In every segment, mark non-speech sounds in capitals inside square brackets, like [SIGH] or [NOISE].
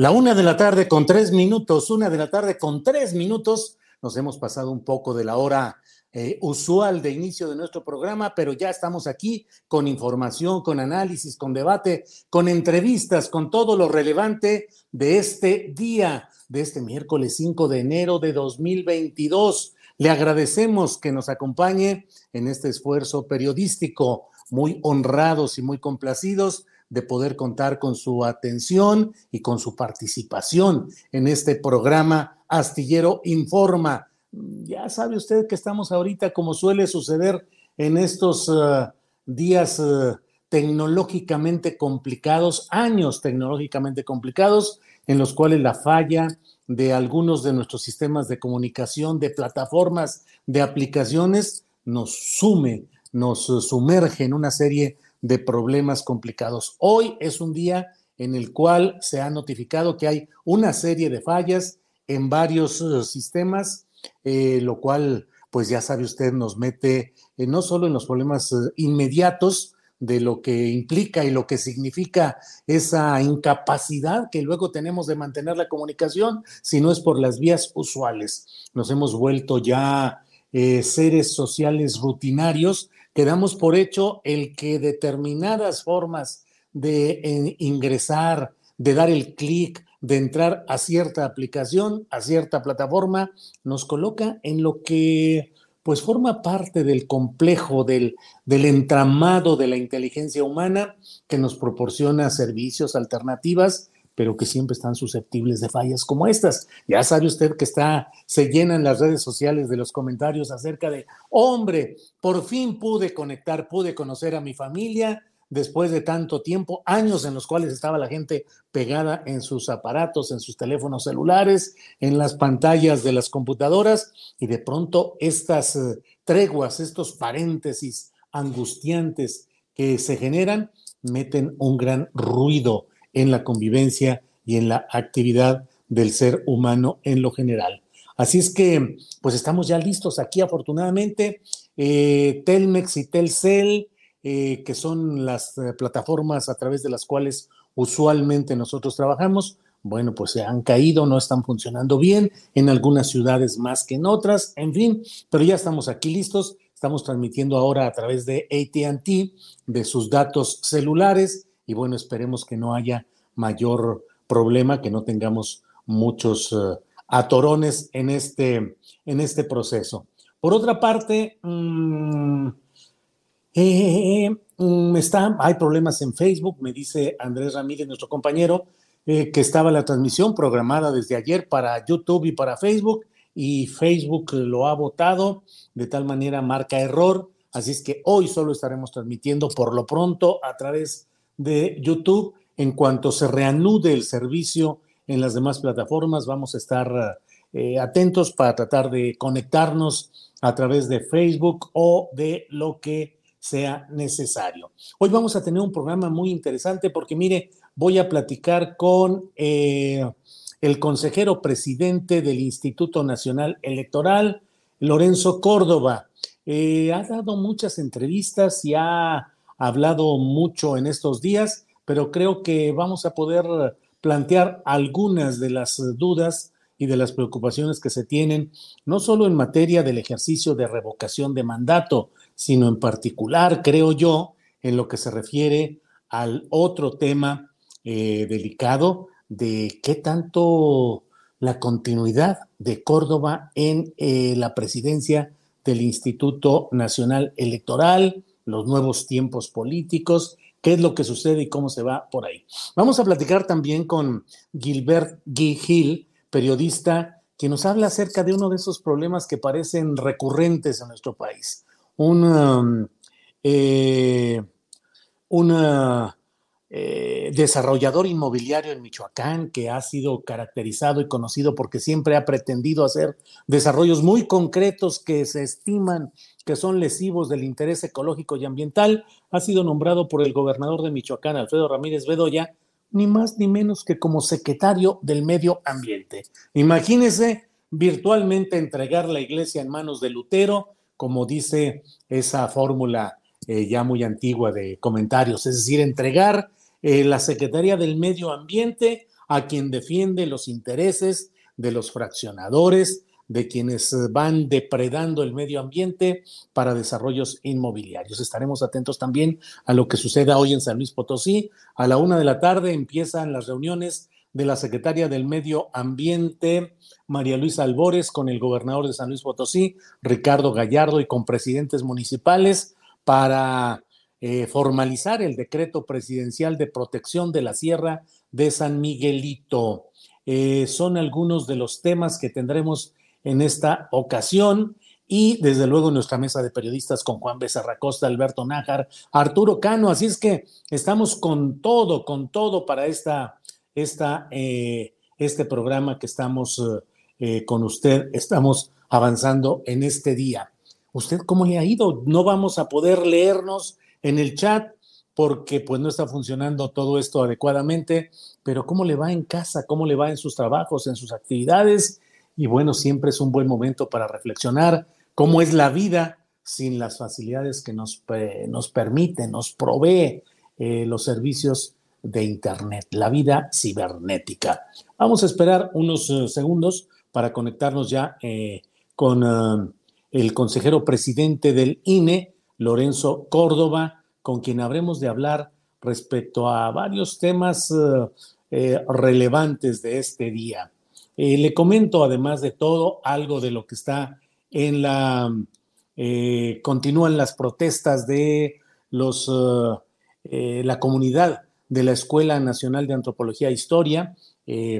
La una de la tarde con tres minutos, una de la tarde con tres minutos. Nos hemos pasado un poco de la hora eh, usual de inicio de nuestro programa, pero ya estamos aquí con información, con análisis, con debate, con entrevistas, con todo lo relevante de este día, de este miércoles 5 de enero de 2022. Le agradecemos que nos acompañe en este esfuerzo periodístico, muy honrados y muy complacidos de poder contar con su atención y con su participación en este programa Astillero Informa. Ya sabe usted que estamos ahorita, como suele suceder en estos uh, días uh, tecnológicamente complicados, años tecnológicamente complicados, en los cuales la falla de algunos de nuestros sistemas de comunicación, de plataformas, de aplicaciones, nos sume, nos sumerge en una serie de problemas complicados. Hoy es un día en el cual se ha notificado que hay una serie de fallas en varios uh, sistemas, eh, lo cual, pues ya sabe usted, nos mete eh, no solo en los problemas inmediatos de lo que implica y lo que significa esa incapacidad que luego tenemos de mantener la comunicación, sino es por las vías usuales. Nos hemos vuelto ya eh, seres sociales rutinarios quedamos por hecho el que determinadas formas de ingresar, de dar el clic, de entrar a cierta aplicación, a cierta plataforma, nos coloca en lo que pues forma parte del complejo, del, del entramado de la inteligencia humana que nos proporciona servicios, alternativas pero que siempre están susceptibles de fallas como estas. Ya sabe usted que está, se llenan las redes sociales de los comentarios acerca de, hombre, por fin pude conectar, pude conocer a mi familia después de tanto tiempo, años en los cuales estaba la gente pegada en sus aparatos, en sus teléfonos celulares, en las pantallas de las computadoras, y de pronto estas eh, treguas, estos paréntesis angustiantes que se generan, meten un gran ruido en la convivencia y en la actividad del ser humano en lo general. Así es que, pues estamos ya listos aquí, afortunadamente. Eh, Telmex y Telcel, eh, que son las eh, plataformas a través de las cuales usualmente nosotros trabajamos, bueno, pues se han caído, no están funcionando bien, en algunas ciudades más que en otras, en fin, pero ya estamos aquí listos. Estamos transmitiendo ahora a través de ATT, de sus datos celulares, y bueno, esperemos que no haya mayor problema, que no tengamos muchos eh, atorones en este, en este proceso. Por otra parte, mm, eh, mm, está, hay problemas en Facebook, me dice Andrés Ramírez, nuestro compañero, eh, que estaba la transmisión programada desde ayer para YouTube y para Facebook, y Facebook lo ha votado, de tal manera marca error, así es que hoy solo estaremos transmitiendo por lo pronto a través de YouTube. En cuanto se reanude el servicio en las demás plataformas, vamos a estar eh, atentos para tratar de conectarnos a través de Facebook o de lo que sea necesario. Hoy vamos a tener un programa muy interesante porque, mire, voy a platicar con eh, el consejero presidente del Instituto Nacional Electoral, Lorenzo Córdoba. Eh, ha dado muchas entrevistas y ha hablado mucho en estos días, pero creo que vamos a poder plantear algunas de las dudas y de las preocupaciones que se tienen, no solo en materia del ejercicio de revocación de mandato, sino en particular, creo yo, en lo que se refiere al otro tema eh, delicado de qué tanto la continuidad de Córdoba en eh, la presidencia del Instituto Nacional Electoral, los nuevos tiempos políticos, qué es lo que sucede y cómo se va por ahí. Vamos a platicar también con Gilbert Gil, periodista, que nos habla acerca de uno de esos problemas que parecen recurrentes en nuestro país. Un, um, eh, eh, desarrollador inmobiliario en Michoacán que ha sido caracterizado y conocido porque siempre ha pretendido hacer desarrollos muy concretos que se estiman que son lesivos del interés ecológico y ambiental, ha sido nombrado por el gobernador de Michoacán, Alfredo Ramírez Bedoya, ni más ni menos que como secretario del medio ambiente. Imagínese virtualmente entregar la iglesia en manos de Lutero, como dice esa fórmula eh, ya muy antigua de comentarios, es decir, entregar eh, la Secretaría del Medio Ambiente a quien defiende los intereses de los fraccionadores, de quienes van depredando el medio ambiente para desarrollos inmobiliarios. Estaremos atentos también a lo que suceda hoy en San Luis Potosí. A la una de la tarde empiezan las reuniones de la secretaria del Medio Ambiente, María Luisa Albores, con el gobernador de San Luis Potosí, Ricardo Gallardo, y con presidentes municipales para eh, formalizar el decreto presidencial de protección de la Sierra de San Miguelito. Eh, son algunos de los temas que tendremos en esta ocasión y desde luego nuestra mesa de periodistas con Juan Becerra Costa, Alberto Nájar, Arturo Cano. Así es que estamos con todo, con todo para esta, esta, eh, este programa que estamos con usted. Estamos avanzando en este día. ¿Usted cómo le ha ido? No vamos a poder leernos en el chat porque pues no está funcionando todo esto adecuadamente, pero ¿cómo le va en casa? ¿Cómo le va en sus trabajos, en sus actividades? Y bueno, siempre es un buen momento para reflexionar cómo es la vida sin las facilidades que nos, nos permiten, nos provee eh, los servicios de Internet, la vida cibernética. Vamos a esperar unos eh, segundos para conectarnos ya eh, con el consejero presidente del INE, Lorenzo Córdoba, con quien habremos de hablar respecto a varios temas eh, eh, relevantes de este día. Eh, le comento, además de todo, algo de lo que está en la... continúan las protestas de los, la comunidad de la Escuela Nacional de Antropología e Historia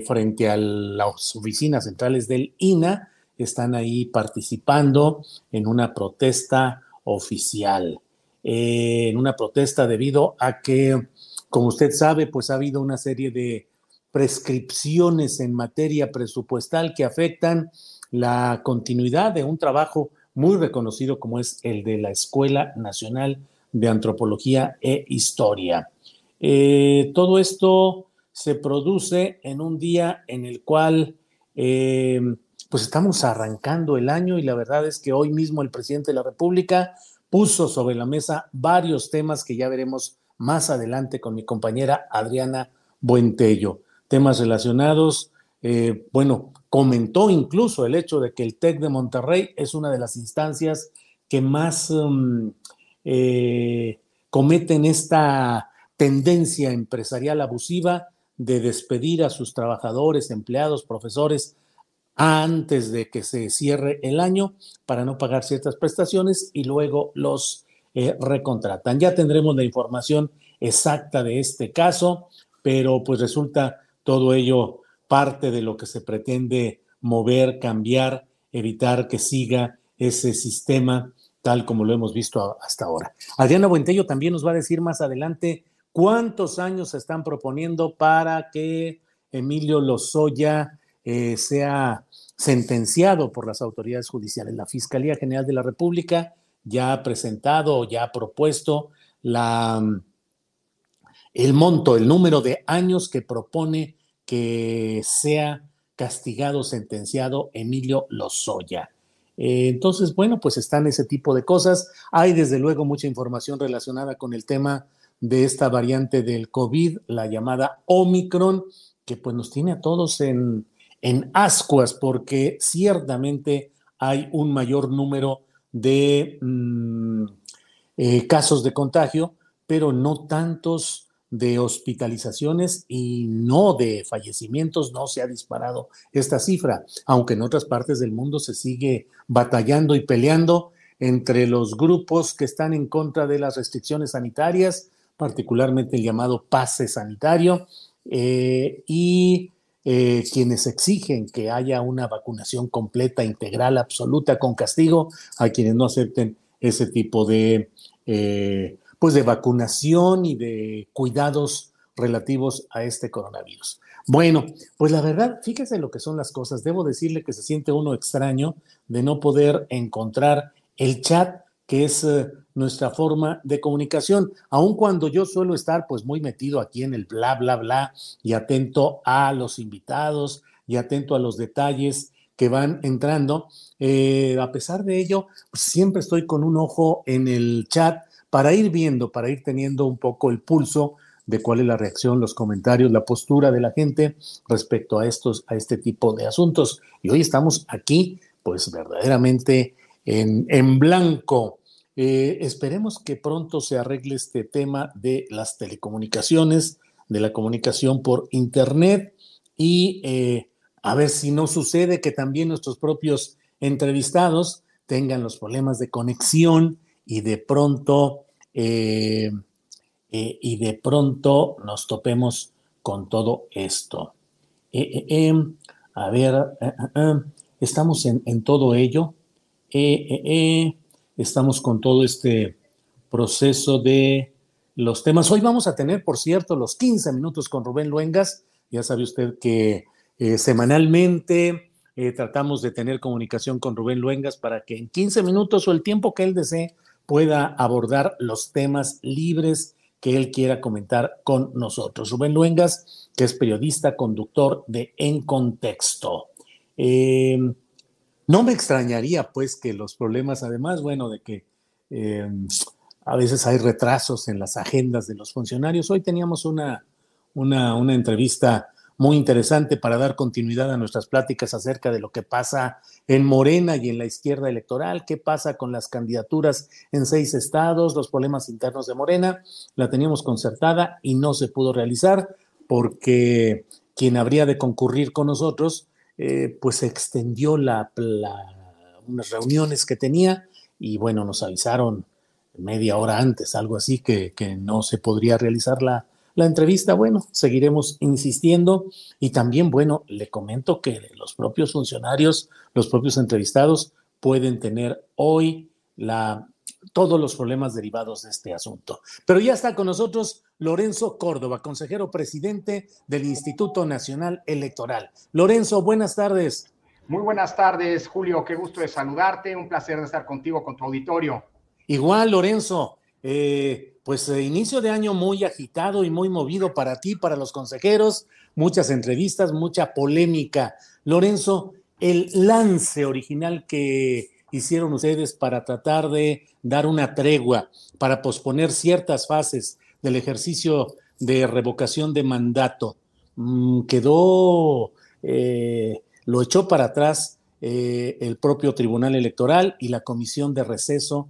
frente a las oficinas centrales del INA. Están ahí participando en una protesta oficial. Eh, en una protesta debido a que, como usted sabe, pues ha habido una serie de prescripciones en materia presupuestal que afectan la continuidad de un trabajo muy reconocido como es el de la Escuela Nacional de Antropología e Historia. Eh, todo esto se produce en un día en el cual eh, pues estamos arrancando el año y la verdad es que hoy mismo el presidente de la República puso sobre la mesa varios temas que ya veremos más adelante con mi compañera Adriana Buentello. Temas relacionados, eh, bueno, comentó incluso el hecho de que el TEC de Monterrey es una de las instancias que más um, eh, cometen esta tendencia empresarial abusiva de despedir a sus trabajadores, empleados, profesores antes de que se cierre el año para no pagar ciertas prestaciones y luego los eh, recontratan. Ya tendremos la información exacta de este caso, pero pues resulta todo ello parte de lo que se pretende mover, cambiar, evitar que siga ese sistema tal como lo hemos visto hasta ahora. Adriana Buentello también nos va a decir más adelante cuántos años se están proponiendo para que Emilio Lozoya eh, sea sentenciado por las autoridades judiciales. La Fiscalía General de la República ya ha presentado o ya ha propuesto la, el monto, el número de años que propone que sea castigado, sentenciado Emilio Lozoya. Eh, entonces, bueno, pues están ese tipo de cosas. Hay desde luego mucha información relacionada con el tema de esta variante del COVID, la llamada Omicron, que pues nos tiene a todos en, en ascuas porque ciertamente hay un mayor número de mm, eh, casos de contagio, pero no tantos de hospitalizaciones y no de fallecimientos, no se ha disparado esta cifra, aunque en otras partes del mundo se sigue batallando y peleando entre los grupos que están en contra de las restricciones sanitarias, particularmente el llamado pase sanitario, eh, y eh, quienes exigen que haya una vacunación completa, integral, absoluta, con castigo a quienes no acepten ese tipo de, eh, pues de vacunación y de cuidados relativos a este coronavirus. Bueno, pues la verdad, fíjese lo que son las cosas. Debo decirle que se siente uno extraño de no poder encontrar el chat que es eh, nuestra forma de comunicación, aun cuando yo suelo estar pues muy metido aquí en el bla, bla, bla y atento a los invitados y atento a los detalles que van entrando. Eh, a pesar de ello, siempre estoy con un ojo en el chat para ir viendo, para ir teniendo un poco el pulso de cuál es la reacción, los comentarios, la postura de la gente respecto a estos, a este tipo de asuntos. Y hoy estamos aquí, pues verdaderamente en, en blanco. Eh, esperemos que pronto se arregle este tema de las telecomunicaciones, de la comunicación por Internet y eh, a ver si no sucede que también nuestros propios entrevistados tengan los problemas de conexión y de pronto eh, y de pronto nos topemos con todo esto. Em, a ver, estamos en, en todo ello. Estamos con todo este proceso de los temas. Hoy vamos a tener, por cierto, los 15 minutos con Rubén Luengas. Ya sabe usted que eh, semanalmente eh, tratamos de tener comunicación con Rubén Luengas para que en 15 minutos o el tiempo que él desee pueda abordar los temas libres que él quiera comentar con nosotros. Rubén Luengas, que es periodista, conductor de En Contexto. Eh, no me extrañaría, pues, que los problemas, además, bueno, de que eh, a veces hay retrasos en las agendas de los funcionarios. Hoy teníamos una, una, una entrevista muy interesante para dar continuidad a nuestras pláticas acerca de lo que pasa en Morena y en la izquierda electoral, qué pasa con las candidaturas en seis estados, los problemas internos de Morena. La teníamos concertada y no se pudo realizar porque quien habría de concurrir con nosotros eh, pues se extendió la, unas reuniones que tenía y bueno, nos avisaron media hora antes, algo así, que, no se podría realizar la, la entrevista. Bueno, seguiremos insistiendo y también, bueno, le comento que los propios funcionarios, los propios entrevistados pueden tener hoy la todos los problemas derivados de este asunto. Pero ya está con nosotros Lorenzo Córdoba, consejero presidente del Instituto Nacional Electoral. Lorenzo, buenas tardes. Muy buenas tardes, Julio. Qué gusto de saludarte. Un placer de estar contigo, con tu auditorio. Igual, Lorenzo. Eh, pues eh, inicio de año muy agitado y muy movido para ti, para los consejeros, muchas entrevistas, mucha polémica. Lorenzo, el lance original que hicieron ustedes para tratar de dar una tregua, para posponer ciertas fases del ejercicio de revocación de mandato. Mm, quedó, eh, lo echó para atrás el propio Tribunal Electoral y la Comisión de Receso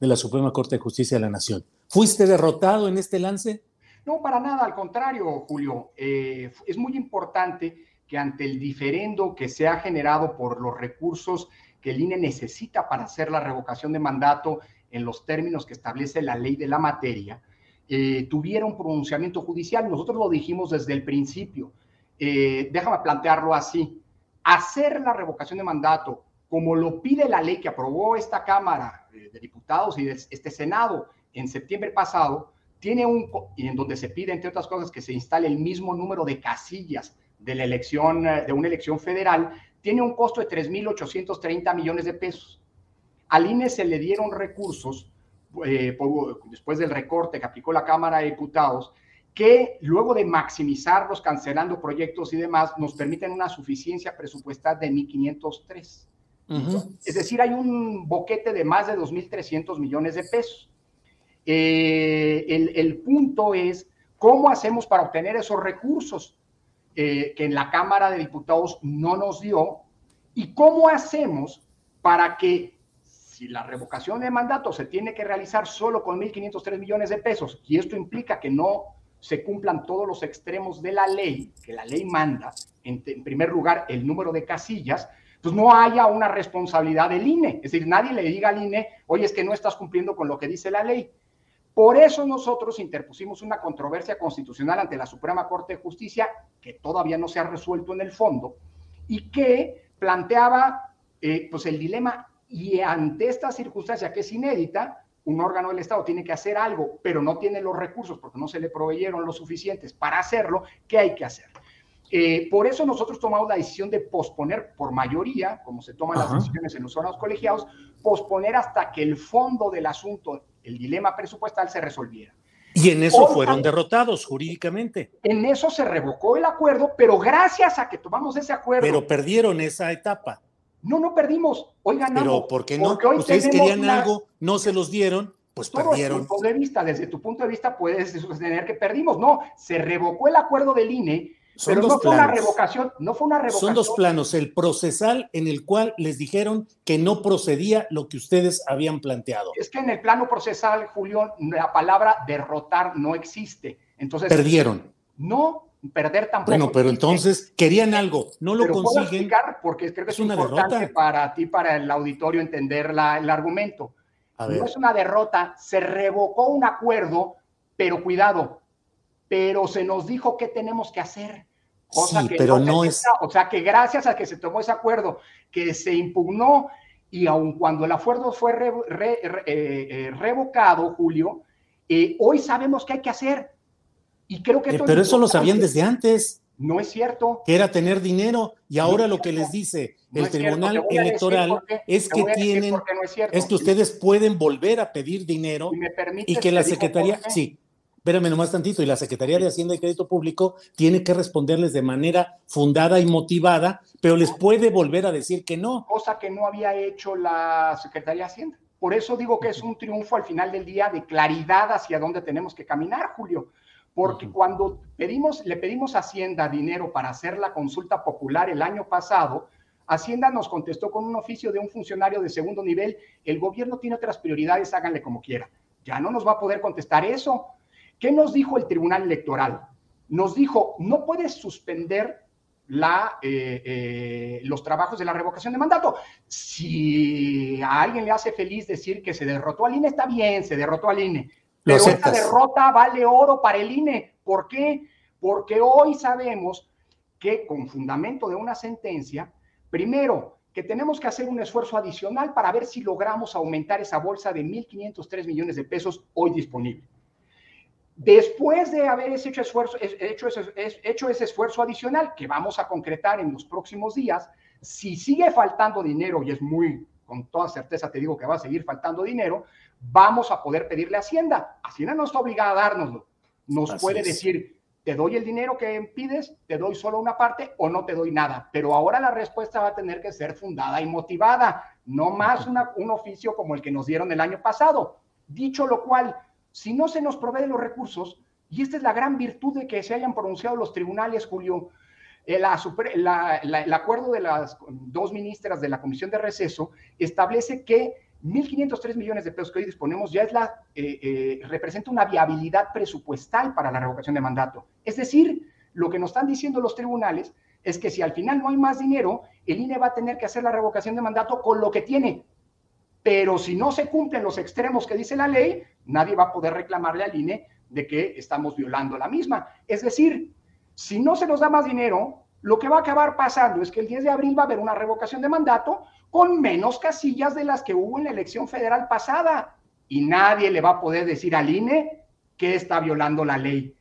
de la Suprema Corte de Justicia de la Nación. ¿Fuiste derrotado en este lance? No, para nada, al contrario, Julio. Eh, es muy importante que ante el diferendo que se ha generado por los recursos que el INE necesita para hacer la revocación de mandato en los términos que establece la ley de la materia, eh, tuviera un pronunciamiento judicial. Nosotros lo dijimos desde el principio. Eh, déjame plantearlo así. Hacer la revocación de mandato como lo pide la ley que aprobó esta Cámara de Diputados y este Senado en septiembre pasado, tiene un, y en donde se pide, entre otras cosas, que se instale el mismo número de casillas de la elección, de una elección federal, tiene un costo de 3.830 millones de pesos. Al INE se le dieron recursos eh, después del recorte que aplicó la Cámara de Diputados, que luego de maximizarlos, cancelando proyectos y demás, nos permiten una suficiencia presupuestal de 1.503. Es decir, hay un boquete de más de 2.300 millones de pesos. Eh, el, punto es cómo hacemos para obtener esos recursos eh, que en la Cámara de Diputados no nos dio y cómo hacemos para que si la revocación de mandato se tiene que realizar solo con 1.503 millones de pesos y esto implica que no se cumplan todos los extremos de la ley, que la ley manda, en, en primer lugar, el número de casillas, pues no haya una responsabilidad del INE. Es decir, nadie le diga al INE, oye, es que no estás cumpliendo con lo que dice la ley. Por eso nosotros interpusimos una controversia constitucional ante la Suprema Corte de Justicia, que todavía no se ha resuelto en el fondo, y que planteaba eh, pues el dilema, y ante esta circunstancia que es inédita, un órgano del Estado tiene que hacer algo, pero no tiene los recursos porque no se le proveyeron los suficientes para hacerlo, ¿qué hay que hacer? Eh, por eso nosotros tomamos la decisión de posponer por mayoría, como se toman las decisiones en los órganos colegiados, posponer hasta que el fondo del asunto, el dilema presupuestal, se resolviera. Y en eso fueron derrotados jurídicamente. En eso se revocó el acuerdo, pero gracias a que tomamos ese acuerdo. Pero perdieron esa etapa. No, no perdimos. Hoy ganamos. Pero ¿por qué no? Ustedes querían algo, no se los dieron, pues perdieron. Desde tu punto de vista, desde tu punto de vista puedes sostener que perdimos. No, se revocó el acuerdo del INE pero no fue una revocación, no fue una revocación. Son dos planos, el procesal en el cual les dijeron que no procedía lo que ustedes habían planteado. Es que en el plano procesal, Julio, la palabra derrotar no existe. Entonces perdieron. No, perder tampoco. Bueno, pero entonces querían algo, no lo consiguen. porque creo que es, una importante derrota. para ti, para el auditorio entender la, el argumento. No es una derrota, se revocó un acuerdo, pero cuidado, pero se nos dijo qué tenemos que hacer. Sí, pero no, es... O sea, que gracias a que se tomó ese acuerdo, que se impugnó y aun cuando el acuerdo fue eh, eh, revocado, Julio, eh, hoy sabemos qué hay que hacer. Y creo que... pero eso lo sabían desde antes. No es cierto. Que era tener dinero y ahora lo que les dice el Tribunal Electoral es que tienen, es, que ustedes pueden volver a pedir dinero y, que la Secretaría, sí, espérame nomás tantito, y la Secretaría de Hacienda y Crédito Público tiene que responderles de manera fundada y motivada, pero les puede volver a decir que no. Cosa que no había hecho la Secretaría de Hacienda. Por eso digo que es un triunfo al final del día de claridad hacia dónde tenemos que caminar, Julio. Porque cuando pedimos, le pedimos a Hacienda dinero para hacer la consulta popular el año pasado, Hacienda nos contestó con un oficio de un funcionario de segundo nivel, el gobierno tiene otras prioridades, háganle como quiera. Ya no nos va a poder contestar eso. ¿Qué nos dijo el Tribunal Electoral? Nos dijo, no puedes suspender la, eh, eh, los trabajos de la revocación de mandato. Si a alguien le hace feliz decir que se derrotó al INE, está bien, se derrotó al INE. Pero esta derrota vale oro para el INE. ¿Por qué? Porque hoy sabemos que con fundamento de una sentencia, primero, que tenemos que hacer un esfuerzo adicional para ver si logramos aumentar esa bolsa de 1.503 millones de pesos hoy disponible. Después de haber hecho, esfuerzo, hecho, ese, hecho ese esfuerzo adicional que vamos a concretar en los próximos días, si sigue faltando dinero, y es muy, con toda certeza te digo que va a seguir faltando dinero, vamos a poder pedirle a Hacienda. Hacienda no está obligada a dárnoslo. Nos puede decir, te doy el dinero que pides, te doy solo una parte o no te doy nada. Pero ahora la respuesta va a tener que ser fundada y motivada, no más un oficio como el que nos dieron el año pasado. Dicho lo cual, si no se nos provee los recursos, y esta es la gran virtud de que se hayan pronunciado los tribunales, Julio, eh, el acuerdo de las dos ministras de la Comisión de Receso establece que 1.503 millones de pesos que hoy disponemos ya es la, eh, eh, representa una viabilidad presupuestal para la revocación de mandato. Es decir, lo que nos están diciendo los tribunales es que si al final no hay más dinero, el INE va a tener que hacer la revocación de mandato con lo que tiene. Pero si no se cumplen los extremos que dice la ley, nadie va a poder reclamarle al INE de que estamos violando la misma. Es decir, si no se nos da más dinero, lo que va a acabar pasando es que el 10 de abril va a haber una revocación de mandato con menos casillas de las que hubo en la elección federal pasada. Y nadie le va a poder decir al INE que está violando la ley,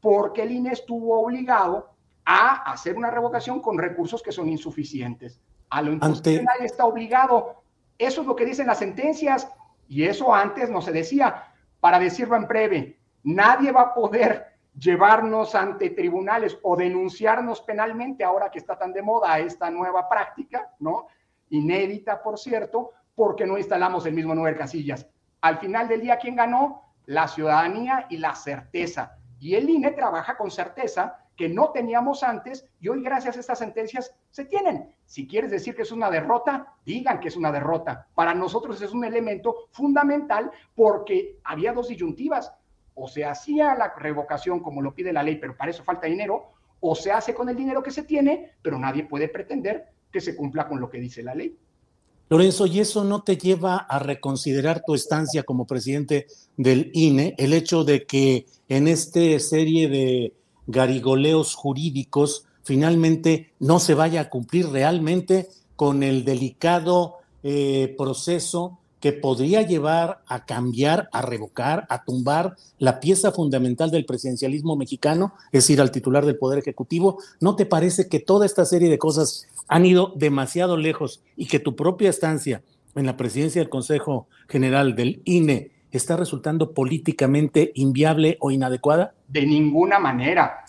porque el INE estuvo obligado a hacer una revocación con recursos que son insuficientes. A lo imposible nadie está obligado. Eso es lo que dicen las sentencias y eso antes no se decía. Para decirlo en breve, nadie va a poder llevarnos ante tribunales o denunciarnos penalmente ahora que está tan de moda esta nueva práctica, ¿no? inédita, por cierto, porque no instalamos el mismo número de casillas. Al final del día, ¿quién ganó? La ciudadanía y la certeza. Y el INE trabaja con certeza que no teníamos antes y hoy gracias a estas sentencias se tienen. Si quieres decir que es una derrota, digan que es una derrota. Para nosotros es un elemento fundamental porque había dos disyuntivas. O se hacía la revocación como lo pide la ley, pero para eso falta dinero, o se hace con el dinero que se tiene, pero nadie puede pretender que se cumpla con lo que dice la ley. Lorenzo, ¿y eso no te lleva a reconsiderar tu estancia como presidente del INE? El hecho de que en esta serie de garigoleos jurídicos finalmente no se vaya a cumplir realmente con el delicado eh, proceso que podría llevar a cambiar, a revocar, a tumbar la pieza fundamental del presidencialismo mexicano, es decir, al titular del Poder Ejecutivo. ¿No te parece que toda esta serie de cosas han ido demasiado lejos y que tu propia estancia en la presidencia del Consejo General del INE está resultando políticamente inviable o inadecuada? De ninguna manera.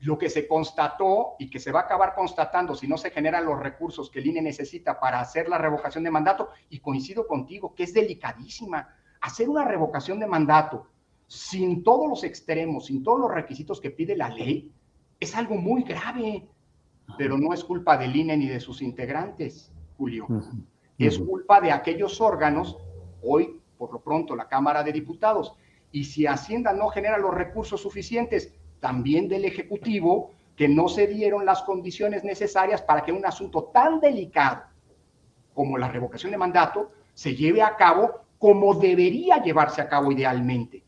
Lo que se constató y que se va a acabar constatando si no se generan los recursos que el INE necesita para hacer la revocación de mandato, y coincido contigo, que es delicadísima, hacer una revocación de mandato sin todos los extremos, sin todos los requisitos que pide la ley, es algo muy grave, pero no es culpa del INE ni de sus integrantes, Julio. Es culpa de aquellos órganos, hoy por lo pronto la Cámara de Diputados, y si Hacienda no genera los recursos suficientes, también del Ejecutivo, que no se dieron las condiciones necesarias para que un asunto tan delicado como la revocación de mandato se lleve a cabo como debería llevarse a cabo idealmente.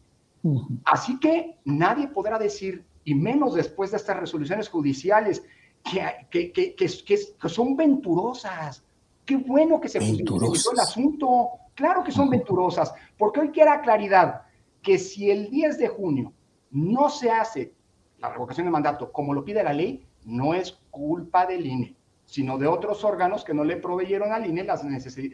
Así que nadie podrá decir, y menos después de estas resoluciones judiciales, que, que, que, son venturosas. Qué bueno que se puso el asunto. Claro que son venturosas, porque hoy quiera claridad que si el 10 de junio no se hace la revocación de mandato, como lo pide la ley, no es culpa del INE, sino de otros órganos que no le proveyeron al INE las,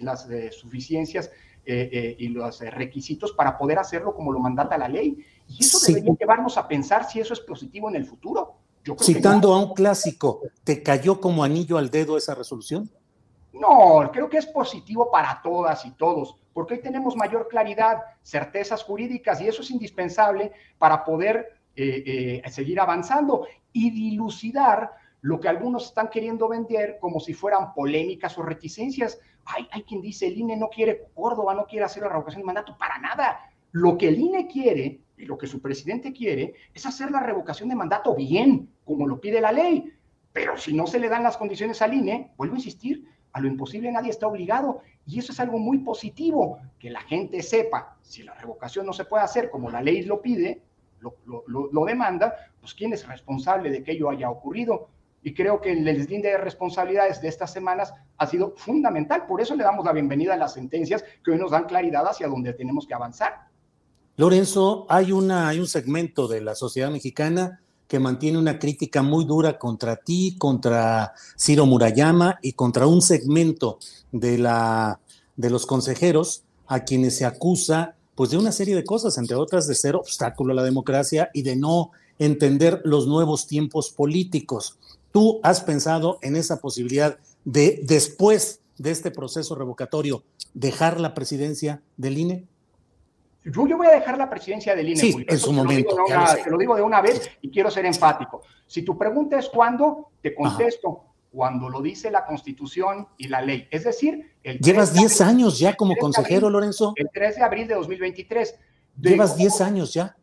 las eh, suficiencias eh, eh, y los requisitos para poder hacerlo como lo mandata la ley. Y eso debería llevarnos a pensar si eso es positivo en el futuro. Citando a un clásico, ¿te cayó como anillo al dedo esa resolución? No, creo que es positivo para todas y todos, porque hoy tenemos mayor claridad, certezas jurídicas y eso es indispensable para poder eh, eh, seguir avanzando y dilucidar lo que algunos están queriendo vender como si fueran polémicas o reticencias. Hay, hay quien dice, el INE no quiere Córdoba, no quiere hacer la revocación de mandato, para nada. Lo que el INE quiere y lo que su presidente quiere es hacer la revocación de mandato bien, como lo pide la ley. Pero si no se le dan las condiciones al INE, vuelvo a insistir, a lo imposible nadie está obligado. Y eso es algo muy positivo, que la gente sepa, si la revocación no se puede hacer como la ley lo pide, lo, demanda, pues quién es responsable de que ello haya ocurrido. Y creo que el deslinde de responsabilidades de estas semanas ha sido fundamental. Por eso le damos la bienvenida a las sentencias que hoy nos dan claridad hacia dónde tenemos que avanzar. Lorenzo, hay, una, hay un segmento de la sociedad mexicana que mantiene una crítica muy dura contra ti, contra Ciro Murayama y contra un segmento de, la, de los consejeros a quienes se acusa pues de una serie de cosas, entre otras de ser obstáculo a la democracia y de no entender los nuevos tiempos políticos. ¿Tú has pensado en esa posibilidad de, después de este proceso revocatorio, dejar la presidencia del INE? Yo, yo voy a dejar la presidencia del INE. Sí, en su momento. te lo digo de una vez y quiero ser enfático. Si tu pregunta es cuándo, te contesto cuando lo dice la Constitución y la ley. Es decir, el llevas 10 años ya como consejero, Lorenzo. El 3 de abril de 2023. llevas 10 años ya.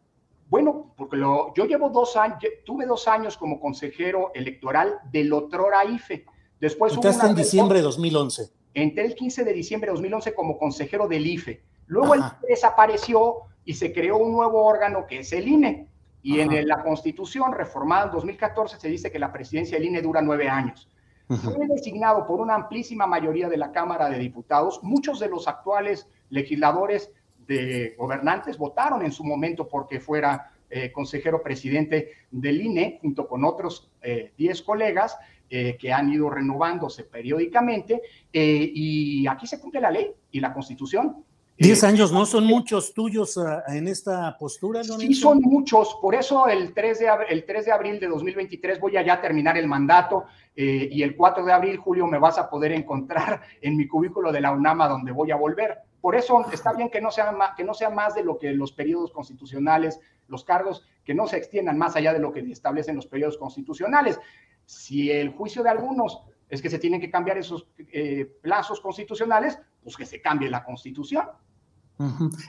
Bueno, porque lo, yo llevo dos años, tuve dos años como consejero electoral del Otrora IFE. Después Entraste en diciembre de 2011. Entré el 15 de diciembre de 2011 como consejero del IFE. Luego el IFE desapareció y se creó un nuevo órgano que es el INE. Y en la Constitución reformada en 2014 se dice que la presidencia del INE dura nueve años. Fue designado por una amplísima mayoría de la Cámara de Diputados. Muchos de los actuales legisladores de gobernantes votaron en su momento porque fuera eh, consejero presidente del INE, junto con otros 10 eh, colegas eh, que han ido renovándose periódicamente. y aquí se cumple la ley y la constitución. Diez años no son muchos tuyos ah, en esta postura, Lorenzo? Sí, son muchos. Por eso el 3 de, el 3 de abril de 2023 voy a ya terminar el mandato eh, y el 4 de abril, Julio, me vas a poder encontrar [LAUGHS] en mi cubículo de la UNAMA donde voy a volver. Por eso está bien que no sea más, que no sea más de lo que los periodos constitucionales, los cargos, que no se extiendan más allá de lo que establecen los periodos constitucionales. Si el juicio de algunos es que se tienen que cambiar esos eh, plazos constitucionales, pues que se cambie la constitución.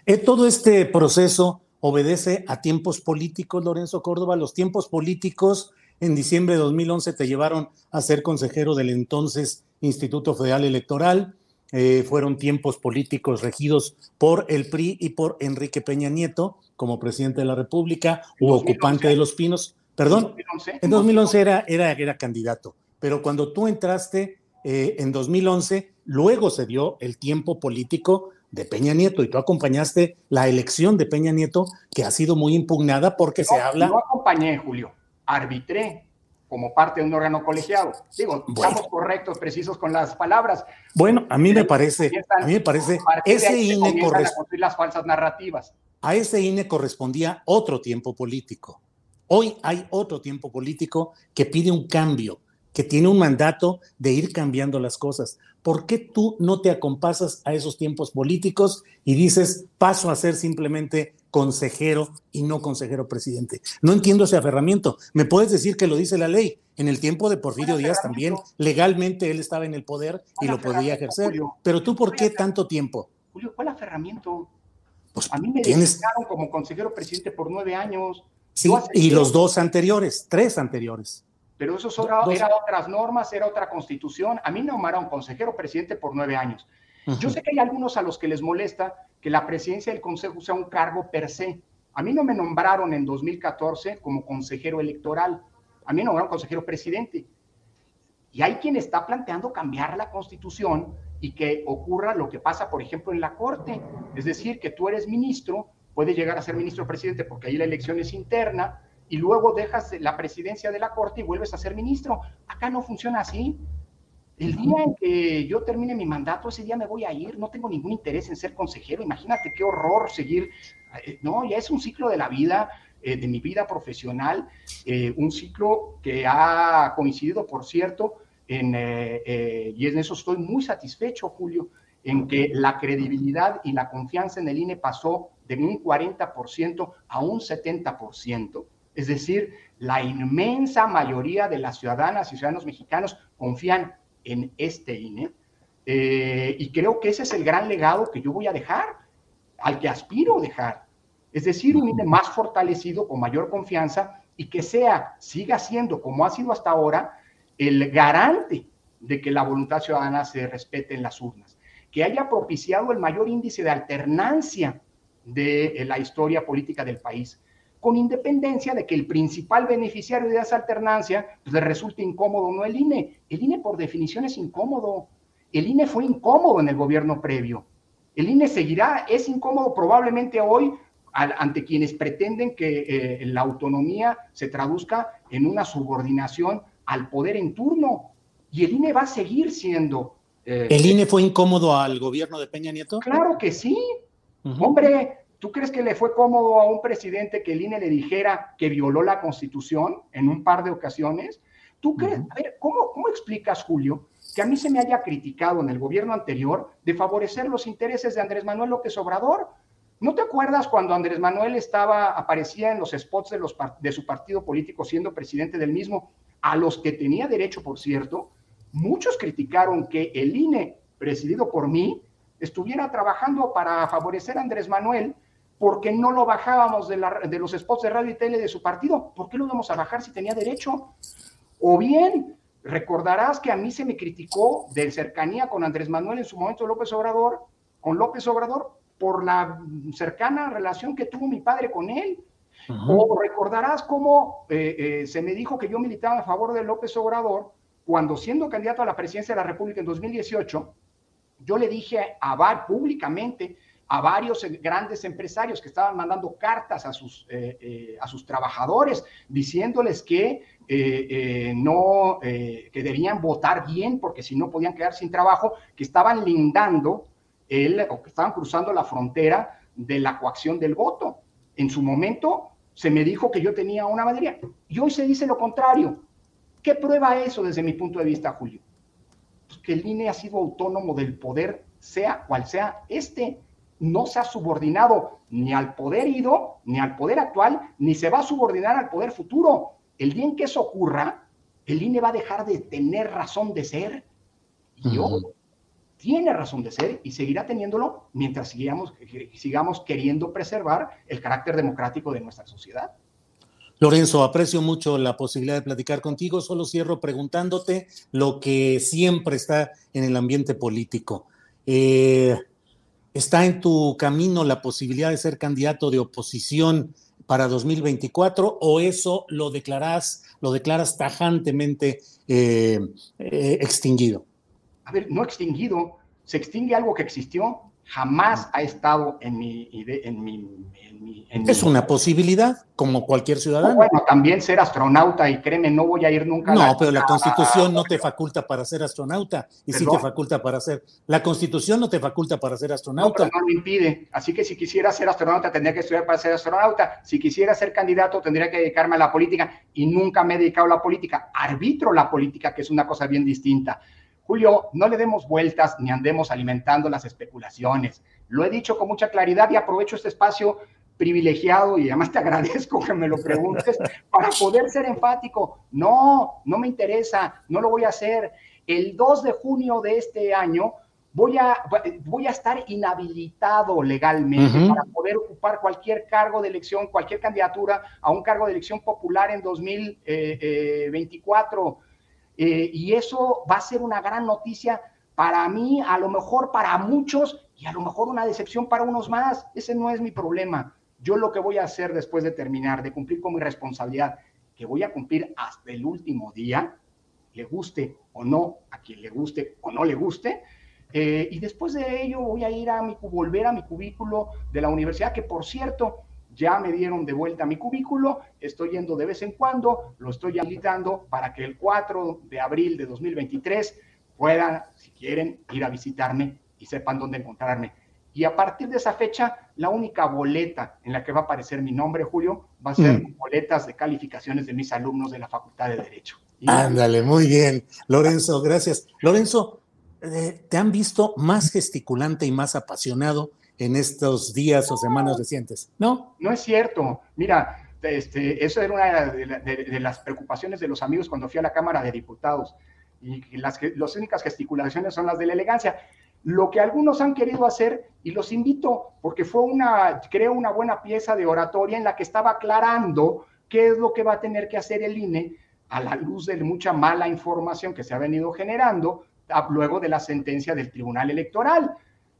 Eh, todo este proceso obedece a tiempos políticos, Lorenzo Córdoba. Los tiempos políticos en diciembre de 2011 te llevaron a ser consejero del entonces Instituto Federal Electoral. Eh, fueron tiempos políticos regidos por el PRI y por Enrique Peña Nieto como presidente de la República u ocupante de los Pinos. Perdón, en 2011 era, era, era candidato, pero cuando tú entraste eh, en 2011, luego se dio el tiempo político de Peña Nieto y tú acompañaste la elección de Peña Nieto que ha sido muy impugnada porque se habla... No acompañé, Julio, arbitré como parte de un órgano colegiado. Digo, estamos correctos, precisos con las palabras. Bueno, a mí me parece, a mí me parece, ese INE corresponde las falsas narrativas. A ese INE correspondía otro tiempo político. Hoy hay otro tiempo político que pide un cambio, que tiene un mandato de ir cambiando las cosas. ¿Por qué tú no te acompasas a esos tiempos políticos y dices, paso a ser simplemente consejero y no consejero presidente? No entiendo ese aferramiento. Me puedes decir que lo dice la ley. En el tiempo de Porfirio Díaz también, legalmente él estaba en el poder y lo podía ejercer. Pero tú, ¿por qué tanto tiempo? Julio, ¿cuál aferramiento? Pues a mí me tienes... como consejero presidente por nueve años. Sí, y los dos anteriores, tres anteriores. Pero eso eran otras normas, era otra constitución. A mí me nombraron consejero presidente por nueve años. Yo sé que hay algunos a los que les molesta que la presidencia del consejo sea un cargo per se. A mí no me nombraron en 2014 como consejero electoral. A mí me nombraron consejero presidente. Y hay quien está planteando cambiar la constitución y que ocurra lo que pasa, por ejemplo, en la Corte. Es decir, que tú eres ministro, puedes llegar a ser ministro presidente porque ahí la elección es interna, y luego dejas la presidencia de la Corte y vuelves a ser ministro. Acá no funciona así. El día en que yo termine mi mandato, ese día me voy a ir, no tengo ningún interés en ser consejero. Imagínate qué horror seguir. Eh, no, ya es un ciclo de la vida, eh, de mi vida profesional, eh, un ciclo que ha coincidido, por cierto, en, y en eso estoy muy satisfecho, Julio, en que la credibilidad y la confianza en el INE pasó de un 40% a un 70%. Es decir, la inmensa mayoría de las ciudadanas y ciudadanos mexicanos confían en este INE. Eh, y creo que ese es el gran legado que yo voy a dejar, al que aspiro dejar. Es decir, un INE más fortalecido, con mayor confianza y que sea, siga siendo como ha sido hasta ahora, el garante de que la voluntad ciudadana se respete en las urnas, que haya propiciado el mayor índice de alternancia de la historia política del país, con independencia de que el principal beneficiario de esa alternancia pues, le resulte incómodo no el INE. El INE por definición es incómodo. El INE fue incómodo en el gobierno previo. El INE seguirá, es incómodo probablemente hoy ante quienes pretenden que eh, la autonomía se traduzca en una subordinación al poder en turno. Y el INE va a seguir siendo... Eh, ¿El INE fue incómodo al gobierno de Peña Nieto? Claro que sí. Hombre, ¿Tú crees que le fue cómodo a un presidente que el INE le dijera que violó la Constitución en un par de ocasiones? ¿Tú crees? A ver, ¿cómo, ¿cómo explicas, Julio, que a mí se me haya criticado en el gobierno anterior de favorecer los intereses de Andrés Manuel López Obrador? ¿No te acuerdas cuando Andrés Manuel estaba, aparecía en los spots de, los, de su partido político siendo presidente del mismo, a los que tenía derecho, por cierto? Muchos criticaron que el INE, presidido por mí, estuviera trabajando para favorecer a Andrés Manuel ¿Por qué no lo bajábamos de, los spots de radio y tele de su partido? ¿Por qué lo íbamos a bajar si tenía derecho? O bien, recordarás que a mí se me criticó de cercanía con Andrés Manuel en su momento López Obrador, con López Obrador, por la cercana relación que tuvo mi padre con él. O recordarás cómo eh, eh, se me dijo que yo militaba a favor de López Obrador cuando siendo candidato a la presidencia de la República en 2018, yo le dije a Bar públicamente a varios grandes empresarios que estaban mandando cartas a sus, eh, eh, a sus trabajadores diciéndoles que eh, no, que debían votar bien porque si no podían quedar sin trabajo, que estaban lindando el, o que estaban cruzando la frontera de la coacción del voto. En su momento se me dijo que yo tenía una mayoría y hoy se dice lo contrario. ¿Qué prueba eso desde mi punto de vista, Julio? Pues que el INE ha sido autónomo del poder, sea cual sea este. No se ha subordinado ni al poder ido, ni al poder actual, ni se va a subordinar al poder futuro. El día en que eso ocurra, el INE va a dejar de tener razón de ser. Y yo, tiene razón de ser y seguirá teniéndolo mientras sigamos, sigamos queriendo preservar el carácter democrático de nuestra sociedad. Lorenzo, aprecio mucho la posibilidad de platicar contigo. Solo cierro preguntándote lo que siempre está en el ambiente político. Eh, ¿Está en tu camino la posibilidad de ser candidato de oposición para 2024 o eso lo declaras, lo declaras tajantemente eh, eh, extinguido? A ver, no extinguido, se extingue algo que existió, jamás ha estado en mi, en mi, es una posibilidad, como cualquier ciudadano. Bueno, también ser astronauta, y créeme, no voy a ir nunca. No, pero la Constitución no te faculta para ser astronauta, y sí te faculta para ser. La Constitución no te faculta para ser astronauta. No, pero no lo impide. Así que si quisiera ser astronauta, tendría que estudiar para ser astronauta. Si quisiera ser candidato, tendría que dedicarme a la política, y nunca me he dedicado a la política. Arbitro la política, que es una cosa bien distinta. Julio, no le demos vueltas ni andemos alimentando las especulaciones. Lo he dicho con mucha claridad y aprovecho este espacio privilegiado y además te [LAUGHS] agradezco que me lo preguntes para poder ser enfático. No, no me interesa, no lo voy a hacer. El 2 de junio de este año voy a, voy a estar inhabilitado legalmente para poder ocupar cualquier cargo de elección, cualquier candidatura a un cargo de elección popular en 2024. Eh, y eso va a ser una gran noticia para mí, a lo mejor para muchos y a lo mejor una decepción para unos más. Ese no es mi problema. Yo lo que voy a hacer después de terminar, de cumplir con mi responsabilidad, que voy a cumplir hasta el último día, le guste o no, a quien le guste o no le guste, eh, y después de ello voy a ir a mi, volver a mi cubículo de la universidad, que por cierto, ya me dieron de vuelta mi cubículo, estoy yendo de vez en cuando, lo estoy habilitando para que el 4 de abril de 2023 puedan, si quieren, ir a visitarme y sepan dónde encontrarme. Y a partir de esa fecha, la única boleta en la que va a aparecer mi nombre, Julio, va a ser mm. boletas de calificaciones de mis alumnos de la Facultad de Derecho. Ándale, muy bien. Lorenzo, gracias. Lorenzo, eh, ¿te han visto más gesticulante y más apasionado en estos días o semanas recientes, ¿no? No es cierto. Mira, este, eso era una de, las preocupaciones de los amigos cuando fui a la Cámara de Diputados. Y las, las únicas gesticulaciones son las de la elegancia. Lo que algunos han querido hacer, y los invito, porque fue una, creo, una buena pieza de oratoria en la que estaba aclarando qué es lo que va a tener que hacer el INE a la luz de mucha mala información que se ha venido generando luego de la sentencia del Tribunal Electoral.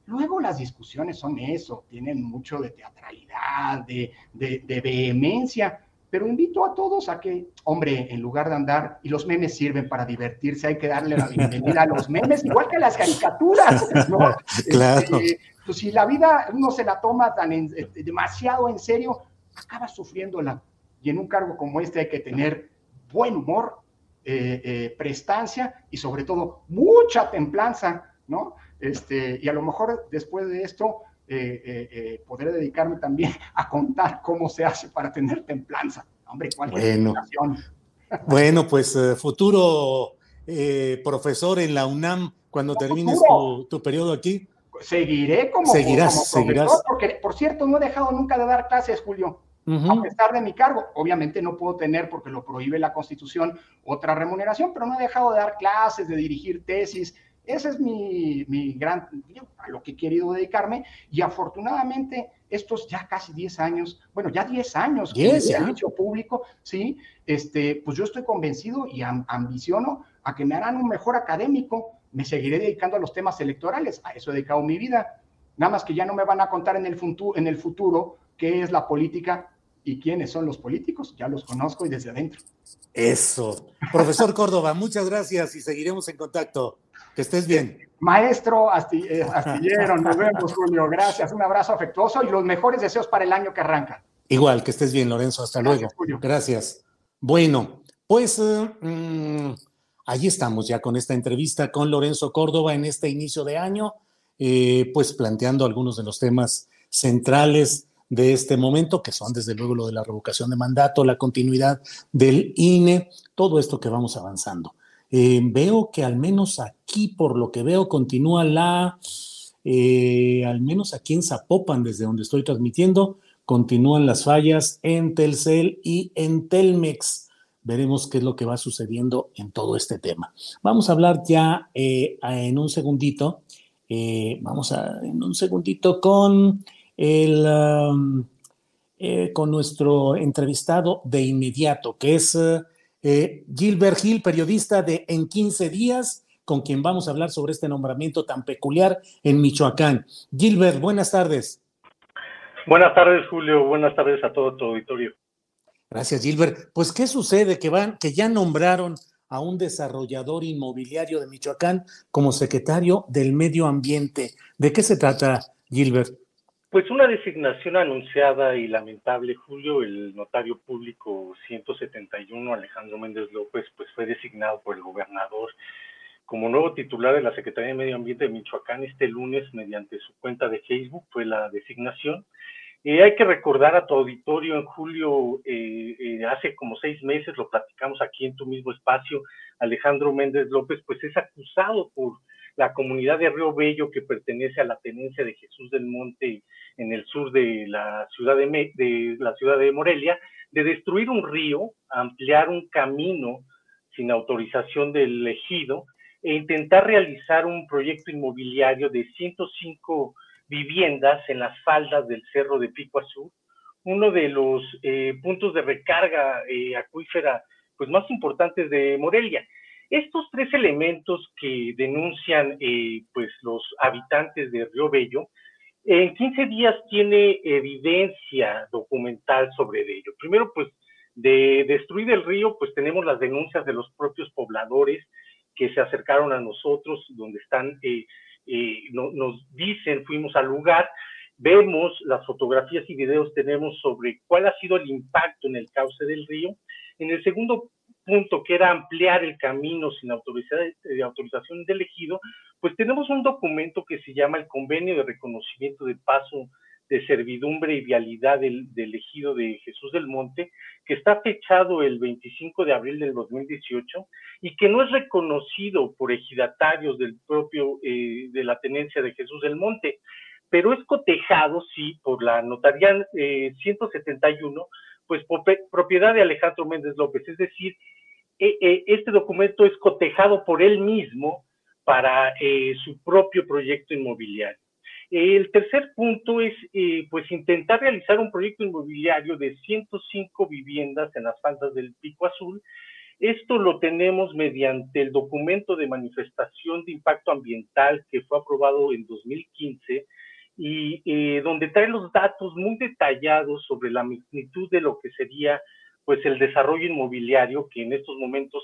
Luego las discusiones son eso, tienen mucho de teatralidad, de, de, vehemencia, pero invito a todos a que, hombre, en lugar de andar, y los memes sirven para divertirse, hay que darle la bienvenida a los memes, igual que a las caricaturas, ¿no? [LAUGHS] Claro. Este, pues si la vida uno se la toma tan eh, demasiado en serio, acaba sufriéndola. Y en un cargo como este hay que tener buen humor, eh, eh, prestancia y sobre todo mucha templanza, ¿no? Este, y a lo mejor después de esto eh, eh, eh, podré dedicarme también [LAUGHS] a contar cómo se hace para tener templanza. Hombre, ¿cuál bueno, [LAUGHS] bueno, pues futuro profesor en la UNAM cuando termines tu, periodo aquí. Seguiré como, seguirás, profesor, porque por cierto no he dejado nunca de dar clases, Julio. A pesar de mi cargo, obviamente no puedo tener, porque lo prohíbe la Constitución, otra remuneración, pero no he dejado de dar clases, de dirigir tesis, ese es mi, mi gran, a lo que he querido dedicarme y afortunadamente estos ya casi 10 años, bueno, ya 10 años que he hecho público, sí, este, pues yo estoy convencido y ambiciono a que me harán un mejor académico, me seguiré dedicando a los temas electorales, a eso he dedicado mi vida, nada más que ya no me van a contar en el, futuro, en el futuro qué es la política y quiénes son los políticos, ya los conozco y desde adentro. Eso. Profesor Córdoba, muchas gracias y seguiremos en contacto. Que estés bien. Maestro eh, Astillero, nos vemos, Julio. Gracias, un abrazo afectuoso y los mejores deseos para el año que arranca. Igual, que estés bien, Lorenzo. Hasta luego. Gracias. Bueno, pues eh, mm, ahí estamos ya con esta entrevista con Lorenzo Córdoba en este inicio de año. eh, pues planteando algunos de los temas centrales de este momento, que son desde luego lo de la revocación de mandato, la continuidad del INE, todo esto que vamos avanzando. Eh, veo que al menos aquí, por lo que veo, continúa la, eh, al menos aquí en Zapopan, desde donde estoy transmitiendo, continúan las fallas en Telcel y en Telmex. Veremos qué es lo que va sucediendo en todo este tema. Vamos a hablar ya eh, en un segundito, vamos a en un segundito con el, um, con nuestro entrevistado de inmediato, que es eh, Gilbert Gil, periodista de En 15 días, con quien vamos a hablar sobre este nombramiento tan peculiar en Michoacán. Gilbert, buenas tardes. Buenas tardes, Julio. Buenas tardes a todo tu auditorio. Gracias, Gilbert. Pues, ¿qué sucede? Que van, que ya nombraron a un desarrollador inmobiliario de Michoacán como secretario del Medio Ambiente. ¿De qué se trata, Gilbert? Pues una designación anunciada y lamentable, Julio, el notario público 171, Alejandro Méndez López, pues fue designado por el gobernador como nuevo titular de la Secretaría de Medio Ambiente de Michoacán este lunes mediante su cuenta de Facebook, fue la designación. Eh, hay que recordar a tu auditorio, en julio, eh, eh, hace como seis meses, lo platicamos aquí en tu mismo espacio, Alejandro Méndez López, pues es acusado por la comunidad de Río Bello, que pertenece a la tenencia de Jesús del Monte en el sur de la ciudad de, de, la ciudad de Morelia, de destruir un río, ampliar un camino sin autorización del ejido e intentar realizar un proyecto inmobiliario de 105 viviendas en las faldas del cerro de Pico Azul, uno de los eh, puntos de recarga eh, acuífera pues más importantes de Morelia. Estos tres elementos que denuncian eh, pues los habitantes de Río Bello, en 15 días tiene evidencia documental sobre ello. Primero, pues de destruir el río, pues tenemos las denuncias de los propios pobladores que se acercaron a nosotros, donde están, eh, eh, nos dicen, fuimos al lugar, vemos las fotografías y videos tenemos sobre cuál ha sido el impacto en el cauce del río. En el segundo punto, que era ampliar el camino sin eh, autorización del ejido, pues tenemos un documento que se llama el Convenio de Reconocimiento de Paso de Servidumbre y Vialidad del, ejido de Jesús del Monte, que está fechado el 25 de abril del 2018 y que no es reconocido por ejidatarios del propio, eh, de la tenencia de Jesús del Monte, pero es cotejado, sí, por la notaría 171, eh, pues propiedad de Alejandro Méndez López, es decir, este documento es cotejado por él mismo para eh, su propio proyecto inmobiliario. El tercer punto es eh, pues intentar realizar un proyecto inmobiliario de 105 viviendas en las faldas del Pico Azul. Esto lo tenemos mediante el documento de manifestación de impacto ambiental que fue aprobado en 2015 y eh, donde trae los datos muy detallados sobre la magnitud de lo que sería pues el desarrollo inmobiliario, que en estos momentos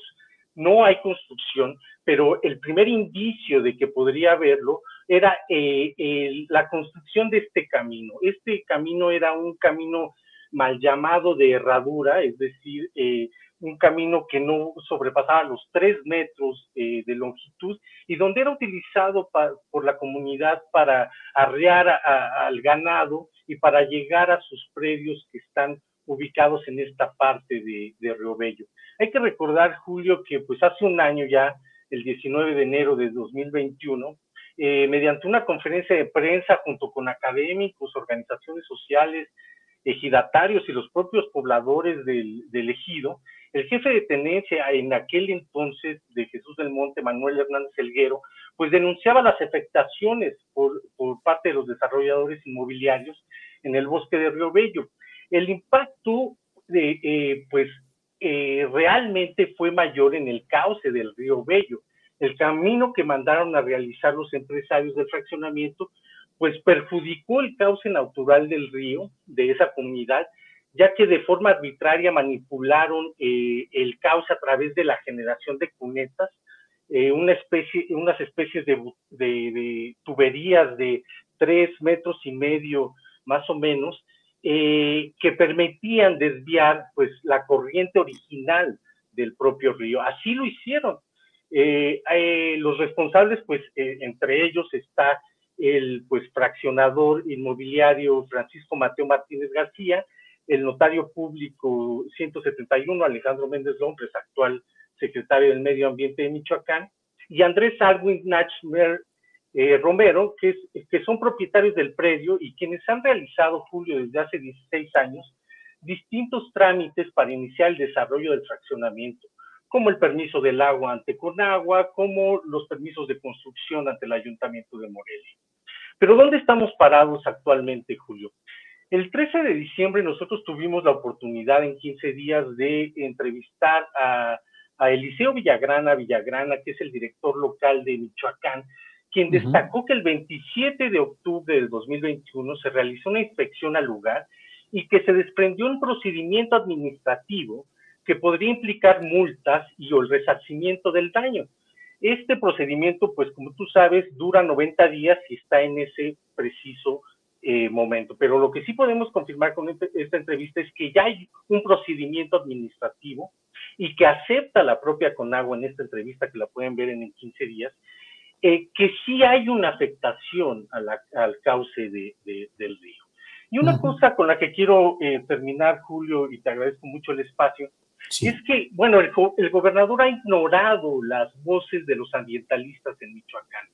no hay construcción, pero el primer indicio de que podría haberlo era eh, la construcción de este camino. Este camino era un camino mal llamado de herradura, es decir, eh, un camino que no sobrepasaba los tres metros eh, de longitud y donde era utilizado por la comunidad para arrear al ganado y para llegar a sus predios que están ubicados en esta parte de, Río Bello. Hay que recordar, Julio, que pues hace un año ya, el 19 de enero de 2021, eh, mediante una conferencia de prensa junto con académicos, organizaciones sociales, ejidatarios y los propios pobladores del, ejido, el jefe de tenencia en aquel entonces de Jesús del Monte, Manuel Hernández Elguero, pues denunciaba las afectaciones por, por parte de los desarrolladores inmobiliarios en el bosque de Río Bello. El impacto eh, pues, eh, realmente fue mayor en el cauce del río Bello. El camino que mandaron a realizar los empresarios del fraccionamiento, pues perjudicó el cauce natural del río, de esa comunidad, ya que de forma arbitraria manipularon eh, el cauce a través de la generación de cunetas, una especie, unas especies de, tuberías de tres metros y medio más o menos, eh, que permitían desviar pues la corriente original del propio río. Así lo hicieron. Eh, eh, los responsables, pues entre ellos está el pues fraccionador inmobiliario Francisco Mateo Martínez García, el notario público 171 Alejandro Méndez López, actual secretario del Medio Ambiente de Michoacán, y Andrés Arwin Nachmer eh, Romero, que, son propietarios del predio y quienes han realizado, Julio, desde hace 16 años, distintos trámites para iniciar el desarrollo del fraccionamiento, como el permiso del agua ante Conagua, como los permisos de construcción ante el Ayuntamiento de Morelia. Pero ¿dónde estamos parados actualmente, Julio? El 13 de diciembre nosotros tuvimos la oportunidad en 15 días de entrevistar a, Eliseo Villagrana Villagrana, que es el director local de Michoacán, quien destacó que el 27 de octubre del 2021 se realizó una inspección al lugar y que se desprendió un procedimiento administrativo que podría implicar multas y o el resarcimiento del daño. Este procedimiento, pues como tú sabes, dura 90 días y está en ese preciso eh, momento. Pero lo que sí podemos confirmar con este, esta entrevista es que ya hay un procedimiento administrativo y que acepta la propia Conagua en esta entrevista, que la pueden ver en, 15 días, eh, que sí hay una afectación al cauce del río. Y una cosa con la que quiero eh, terminar, Julio, y te agradezco mucho el espacio, es que, bueno, el, gobernador ha ignorado las voces de los ambientalistas en Michoacán.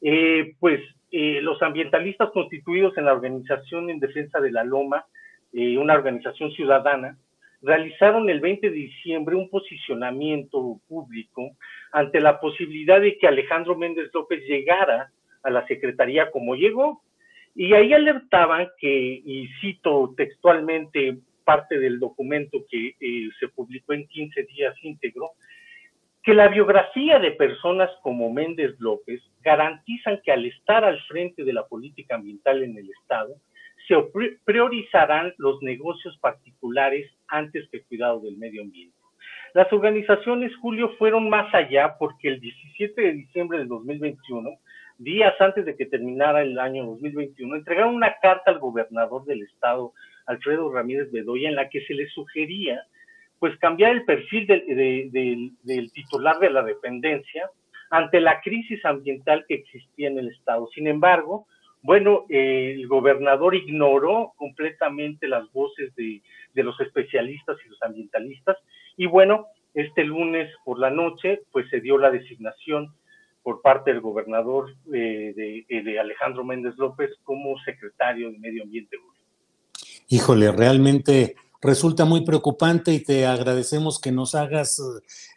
Eh, pues eh, los ambientalistas constituidos en la Organización en Defensa de la Loma, una organización ciudadana, realizaron el 20 de diciembre un posicionamiento público ante la posibilidad de que Alejandro Méndez López llegara a la Secretaría como llegó, y ahí alertaban que, y cito textualmente parte del documento que eh, se publicó en 15 días íntegro, que la biografía de personas como Méndez López garantizan que al estar al frente de la política ambiental en el Estado, se priorizarán los negocios particulares antes que el cuidado del medio ambiente. Las organizaciones, Julio, fueron más allá porque el 17 de diciembre de 2021 días antes de que terminara el año 2021, entregaron una carta al gobernador del estado, Alfredo Ramírez Bedoya, en la que se le sugería pues cambiar el perfil del, titular de la dependencia ante la crisis ambiental que existía en el estado. Sin embargo, bueno, el gobernador ignoró completamente las voces de, de los especialistas y los ambientalistas y bueno, este lunes por la noche pues se dio la designación por parte del gobernador eh, eh, de, Alejandro Méndez López como secretario de Medio Ambiente. Híjole, realmente resulta muy preocupante y te agradecemos que nos hagas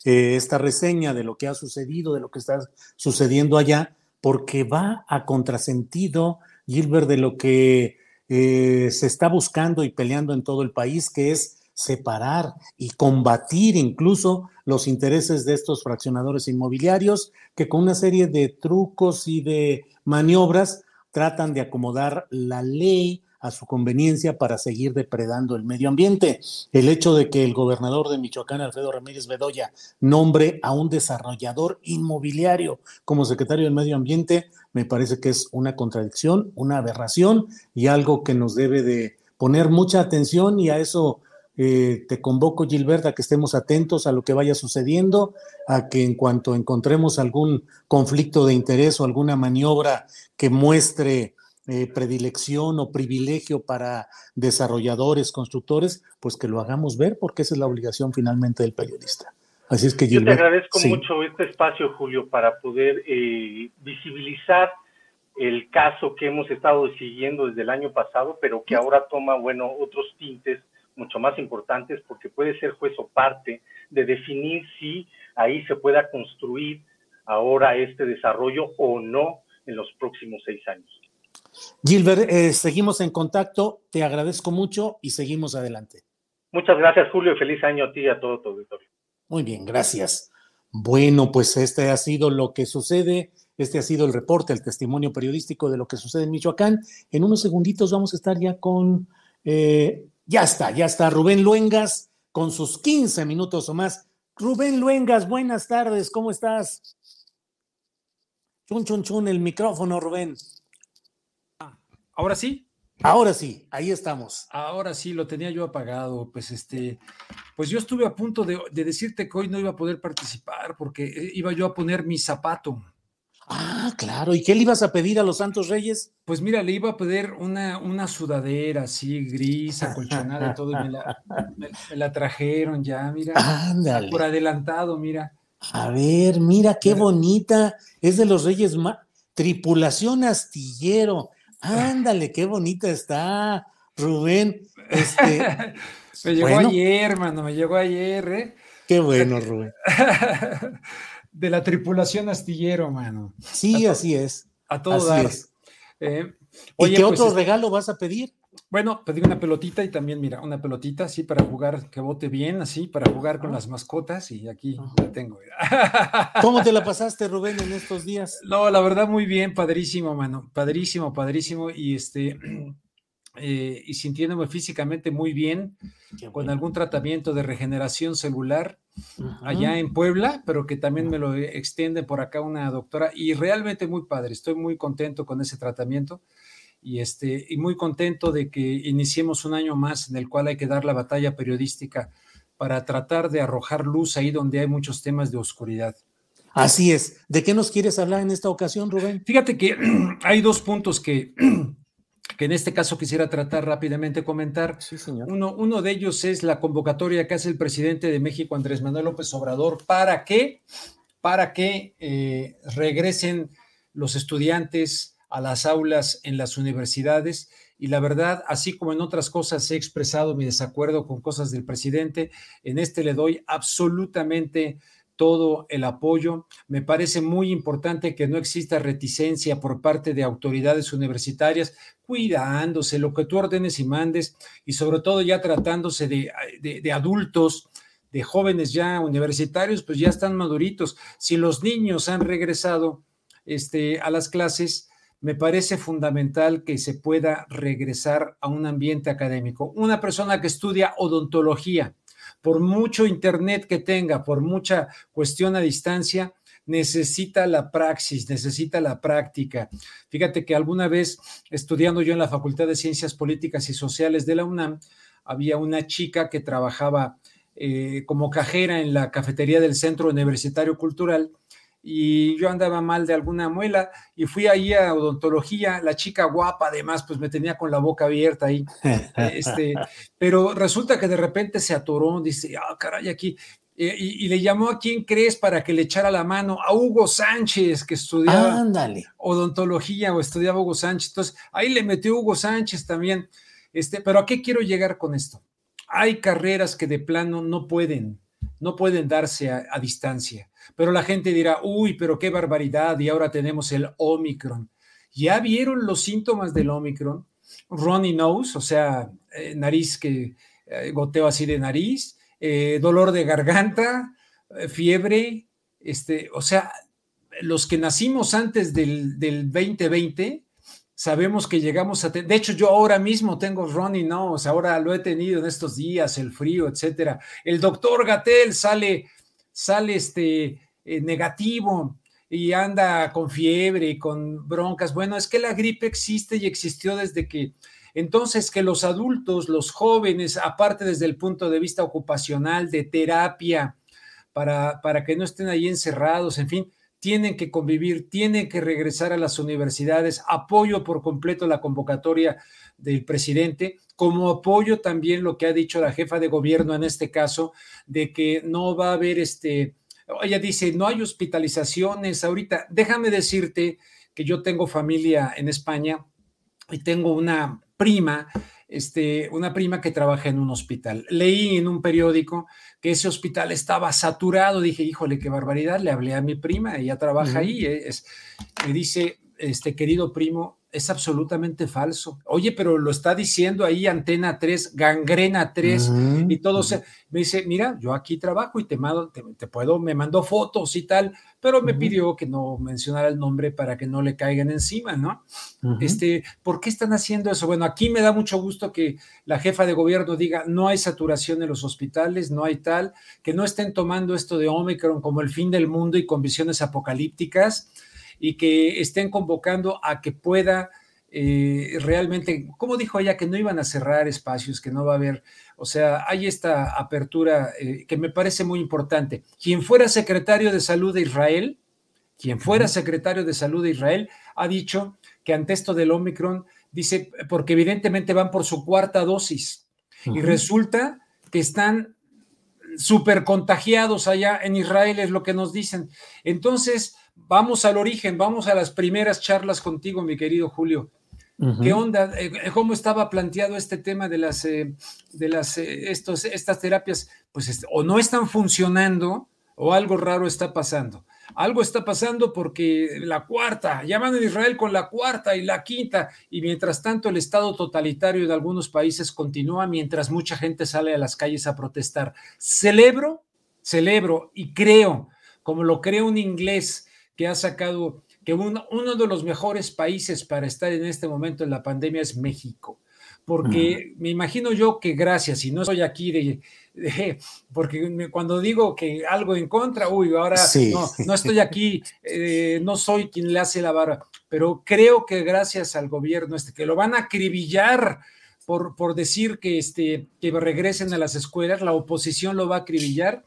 eh, esta reseña de lo que ha sucedido, de lo que está sucediendo allá, porque va a contrasentido, Gilbert, de lo que se está buscando y peleando en todo el país, que es separar y combatir incluso los intereses de estos fraccionadores inmobiliarios que con una serie de trucos y de maniobras tratan de acomodar la ley a su conveniencia para seguir depredando el medio ambiente. El hecho de que el gobernador de Michoacán, Alfredo Ramírez Bedoya, nombre a un desarrollador inmobiliario como secretario del medio ambiente, me parece que es una contradicción, una aberración y algo que nos debe de poner mucha atención y a eso eh, te convoco, Gilberta, a que estemos atentos a lo que vaya sucediendo, a que en cuanto encontremos algún conflicto de interés o alguna maniobra que muestre eh, predilección o privilegio para desarrolladores, constructores, pues que lo hagamos ver, porque esa es la obligación finalmente del periodista. Así es que Yo te agradezco mucho este espacio, Julio, para poder eh, visibilizar el caso que hemos estado siguiendo desde el año pasado, pero que ahora toma, bueno, otros tintes mucho más importantes porque puede ser juez o parte de definir si ahí se pueda construir ahora este desarrollo o no en los próximos seis años. Gilbert, eh, seguimos en contacto, te agradezco mucho y seguimos adelante. Muchas gracias, Julio, feliz año a ti y a todo tu auditorio. Muy bien, gracias. Bueno, pues este ha sido lo que sucede, este ha sido el reporte, el testimonio periodístico de lo que sucede en Michoacán. En unos segunditos vamos a estar ya con eh, ya está, ya está Rubén Luengas con sus 15 minutos o más. Rubén Luengas, buenas tardes, ¿cómo estás? Chun, chun, chun, el micrófono, Rubén. ¿Ahora sí? Ahora sí, ahí estamos. Ahora sí, lo tenía yo apagado. Pues este, pues yo estuve a punto de, de decirte que hoy no iba a poder participar porque eh, iba yo a poner mi zapato. Ah, claro. ¿Y qué le ibas a pedir a los Santos Reyes? Pues mira, le iba a pedir una, una sudadera así, gris, [LAUGHS] acolchonada y todo, y me la, me, la trajeron ya, mira. Ándale. Por adelantado, mira. A ver, mira qué bonita. Es de los Reyes Ma Tripulación Astillero. Ándale, qué bonita está, Rubén. Este, [LAUGHS] me llegó ayer, hermano, me llegó ayer, ¿eh? Qué bueno, Rubén. [LAUGHS] de la tripulación astillero, mano. Sí, así es. A todo así Eh, ¿Y qué pues, otro regalo vas a pedir? Bueno, pedí una pelotita y también, mira, una pelotita así para jugar, que bote bien, así, para jugar con las mascotas y aquí la tengo. [LAUGHS] ¿Cómo te la pasaste, Rubén, en estos días? No, la verdad, muy bien, padrísimo, mano, padrísimo, padrísimo y este, [CLEARS THROAT] eh, y sintiéndome físicamente muy bien, con algún tratamiento de regeneración celular allá en Puebla, pero que también me lo extiende por acá una doctora y realmente muy padre, estoy muy contento con ese tratamiento y, este, y muy contento de que iniciemos un año más en el cual hay que dar la batalla periodística para tratar de arrojar luz ahí donde hay muchos temas de oscuridad. Así es. ¿De qué nos quieres hablar en esta ocasión, Rubén? Fíjate que [CLEARS THROAT] hay dos puntos que [CLEARS THROAT] que en este caso quisiera tratar rápidamente, comentar. Sí, señor. Uno, uno de ellos es la convocatoria que hace el presidente de México, Andrés Manuel López Obrador, para que, para que eh, regresen los estudiantes a las aulas en las universidades. Y la verdad, así como en otras cosas he expresado mi desacuerdo con cosas del presidente, en este le doy absolutamente todo el apoyo. Me parece muy importante que no exista reticencia por parte de autoridades universitarias, cuidándose lo que tú ordenes y mandes, y sobre todo ya tratándose de, adultos, de jóvenes ya universitarios, pues ya están maduritos. Si los niños han regresado este, a las clases, me parece fundamental que se pueda regresar a un ambiente académico. Una persona que estudia odontología, por mucho internet que tenga, por mucha cuestión a distancia, necesita la praxis, necesita la práctica. Fíjate que alguna vez, estudiando yo en la Facultad de Ciencias Políticas y Sociales de la UNAM, había una chica que trabajaba eh, como cajera en la cafetería del Centro Universitario Cultural y yo andaba mal de alguna muela y fui ahí a odontología, la chica guapa además pues me tenía con la boca abierta ahí, este, [LAUGHS] pero resulta que de repente se atoró, dice, ah, caray, aquí, eh, y, le llamó a quién crees para que le echara la mano, a Hugo Sánchez, que estudiaba odontología o estudiaba Hugo Sánchez, entonces ahí le metió Hugo Sánchez también, este, pero ¿a qué quiero llegar con esto? Hay carreras que de plano no pueden, no pueden darse a distancia pero la gente dirá, uy, pero qué barbaridad, y ahora tenemos el Omicron. ¿Ya vieron los síntomas del Omicron? Runny nose, o sea, eh, nariz que eh, goteo así de nariz, eh, dolor de garganta, fiebre, este, o sea, los que nacimos antes del, del 2020, sabemos que llegamos a... De hecho, yo ahora mismo tengo runny nose, ahora lo he tenido en estos días, el frío, etcétera. El doctor Gatel sale sale este eh, negativo y anda con fiebre y con broncas. Bueno, es que la gripe existe y existió desde que entonces que los adultos, los jóvenes, aparte desde el punto de vista ocupacional, de terapia, para, para que no estén ahí encerrados, en fin, tienen que convivir, tienen que regresar a las universidades. Apoyo por completo la convocatoria del presidente, como apoyo también lo que ha dicho la jefa de gobierno en este caso, de que no va a haber este, ella dice, no hay hospitalizaciones ahorita. Déjame decirte que yo tengo familia en España y tengo una prima, este, una prima que trabaja en un hospital. Leí en un periódico que ese hospital estaba saturado. Dije, híjole, qué barbaridad. Le hablé a mi prima, ella trabaja ahí. Es, me dice, este querido primo, es absolutamente falso. Oye, pero lo está diciendo ahí Antena 3, Gangrena 3 y todo. me dice, mira, yo aquí trabajo y te, mando, te, puedo, me mandó fotos y tal, pero me pidió que no mencionara el nombre para que no le caigan encima, ¿no? Este, ¿por qué están haciendo eso? Bueno, aquí me da mucho gusto que la jefa de gobierno diga, no hay saturación en los hospitales, no hay tal, que no estén tomando esto de Omicron como el fin del mundo y con visiones apocalípticas y que estén convocando a que pueda eh, realmente, como dijo ella, que no iban a cerrar espacios, que no va a haber, o sea, hay esta apertura eh, que me parece muy importante. Quien fuera secretario de salud de Israel quien fuera secretario de salud de Israel, ha dicho que ante esto del Omicron, dice, porque evidentemente van por su cuarta dosis y resulta que están súper contagiados allá en Israel, es lo que nos dicen. Entonces, vamos al origen, vamos a las primeras charlas contigo, mi querido Julio. ¿Qué onda? Eh, ¿Cómo estaba planteado este tema de las, eh, de las eh, estos, estas terapias? Pues o no están funcionando o algo raro está pasando. Algo está pasando porque la cuarta, llaman a Israel con la cuarta y la quinta, y mientras tanto el estado totalitario de algunos países continúa mientras mucha gente sale a las calles a protestar. Celebro, celebro y creo, como lo creo un inglés que ha sacado que uno, de los mejores países para estar en este momento en la pandemia es México. Porque me imagino yo que gracias, y no estoy aquí de, porque cuando digo que algo en contra, uy, ahora no, estoy aquí, eh, no soy quien le hace la vara, pero creo que gracias al gobierno este, que lo van a acribillar por, por decir que, este, que regresen a las escuelas, la oposición lo va a acribillar,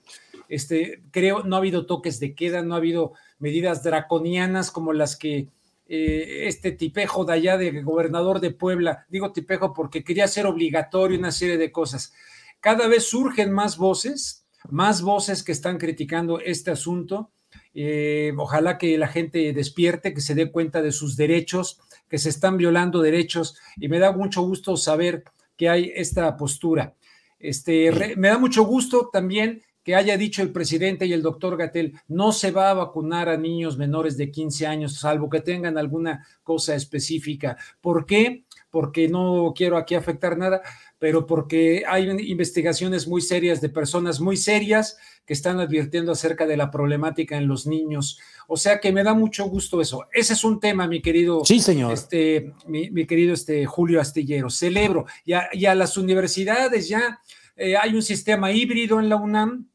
este, creo, no ha habido toques de queda, no ha habido medidas draconianas como las que eh, este tipejo de allá de gobernador de Puebla, digo tipejo porque quería hacer obligatorio una serie de cosas. Cada vez surgen más voces, más voces que están criticando este asunto. Eh, ojalá que la gente despierte, que se dé cuenta de sus derechos, que se están violando derechos y me da mucho gusto saber que hay esta postura. Este, me da mucho gusto también que haya dicho el presidente y el doctor Gatel, no se va a vacunar a niños menores de 15 años, salvo que tengan alguna cosa específica. ¿Por qué? Porque no quiero aquí afectar nada, pero porque hay investigaciones muy serias de personas muy serias que están advirtiendo acerca de la problemática en los niños. O sea que me da mucho gusto eso. Ese es un tema, mi querido. Sí, señor. Este, mi, querido este, Julio Astillero. Celebro. Y a, las universidades ya eh, hay un sistema híbrido en la UNAM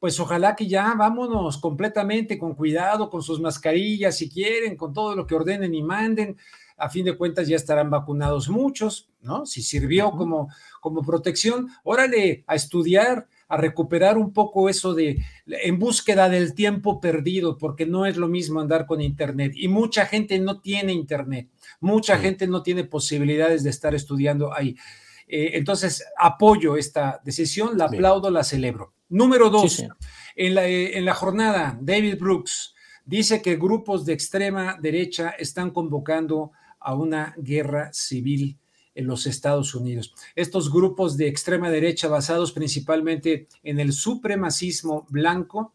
pues ojalá que ya vámonos completamente con cuidado, con sus mascarillas si quieren, con todo lo que ordenen y manden. A fin de cuentas ya estarán vacunados muchos, ¿no? Si sirvió como, como protección, órale a estudiar, a recuperar un poco eso de en búsqueda del tiempo perdido, porque no es lo mismo andar con Internet. Y mucha gente no tiene Internet, mucha gente no tiene posibilidades de estar estudiando ahí. Eh, entonces, apoyo esta decisión, la aplaudo, la celebro. Número dos, en, la, eh, en la jornada, David Brooks dice que grupos de extrema derecha están convocando a una guerra civil en los Estados Unidos. Estos grupos de extrema derecha basados principalmente en el supremacismo blanco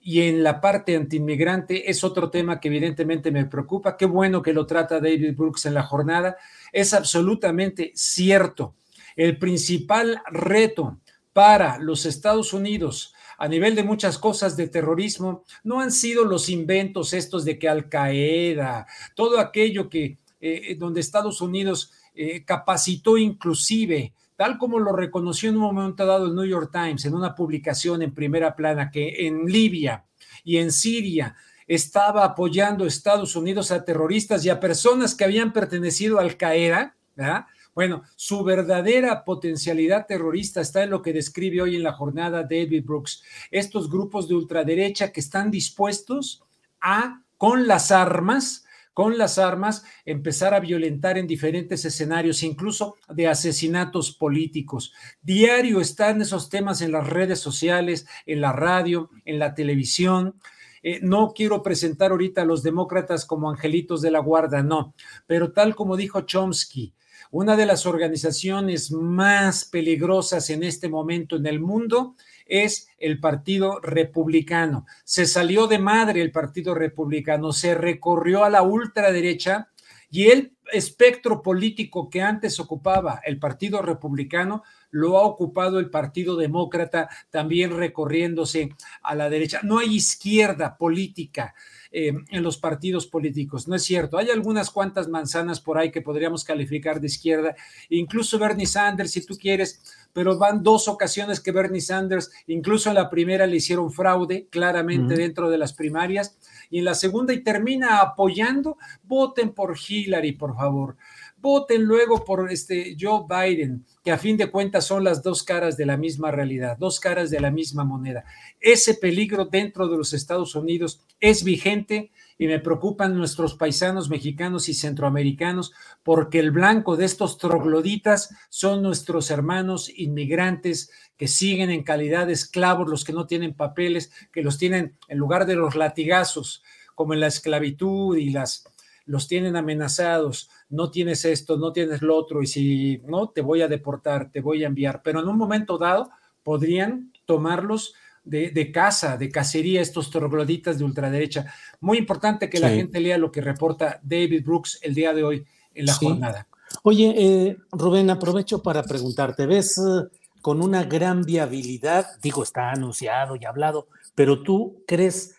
y en la parte antiinmigrante es otro tema que evidentemente me preocupa. Qué bueno que lo trata David Brooks en la jornada. Es absolutamente cierto. El principal reto para los Estados Unidos a nivel de muchas cosas de terrorismo no han sido los inventos estos de que Al Qaeda, todo aquello que eh, donde Estados Unidos eh, capacitó inclusive, tal como lo reconoció en un momento dado el New York Times en una publicación en primera plana, que en Libia y en Siria estaba apoyando Estados Unidos a terroristas y a personas que habían pertenecido a Al Qaeda, ¿verdad? Bueno, su verdadera potencialidad terrorista está en lo que describe hoy en la jornada David Brooks. Estos grupos de ultraderecha que están dispuestos a, con las armas, con las armas, empezar a violentar en diferentes escenarios, incluso de asesinatos políticos. Diario están esos temas en las redes sociales, en la radio, en la televisión. Eh, no quiero presentar ahorita a los demócratas como angelitos de la guarda, no, pero tal como dijo Chomsky, una de las organizaciones más peligrosas en este momento en el mundo es el Partido Republicano. Se salió de madre el Partido Republicano, se recorrió a la ultraderecha y el espectro político que antes ocupaba el Partido Republicano lo ha ocupado el Partido Demócrata, también recorriéndose a la derecha. No hay izquierda política eh, en los partidos políticos. No es cierto. Hay algunas cuantas manzanas por ahí que podríamos calificar de izquierda, incluso Bernie Sanders, si tú quieres, pero van dos ocasiones que Bernie Sanders, incluso en la primera le hicieron fraude claramente dentro de las primarias, y en la segunda y termina apoyando, voten por Hillary, por favor voten luego por este Joe Biden, que a fin de cuentas son las dos caras de la misma realidad, dos caras de la misma moneda. Ese peligro dentro de los Estados Unidos es vigente y me preocupan nuestros paisanos mexicanos y centroamericanos porque el blanco de estos trogloditas son nuestros hermanos inmigrantes que siguen en calidad de esclavos, los que no tienen papeles, que los tienen en lugar de los latigazos, como en la esclavitud y las los tienen amenazados, no tienes esto, no tienes lo otro, y si no, te voy a deportar, te voy a enviar. Pero en un momento dado podrían tomarlos de, casa, de cacería, estos trogloditas de ultraderecha. Muy importante que la gente lea lo que reporta David Brooks el día de hoy en la jornada. Oye, eh, Rubén, aprovecho para preguntarte, ¿ves eh, con una gran viabilidad, digo, está anunciado y hablado, pero tú crees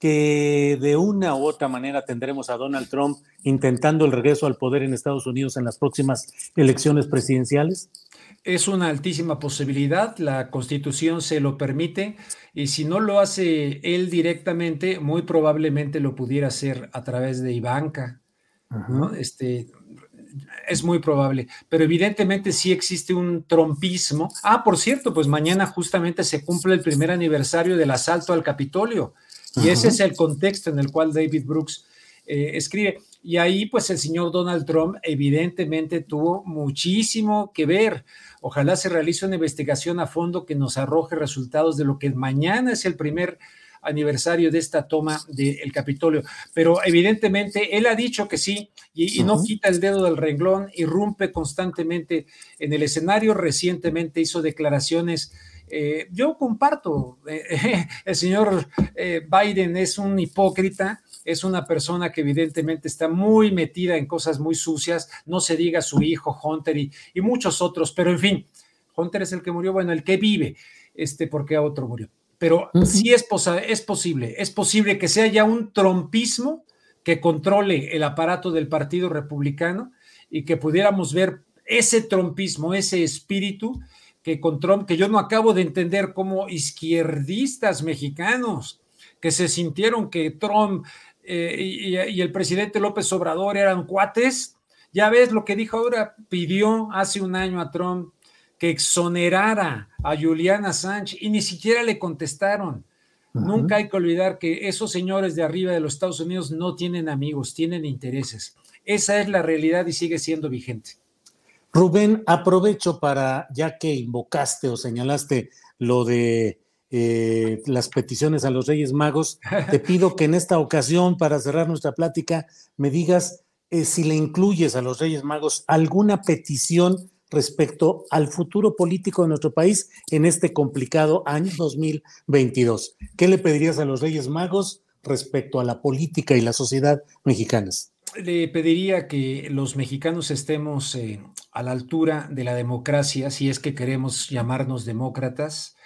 que de una u otra manera tendremos a Donald Trump intentando el regreso al poder en Estados Unidos en las próximas elecciones presidenciales? Es una altísima posibilidad, la constitución se lo permite y si no lo hace él directamente, muy probablemente lo pudiera hacer a través de Ivanka. Este, es muy probable, pero evidentemente sí existe un trompismo. Ah, por cierto, pues mañana justamente se cumple el primer aniversario del asalto al Capitolio y ese es el contexto en el cual David Brooks eh, escribe. Y ahí, pues el señor Donald Trump evidentemente tuvo muchísimo que ver. Ojalá se realice una investigación a fondo que nos arroje resultados de lo que mañana es el primer aniversario de esta toma del Capitolio. Pero evidentemente él ha dicho que sí y, no quita el dedo del renglón, irrumpe constantemente en el escenario. Recientemente hizo declaraciones. Eh, yo comparto, eh, [LAUGHS] el señor Biden es un hipócrita, es una persona que evidentemente está muy metida en cosas muy sucias, no se diga su hijo Hunter y, muchos otros, pero en fin, Hunter es el que murió, bueno, el que vive, este, porque otro murió. Pero sí es, es posible, es posible que sea ya un trompismo que controle el aparato del Partido Republicano y que pudiéramos ver ese trompismo, ese espíritu que con Trump, que yo no acabo de entender como izquierdistas mexicanos que se sintieron que Trump eh, y, el presidente López Obrador eran cuates. Ya ves lo que dijo ahora, pidió hace un año a Trump que exonerara a Juliana Sánchez y ni siquiera le contestaron. Nunca hay que olvidar que esos señores de arriba de los Estados Unidos no tienen amigos, tienen intereses. Esa es la realidad y sigue siendo vigente. Rubén, aprovecho para, ya que invocaste o señalaste lo de eh, las peticiones a los Reyes Magos. Te [LAUGHS] pido que en esta ocasión, para cerrar nuestra plática, me digas eh, si le incluyes a los Reyes Magos alguna petición respecto al futuro político de nuestro país en este complicado año 2022. ¿Qué le pedirías a los Reyes Magos respecto a la política y la sociedad mexicanas? Le pediría que los mexicanos estemos eh, a la altura de la democracia, si es que queremos llamarnos demócratas,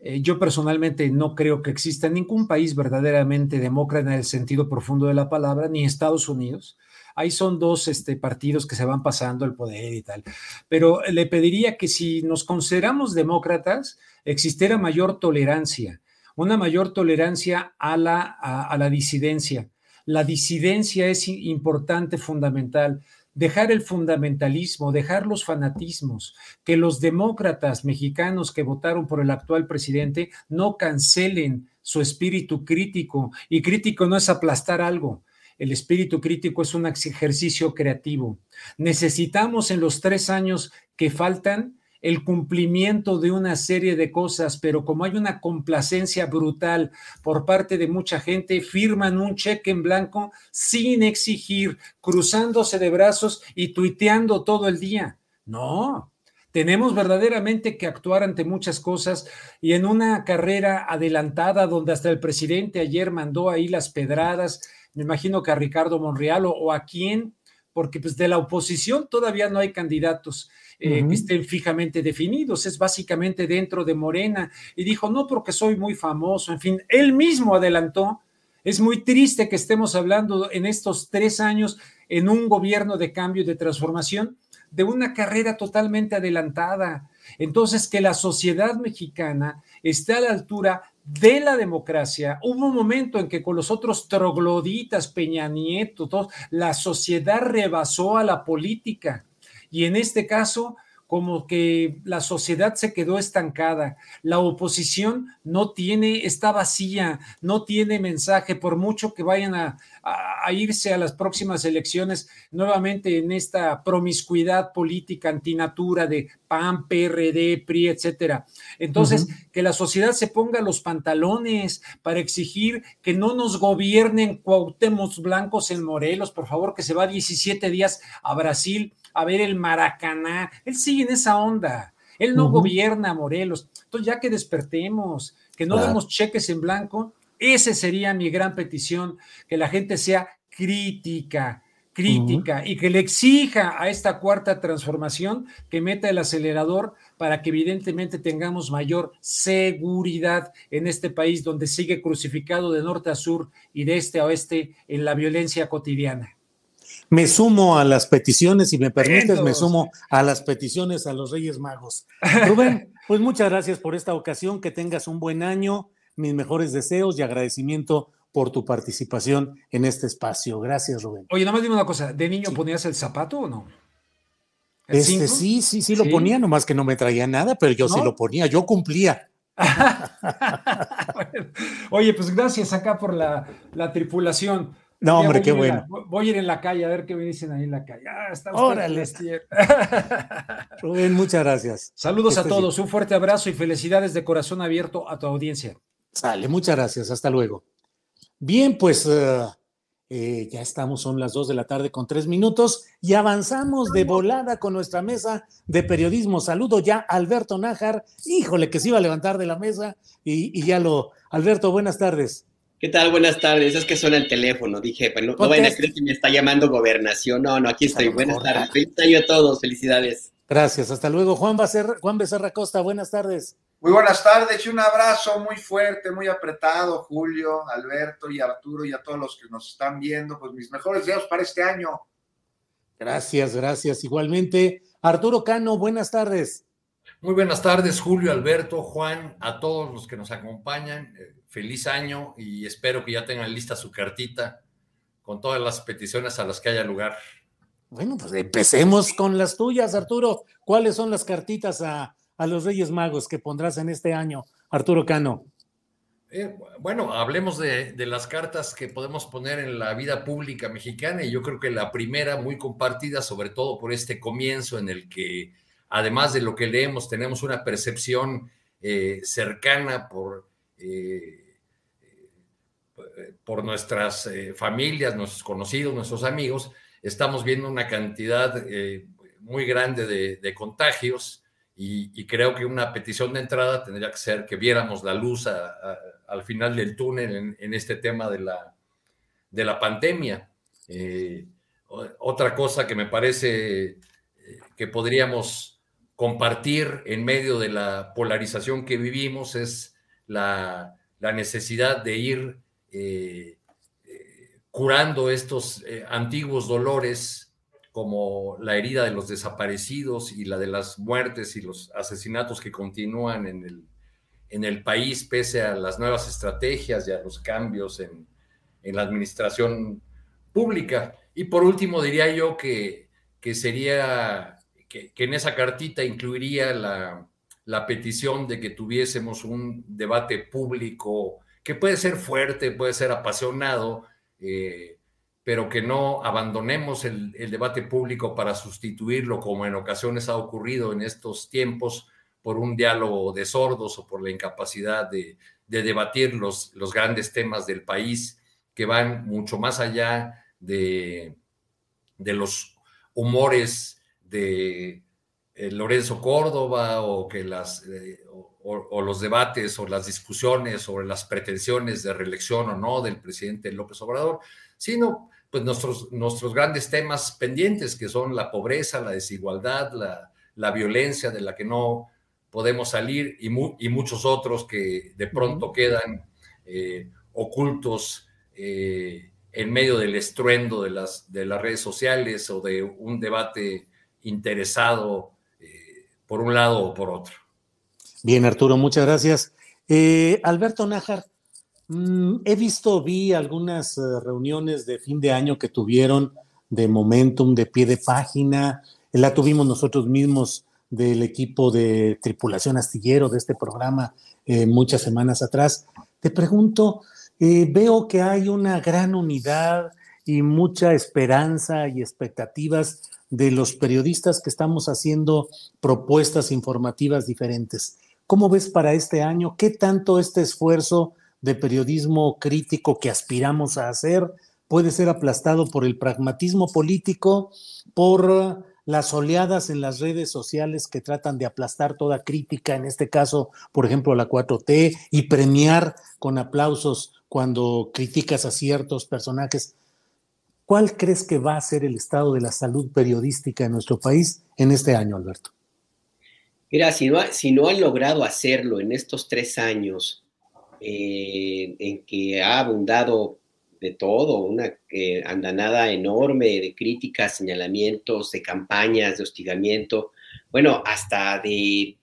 eh, yo personalmente no creo que exista ningún país verdaderamente demócrata en el sentido profundo de la palabra, ni Estados Unidos. Ahí son dos este, partidos que se van pasando el poder y tal. Pero le pediría que si nos consideramos demócratas, existiera mayor tolerancia, una mayor tolerancia a la, a la disidencia. La disidencia es importante, fundamental dejar el fundamentalismo, dejar los fanatismos, que los demócratas mexicanos que votaron por el actual presidente no cancelen su espíritu crítico. Y crítico no es aplastar algo. El espíritu crítico es un ejercicio creativo. Necesitamos en los tres años que faltan el cumplimiento de una serie de cosas, pero como hay una complacencia brutal por parte de mucha gente, firman un cheque en blanco sin exigir, cruzándose de brazos y tuiteando todo el día. No, tenemos verdaderamente que actuar ante muchas cosas y en una carrera adelantada donde hasta el presidente ayer mandó ahí las pedradas, me imagino que a Ricardo Monreal o, o a quién, porque pues de la oposición todavía no hay candidatos eh, que estén fijamente definidos, es básicamente dentro de Morena. Y dijo, no, porque soy muy famoso, en fin, él mismo adelantó. Es muy triste que estemos hablando en estos tres años en un gobierno de cambio y de transformación de una carrera totalmente adelantada. Entonces, que la sociedad mexicana esté a la altura de la democracia. Hubo un momento en que con los otros trogloditas, Peña Nieto, la sociedad rebasó a la política. Y en este caso, como que la sociedad se quedó estancada, la oposición no tiene, está vacía, no tiene mensaje, por mucho que vayan a, irse a las próximas elecciones nuevamente en esta promiscuidad política antinatura de PAN, PRD, PRI, etcétera. Entonces, que la sociedad se ponga los pantalones para exigir que no nos gobiernen cuautemos blancos en Morelos, por favor, que se va 17 días a Brasil a ver el Maracaná. Él sigue en esa onda. Él no gobierna Morelos. Entonces, ya que despertemos, que no demos cheques en blanco, esa sería mi gran petición, que la gente sea crítica, crítica y que le exija a esta cuarta transformación que meta el acelerador para que evidentemente tengamos mayor seguridad en este país donde sigue crucificado de norte a sur y de este a oeste en la violencia cotidiana. Me sumo a las peticiones, si me permites, me sumo a las peticiones a los Reyes Magos. Rubén, [LAUGHS] pues muchas gracias por esta ocasión, que tengas un buen año, mis mejores deseos y agradecimiento por tu participación en este espacio. Gracias, Rubén. Oye, nada más dime una cosa, ¿de niño ponías el zapato o no? Este, sí, sí, sí lo ponía, nomás que no me traía nada, pero yo sí lo ponía, yo cumplía. [LAUGHS] Oye, pues gracias acá por la, la tripulación. No, hombre, qué bueno. voy a ir en la calle a ver qué me dicen ahí en la calle. Ah, está Órale. [LAUGHS] Rubén, muchas gracias. Saludos a todos, un fuerte abrazo y felicidades de corazón abierto a tu audiencia. Sale, muchas gracias, hasta luego. Bien, pues eh, eh, ya estamos, son las dos de la tarde con tres minutos y avanzamos de volada con nuestra mesa de periodismo. Saludo ya a Alberto Nájar, híjole que se iba a levantar de la mesa y, y ya lo. Alberto, buenas tardes. ¿Qué tal? Buenas tardes. Es que suena el teléfono. Dije, pues no, vayan a creer que me está llamando gobernación. No, no, aquí estoy. Buenas tardes. Feliz año a todos. Felicidades. Gracias. Hasta luego. Juan, Becerra, Juan Becerra Costa, buenas tardes. Muy buenas tardes y un abrazo muy fuerte, muy apretado, Julio, Alberto y Arturo y a todos los que nos están viendo. Pues mis mejores deseos para este año. Gracias, gracias. Igualmente, Arturo Cano, buenas tardes. Muy buenas tardes, Julio, Alberto, Juan, a todos los que nos acompañan. Feliz año y espero que ya tengan lista su cartita con todas las peticiones a las que haya lugar. Bueno, pues empecemos con las tuyas, Arturo. ¿Cuáles son las cartitas a, los Reyes Magos que pondrás en este año, Arturo Cano? Eh, bueno, hablemos de, de, las cartas que podemos poner en la vida pública mexicana y yo creo que la primera muy compartida, sobre todo por este comienzo en el que, además de lo que leemos, tenemos una percepción eh, cercana por por nuestras eh, familias, nuestros conocidos, nuestros amigos, estamos viendo una cantidad eh, muy grande de, contagios y, creo que una petición de entrada tendría que ser que viéramos la luz al final del túnel en, este tema de la, de la pandemia. otra cosa que me parece que podríamos compartir en medio de la polarización que vivimos es la, necesidad de ir eh, eh, curando estos eh, antiguos dolores como la herida de los desaparecidos y la de las muertes y los asesinatos que continúan en el, en el país pese a las nuevas estrategias y a los cambios en, la administración pública. Y por último, diría yo que, que sería, que en esa cartita incluiría la, la petición de que tuviésemos un debate público que puede ser fuerte, puede ser apasionado, eh, pero que no abandonemos el, debate público para sustituirlo, como en ocasiones ha ocurrido en estos tiempos, por un diálogo de sordos o por la incapacidad de, debatir los, grandes temas del país que van mucho más allá de los humores de eh, Lorenzo Córdoba o que las eh, o, los debates o las discusiones sobre las pretensiones de reelección o no del presidente López Obrador, sino pues nuestros, nuestros grandes temas pendientes que son la pobreza, la desigualdad, la, violencia de la que no podemos salir y, y muchos otros que de pronto quedan eh, ocultos en medio del estruendo de las, de las redes sociales o de un debate interesado por un lado o por otro. Bien, Arturo, muchas gracias. Eh, Alberto Nájar, mm, he visto, vi algunas eh, reuniones de fin de año que tuvieron de Momentum, de pie de página, la tuvimos nosotros mismos del equipo de tripulación astillero de este programa eh, muchas semanas atrás. Te pregunto, veo que hay una gran unidad y mucha esperanza y expectativas de los periodistas que estamos haciendo propuestas informativas diferentes. ¿Cómo ves para este año? ¿Qué tanto este esfuerzo de periodismo crítico que aspiramos a hacer puede ser aplastado por el pragmatismo político, por las oleadas en las redes sociales que tratan de aplastar toda crítica, en este caso, por ejemplo, la 4T, y premiar con aplausos cuando criticas a ciertos personajes? ¿Cuál crees que va a ser el estado de la salud periodística en nuestro país en este año, Alberto? Mira, si no, si no han logrado hacerlo en estos tres años, eh, en que ha abundado de todo, una eh, andanada enorme de críticas, señalamientos, de campañas, de hostigamiento, bueno, hasta de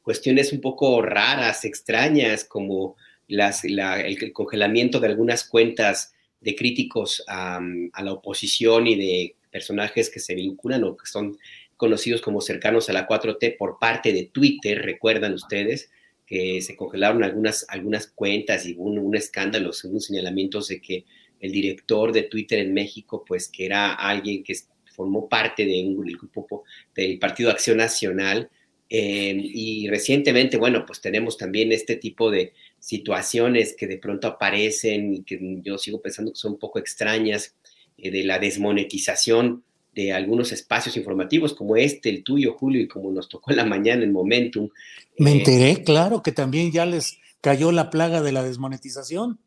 cuestiones un poco raras, extrañas, como el congelamiento de algunas cuentas de críticos a, la oposición y de personajes que se vinculan o que son conocidos como cercanos a la 4T por parte de Twitter, recuerdan ustedes que se congelaron algunas, algunas cuentas y un, escándalo, según señalamientos de que el director de Twitter en México, pues que era alguien que formó parte de un grupo del Partido Acción Nacional, eh, y recientemente, bueno, pues tenemos también este tipo de, situaciones que de pronto aparecen y que yo sigo pensando que son un poco extrañas, eh, de la desmonetización de algunos espacios informativos como este, el tuyo, Julio, y como nos tocó en la mañana en Momentum. Me eh, enteré, claro, que también ya les cayó la plaga de la desmonetización.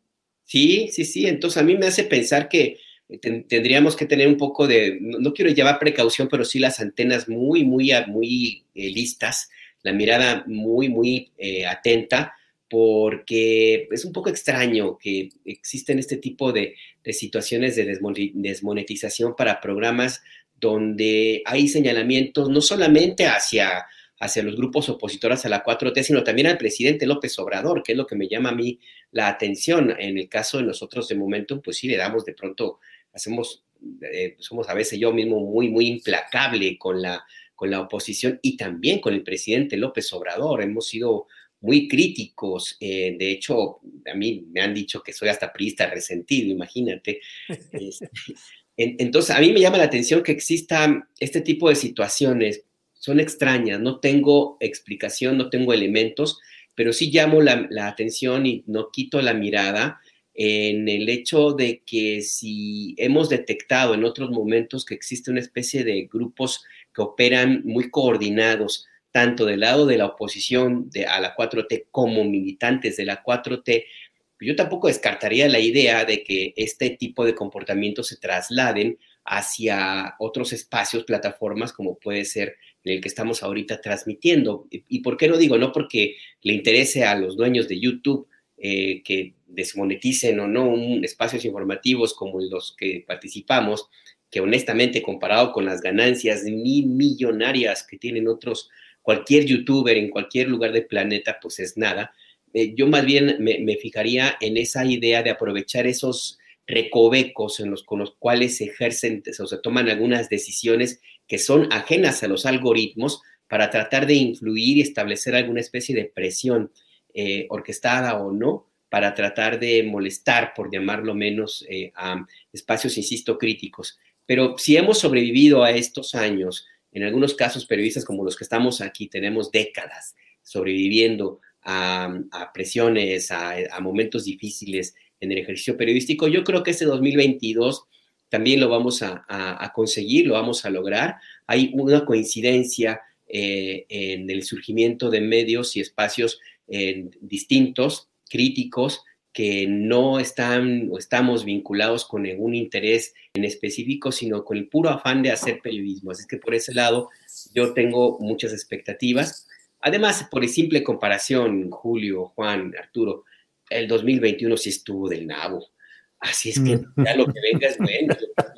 Sí, sí, sí. Entonces a mí me hace pensar que tendríamos que tener un poco de, no, quiero llevar precaución, pero sí las antenas muy, muy, muy eh, listas, la mirada muy, muy atenta porque es un poco extraño que existen este tipo de, situaciones de desmonetización para programas donde hay señalamientos no solamente hacia, hacia los grupos opositores a la 4T, sino también al presidente López Obrador, que es lo que me llama a mí la atención. En el caso de nosotros de momento, pues sí le damos de pronto, hacemos, eh, somos a veces yo mismo muy, muy implacable con la, con la oposición y también con el presidente López Obrador. Hemos sido muy críticos. Eh, de hecho, a mí me han dicho que soy hasta priista resentido, imagínate. Este, entonces, a mí me llama la atención que exista este tipo de situaciones. Son extrañas, no tengo explicación, no tengo elementos, pero sí llamo la, la atención y no quito la mirada en el hecho de que si hemos detectado en otros momentos que existe una especie de grupos que operan muy coordinados, tanto del lado de la oposición de, a la 4T como militantes de la 4T, yo tampoco descartaría la idea de que este tipo de comportamientos se trasladen hacia otros espacios, plataformas, como puede ser el que estamos ahorita transmitiendo. ¿Y, por qué no digo? No porque le interese a los dueños de YouTube eh, que desmoneticen o no un, espacios informativos como los que participamos, que honestamente comparado con las ganancias millonarias que tienen otros cualquier youtuber en cualquier lugar del planeta, pues es nada. Eh, yo más bien me, fijaría en esa idea de aprovechar esos recovecos en los, con los cuales se ejercen o se toman algunas decisiones que son ajenas a los algoritmos para tratar de influir y establecer alguna especie de presión eh, orquestada o no para tratar de molestar, por llamarlo menos, eh, a espacios, insisto, críticos. Pero si hemos sobrevivido a estos años, en algunos casos, periodistas como los que estamos aquí tenemos décadas sobreviviendo a, presiones, a, momentos difíciles en el ejercicio periodístico. Yo creo que este 2022 también lo vamos a, conseguir, lo vamos a lograr. Hay una coincidencia eh, en el surgimiento de medios y espacios distintos, críticos, que no están o estamos vinculados con ningún interés en específico, sino con el puro afán de hacer periodismo. Así que por ese lado yo tengo muchas expectativas. Además, por simple comparación, Julio, Juan, Arturo, el 2021 sí estuvo del nabo. Así es que ya lo que venga es bueno.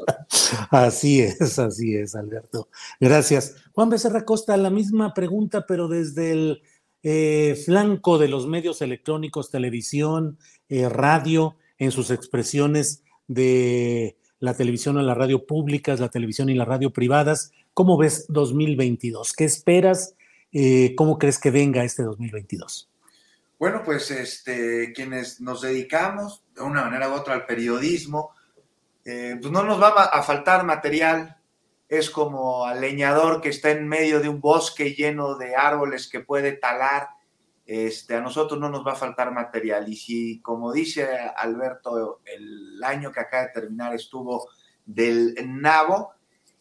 [LAUGHS] Así es, así es, Alberto. Gracias. Juan Becerra Costa, la misma pregunta, pero desde el eh, flanco de los medios electrónicos, televisión, eh, radio, en sus expresiones de la televisión o la radio públicas, la televisión y la radio privadas. ¿Cómo ves 2022? ¿Qué esperas? Eh, ¿Cómo crees que venga este 2022? Bueno, pues este, quienes nos dedicamos de una manera u otra al periodismo, pues no nos va a faltar material. Es como al leñador que está en medio de un bosque lleno de árboles que puede talar este, a nosotros no nos va a faltar material. Y si, como dice Alberto, el año que acaba de terminar estuvo del nabo,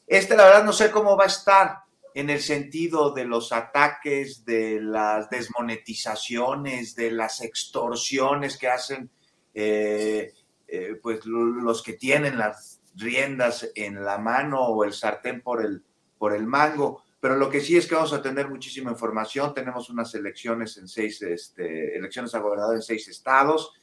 este la verdad no sé cómo va a estar en el sentido de los ataques, de las desmonetizaciones, de las extorsiones que hacen eh, eh, pues los que tienen las riendas en la mano o el sartén por el, por el mango pero lo que sí es que vamos a tener muchísima información. Tenemos unas elecciones en seis, este, elecciones a gobernador en seis estados.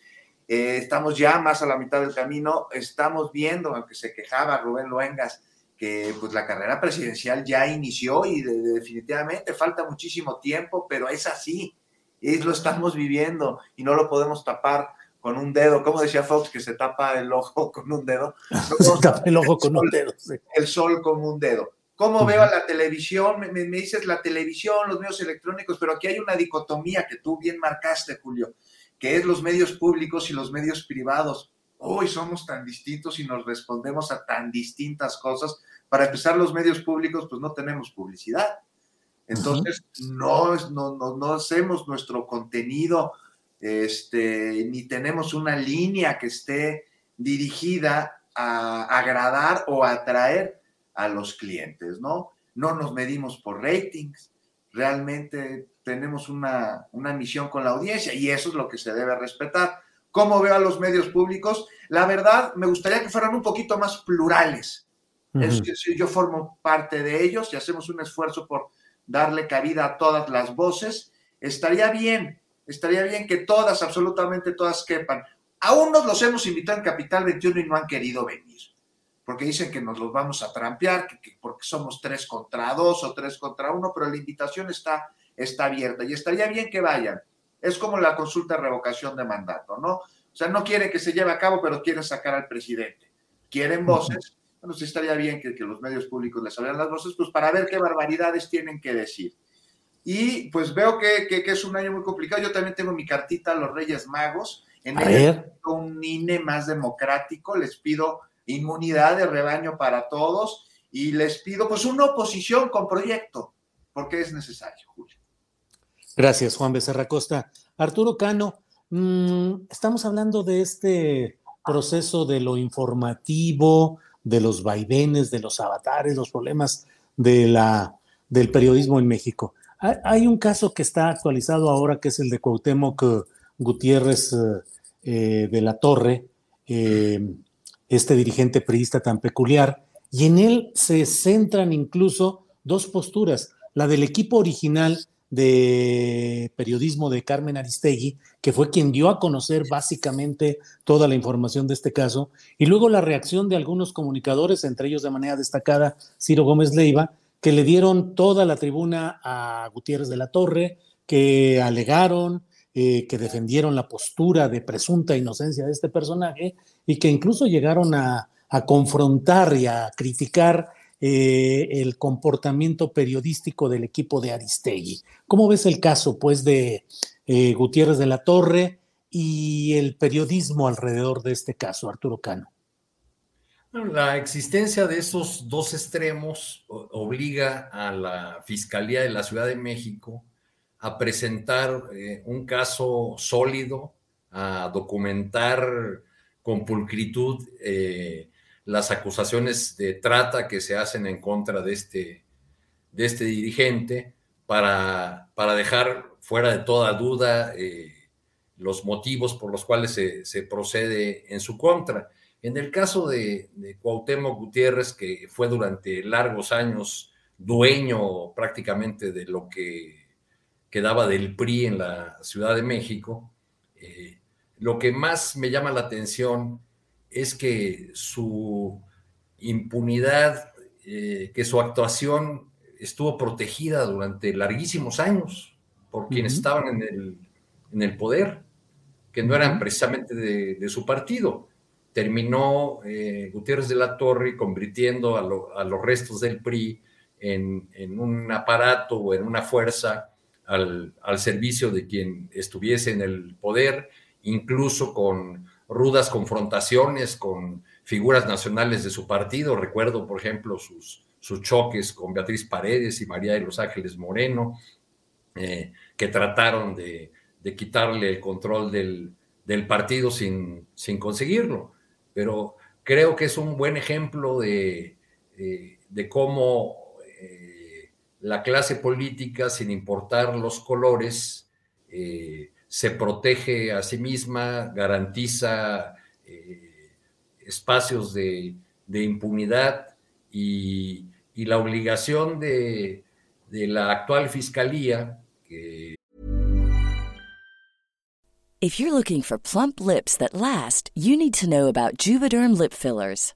Eh, estamos ya más a la mitad del camino. Estamos viendo, aunque se quejaba Rubén Luengas, que pues la carrera presidencial ya inició y definitivamente falta muchísimo tiempo, pero es así. Es, lo estamos viviendo y no lo podemos tapar con un dedo. Como decía Fox, que se tapa el ojo [LAUGHS] con un dedo. [LAUGHS] se tapa el ojo con un dedo. El sol con un dedo. ¿Cómo veo a la televisión? Me, dices la televisión, los medios electrónicos, pero aquí hay una dicotomía que tú bien marcaste, Julio, que es los medios públicos y los medios privados. Hoy somos tan distintos y nos respondemos a tan distintas cosas. Para empezar, los medios públicos, pues no tenemos publicidad. Entonces, no, no, no, no, hacemos nuestro contenido, este, ni tenemos una línea que esté dirigida a agradar o atraer a los clientes, ¿no? No nos medimos por ratings, realmente tenemos una, misión con la audiencia y eso es lo que se debe respetar. ¿Cómo veo a los medios públicos? La verdad, me gustaría que fueran un poquito más plurales. yo formo parte de ellos y hacemos un esfuerzo por darle cabida a todas las voces. Estaría bien, estaría bien que todas, absolutamente todas quepan. A unos los hemos invitado en Capital 21 y no han querido venir porque dicen que nos los vamos a trampear, que, porque somos tres contra dos o tres contra uno, pero la invitación está, está abierta y estaría bien que vayan. Es como la consulta de revocación de mandato, ¿no? O sea, no quieren que se lleve a cabo, pero quieren sacar al presidente. Quieren voces. Bueno, sí estaría bien que, los medios públicos les abrieran las voces, pues para ver qué barbaridades tienen que decir. Y pues veo que, que, es un año muy complicado. Yo también tengo mi cartita a los Reyes Magos. En el un INE más democrático. Les pido inmunidad de rebaño para todos y les pido pues una oposición con proyecto, porque es necesario, Julio. Gracias, Juan Becerra Costa. Arturo Cano, mm, estamos hablando de este proceso de lo informativo, de los vaivenes, de los avatares, los problemas de la, del periodismo en México. Hay, un caso que está actualizado ahora, que es el de Cuauhtémoc eh, Gutiérrez eh, eh, de la Torre, este dirigente priista tan peculiar, y en él se centran incluso dos posturas, la del equipo original de periodismo de Carmen Aristegui, que fue quien dio a conocer básicamente toda la información de este caso, y luego la reacción de algunos comunicadores, entre ellos de manera destacada Ciro Gómez Leiva, que le dieron toda la tribuna a Gutiérrez de la Torre, que alegaron, eh, que defendieron la postura de presunta inocencia de este personaje y que incluso llegaron a, confrontar y a criticar eh, el comportamiento periodístico del equipo de Aristegui. ¿Cómo ves el caso, pues, de eh, Gutiérrez de la Torre y el periodismo alrededor de este caso, Arturo Cano? La existencia de esos dos extremos obliga a la Fiscalía de la Ciudad de México a presentar eh, un caso sólido, a documentar con pulcritud eh, las acusaciones de trata que se hacen en contra de este, de este dirigente para, para dejar fuera de toda duda eh, los motivos por los cuales se, procede en su contra. En el caso de, de Cuauhtémoc Gutiérrez, que fue durante largos años dueño prácticamente de lo que quedaba del PRI en la Ciudad de México, eh, lo que más me llama la atención es que su impunidad, eh, que su actuación estuvo protegida durante larguísimos años por quienes estaban en el, en el, poder, que no eran precisamente de, su partido. Terminó eh, Gutiérrez de la Torre convirtiendo a, los restos del PRI en, en, un aparato o en una fuerza al, al servicio de quien estuviese en el poder, incluso con rudas confrontaciones con figuras nacionales de su partido. Recuerdo, por ejemplo, sus, sus choques con Beatriz Paredes y María de los Ángeles Moreno, eh, que trataron de, quitarle el control del, partido sin, sin, conseguirlo. Pero creo que es un buen ejemplo de, de cómo eh, la clase política, sin importar los colores, eh, se protege a sí misma, garantiza espacios de, impunidad y, la obligación de, de la actual fiscalía que If you're looking for plump lips that last, you need to know about Juvederm lip fillers.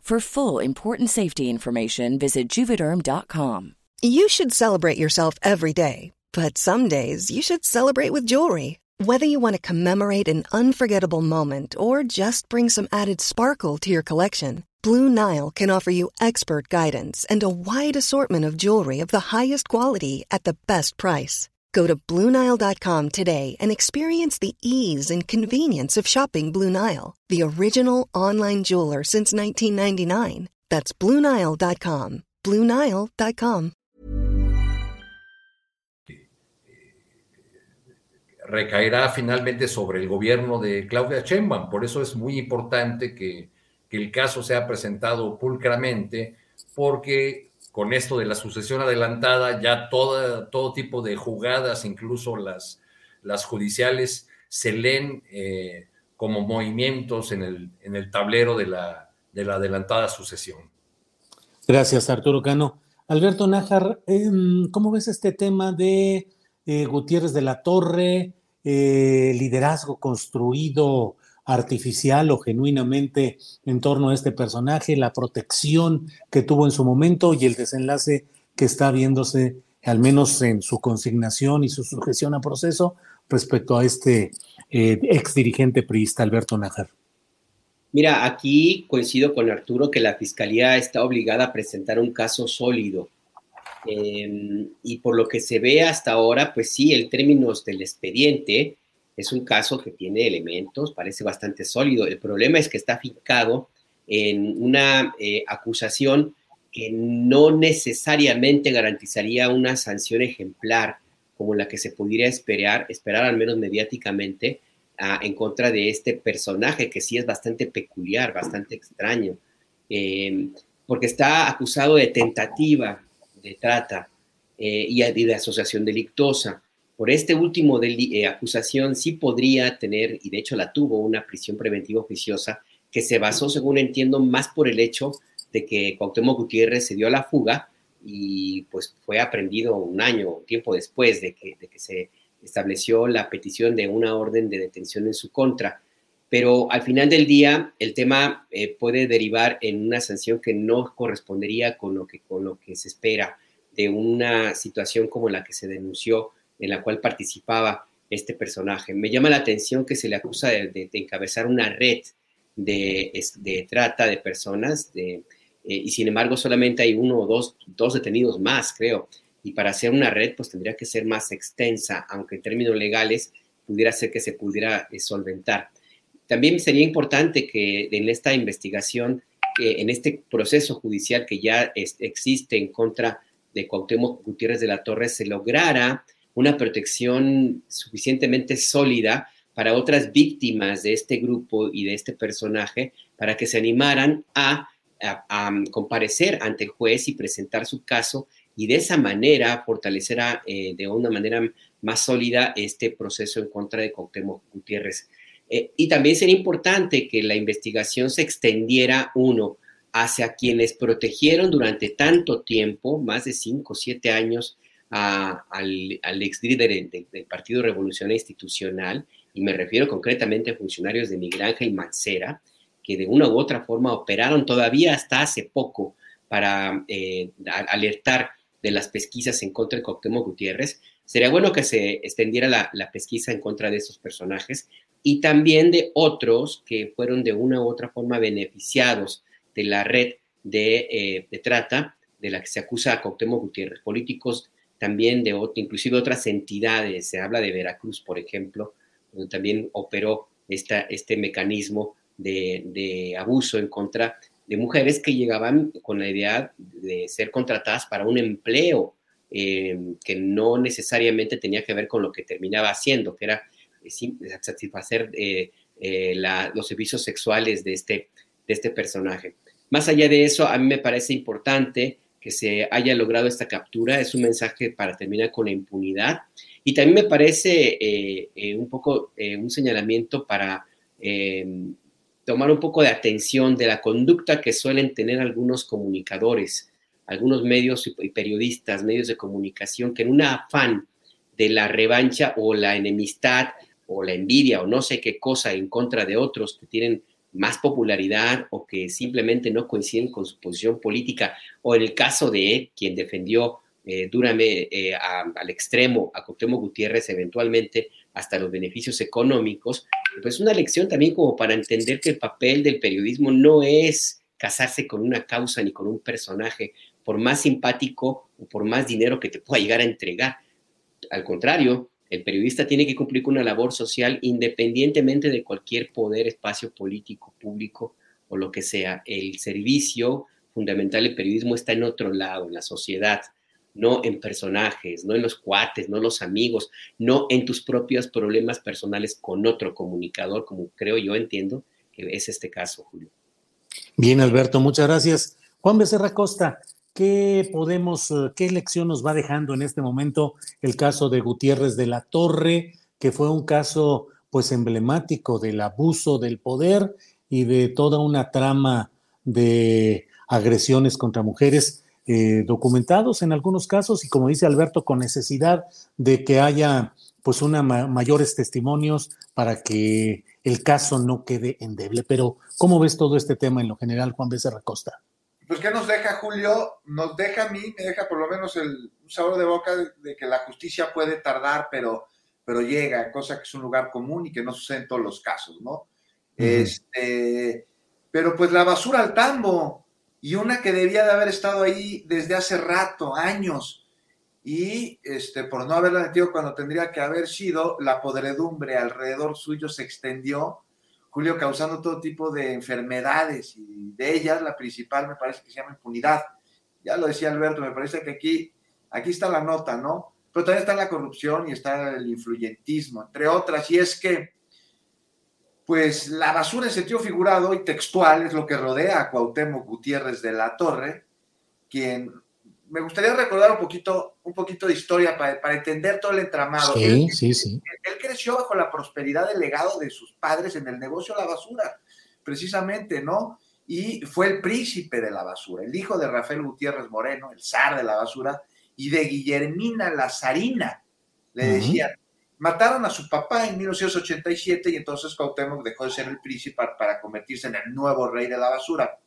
For full important safety information, visit juvederm.com. You should celebrate yourself every day, but some days you should celebrate with jewelry. Whether you want to commemorate an unforgettable moment or just bring some added sparkle to your collection, Blue Nile can offer you expert guidance and a wide assortment of jewelry of the highest quality at the best price. Go to Bluenile.com today and experience the ease and convenience of shopping Blue Nile, the original online jeweler since 1999. That's Bluenile.com. Bluenile.com. Recaerá finalmente sobre el gobierno de Claudia Sheinbaum. Por eso es muy importante que, que el caso sea presentado pulcramente, porque con esto de la sucesión adelantada, ya toda, todo tipo de jugadas, incluso las, las judiciales, se leen eh, como movimientos en el, en el tablero de la, de la adelantada sucesión. Gracias, Arturo Cano. Alberto Nájar, em, ¿cómo ves este tema de eh, Gutiérrez de la Torre, eh, liderazgo construido artificial o genuinamente en torno a este personaje, la protección que tuvo en su momento y el desenlace que está viéndose, al menos en su consignación y su sujeción a proceso, respecto a este eh, ex dirigente priista Alberto Najar. Mira, aquí coincido con Arturo que la Fiscalía está obligada a presentar un caso sólido. Em, y por lo que se ve hasta ahora, pues sí, el términos del expediente es un caso que tiene elementos, parece bastante sólido. El problema es que está fincado en una eh, acusación que no necesariamente garantizaría una sanción ejemplar como la que se pudiera esperar, esperar al menos mediáticamente, en contra de este personaje que sí es bastante peculiar, bastante extraño, em, porque está acusado de tentativa de trata eh, y de asociación delictosa. Por este último de, eh, acusación sí podría tener, y de hecho la tuvo, una prisión preventiva oficiosa que se basó, según entiendo, más por el hecho de que Cuauhtémoc Gutiérrez se dio a la fuga y pues fue aprendido un año, tiempo después de que, de que se estableció la petición de una orden de detención en su contra. Pero al final del día, el tema eh, puede derivar en una sanción que no correspondería con lo que, con lo que se espera de una situación como la que se denunció en la cual participaba este personaje. Me llama la atención que se le acusa de, encabezar una red de, trata de personas eh, y sin embargo solamente hay uno o dos, dos detenidos más, creo. Y para hacer una red, pues tendría que ser más extensa, aunque en términos legales pudiera ser que se pudiera eh, solventar. También sería importante que en esta investigación, en este proceso judicial que ya existe en contra de Cuauhtémoc Gutiérrez de la Torre, se lograra una protección suficientemente sólida para otras víctimas de este grupo y de este personaje, para que se animaran a, comparecer ante el juez y presentar su caso y de esa manera fortalecer eh, de una manera más sólida este proceso en contra de Cuauhtémoc Gutiérrez. Eh, y también sería importante que la investigación se extendiera, uno, hacia quienes protegieron durante tanto tiempo, más de cinco o siete años, al, ex líder del, Partido Revolucionario Institucional, y me refiero concretamente a funcionarios de Miguel Ángel Mancera, que de una u otra forma operaron todavía hasta hace poco para eh, alertar de las pesquisas en contra de Cuauhtémoc Gutiérrez. Sería bueno que se extendiera la, pesquisa en contra de esos personajes y también de otros que fueron de una u otra forma beneficiados de la red de, eh, de trata de la que se acusa a Cuauhtémoc Gutiérrez, políticos también de otro, inclusive otras entidades, se habla de Veracruz, por ejemplo, donde también operó esta, este mecanismo de, abuso en contra de mujeres que llegaban con la idea de ser contratadas para un empleo eh, que no necesariamente tenía que ver con lo que terminaba haciendo, que era eh, satisfacer eh, los servicios sexuales de este, de este personaje. Más allá de eso, a mí me parece importante que se haya logrado esta captura. Es un mensaje para terminar con la impunidad. Y también me parece eh, eh, un poco eh, un señalamiento para tomar un poco de atención de la conducta que suelen tener algunos comunicadores, algunos medios y periodistas, medios de comunicación, que en un afán de la revancha o la enemistad o la envidia o no sé qué cosa en contra de otros que tienen más popularidad o que simplemente no coinciden con su posición política, o en el caso de quien defendió eh, duramente eh, al extremo a Cuauhtémoc Gutiérrez, eventualmente hasta los beneficios económicos, pues una lección también como para entender que el papel del periodismo no es casarse con una causa ni con un personaje, por más simpático o por más dinero que te pueda llegar a entregar. Al contrario, el periodista tiene que cumplir con una labor social independientemente de cualquier poder, espacio político, público o lo que sea. El servicio fundamental del periodismo está en otro lado, en la sociedad, no en personajes, no en los cuates, no en los amigos, no en tus propios problemas personales con otro comunicador, como creo yo entiendo que es este caso, Julio. Bien, Alberto, muchas gracias. Juan Becerra Costa, ¿Qué podemos, eh, qué lección nos va dejando en este momento el caso de Gutiérrez de la Torre, que fue un caso pues emblemático del abuso del poder y de toda una trama de agresiones contra mujeres eh, documentados en algunos casos y como dice Alberto, con necesidad de que haya pues una mayores testimonios para que el caso no quede endeble. Pero, ¿cómo ves todo este tema en lo general, Juan Becerra Costa? Pues ¿qué nos deja Julio? Nos deja a mí, me deja por lo menos el un sabor de boca de, que la justicia puede tardar, pero, pero llega, cosa que es un lugar común y que no sucede en todos los casos, ¿no? Este, pero pues la basura al tambo y una que debía de haber estado ahí desde hace rato, años, y este, por no haberla metido cuando tendría que haber sido, la podredumbre alrededor suyo se extendió Julio, causando todo tipo de enfermedades y de ellas la principal me parece que se llama impunidad. Ya lo decía Alberto, me parece que aquí, aquí está la nota, ¿no? Pero también está la corrupción y está el influyentismo, entre otras, y es que, pues la basura en sentido figurado y textual es lo que rodea a Cuauhtémoc Gutiérrez de la Torre, quien me gustaría recordar un poquito, un poquito de historia para, entender todo el entramado. Sí, él, sí, sí. Él, creció bajo la prosperidad del legado de sus padres en el negocio de la basura, precisamente, ¿no? Y fue el príncipe de la basura, el hijo de Rafael Gutiérrez Moreno, el zar de la basura, y de Guillermina Lazarina, le decían. Mataron a su papá en 1987 y entonces Cuauhtémoc dejó de ser el príncipe para convertirse en el nuevo rey de la basura.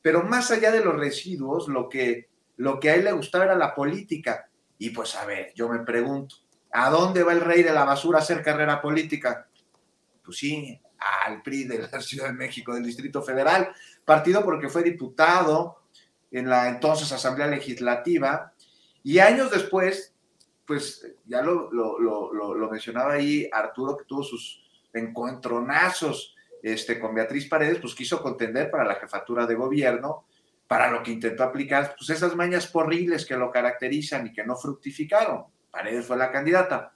Pero más allá de los residuos, lo que lo que a él le gustaba era la política. Y pues a ver, yo me pregunto, ¿a dónde va el rey de la basura a hacer carrera política? Pues sí, al PRI de la [LAUGHS] Ciudad de México, del Distrito Federal, partido porque fue diputado en la entonces Asamblea Legislativa, y años después, pues ya lo, lo, mencionaba ahí Arturo, que tuvo sus encuentronazos este, con Beatriz Paredes, pues quiso contender para la jefatura de gobierno, para lo que intentó aplicar, pues esas mañas porriles que lo caracterizan y que no fructificaron. Paredes fue la candidata.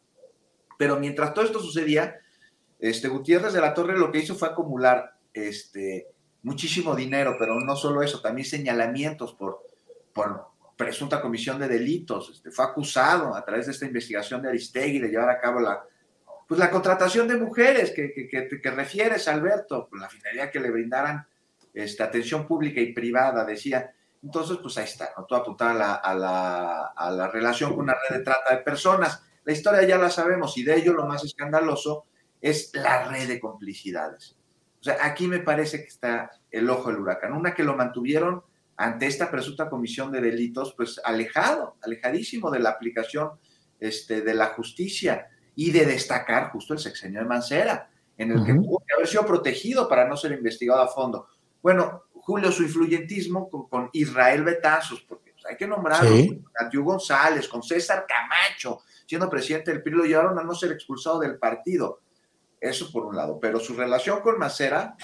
Pero mientras todo esto sucedía, este, Gutiérrez de la Torre lo que hizo fue acumular este, muchísimo dinero, pero no solo eso, también señalamientos por, por presunta comisión de delitos. Este, fue acusado a través de esta investigación de Aristegui de llevar a cabo la, pues, la contratación de mujeres que, que, que, refieres, Alberto, la finalidad que le brindaran esta atención pública y privada, decía. Entonces, pues ahí está, ¿no? todo apuntado a la, a, la, a la relación con una red de trata de personas. La historia ya la sabemos y de ello lo más escandaloso es la red de complicidades. O sea, aquí me parece que está el ojo del huracán. Una que lo mantuvieron ante esta presunta comisión de delitos, pues alejado, alejadísimo de la aplicación este, de la justicia y de destacar justo el sexenio de Mancera, en el que tuvo que haber sido protegido para no ser investigado a fondo. Bueno, Julio, su influyentismo con, Israel Betazos, porque pues, hay que nombrarlo, con Antio González, con César Camacho, siendo presidente del PRI, lo llevaron a no ser expulsado del partido. Eso por un lado. Pero su relación con Macera,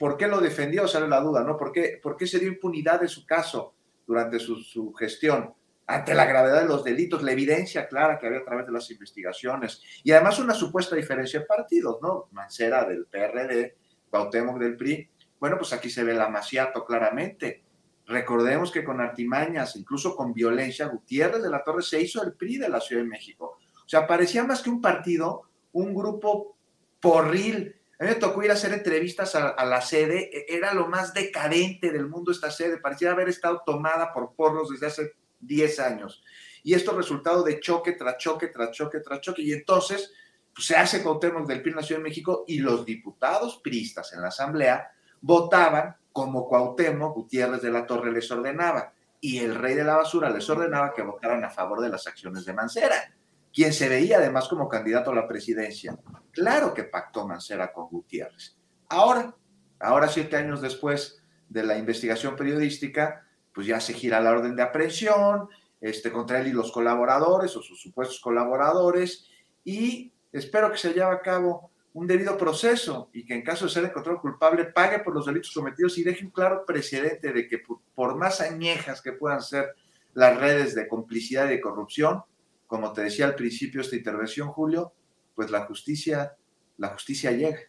¿por qué lo defendió? Sale la duda, ¿no? ¿Por qué, ¿Por qué se dio impunidad de su caso durante su, gestión? Ante la gravedad de los delitos, la evidencia clara que había a través de las investigaciones y además una supuesta diferencia de partidos, ¿no? Mancera del PRD, Cuauhtémoc del PRI. Bueno, pues aquí se ve el amaciato claramente. Recordemos que con artimañas, incluso con violencia, Gutiérrez de la Torre se hizo el PRI de la Ciudad de México. O sea, parecía más que un partido, un grupo porril. A mí me tocó ir a hacer entrevistas a, la sede, e, era lo más decadente del mundo esta sede, parecía haber estado tomada por porros desde hace 10 años. Y esto resultado de choque tras choque, tras choque, tras choque. Y entonces pues, se hace Cuauhtémoc del PRI en la Ciudad de México y los diputados priistas en la Asamblea votaban como Cuauhtémoc Gutiérrez de la Torre les ordenaba. Y el rey de la basura les ordenaba que votaran a favor de las acciones de Mancera quien se veía además como candidato a la presidencia. Claro que pactó Mancera con Gutiérrez. Ahora, ahora siete años después de la investigación periodística, pues ya se gira la orden de aprehensión este, contra él y los colaboradores o sus supuestos colaboradores y espero que se lleve a cabo un debido proceso y que en caso de ser encontrado culpable pague por los delitos cometidos y deje un claro precedente de que por, más añejas que puedan ser las redes de complicidad y de corrupción, como te decía al principio de esta intervención, Julio, pues la justicia, la justicia llega.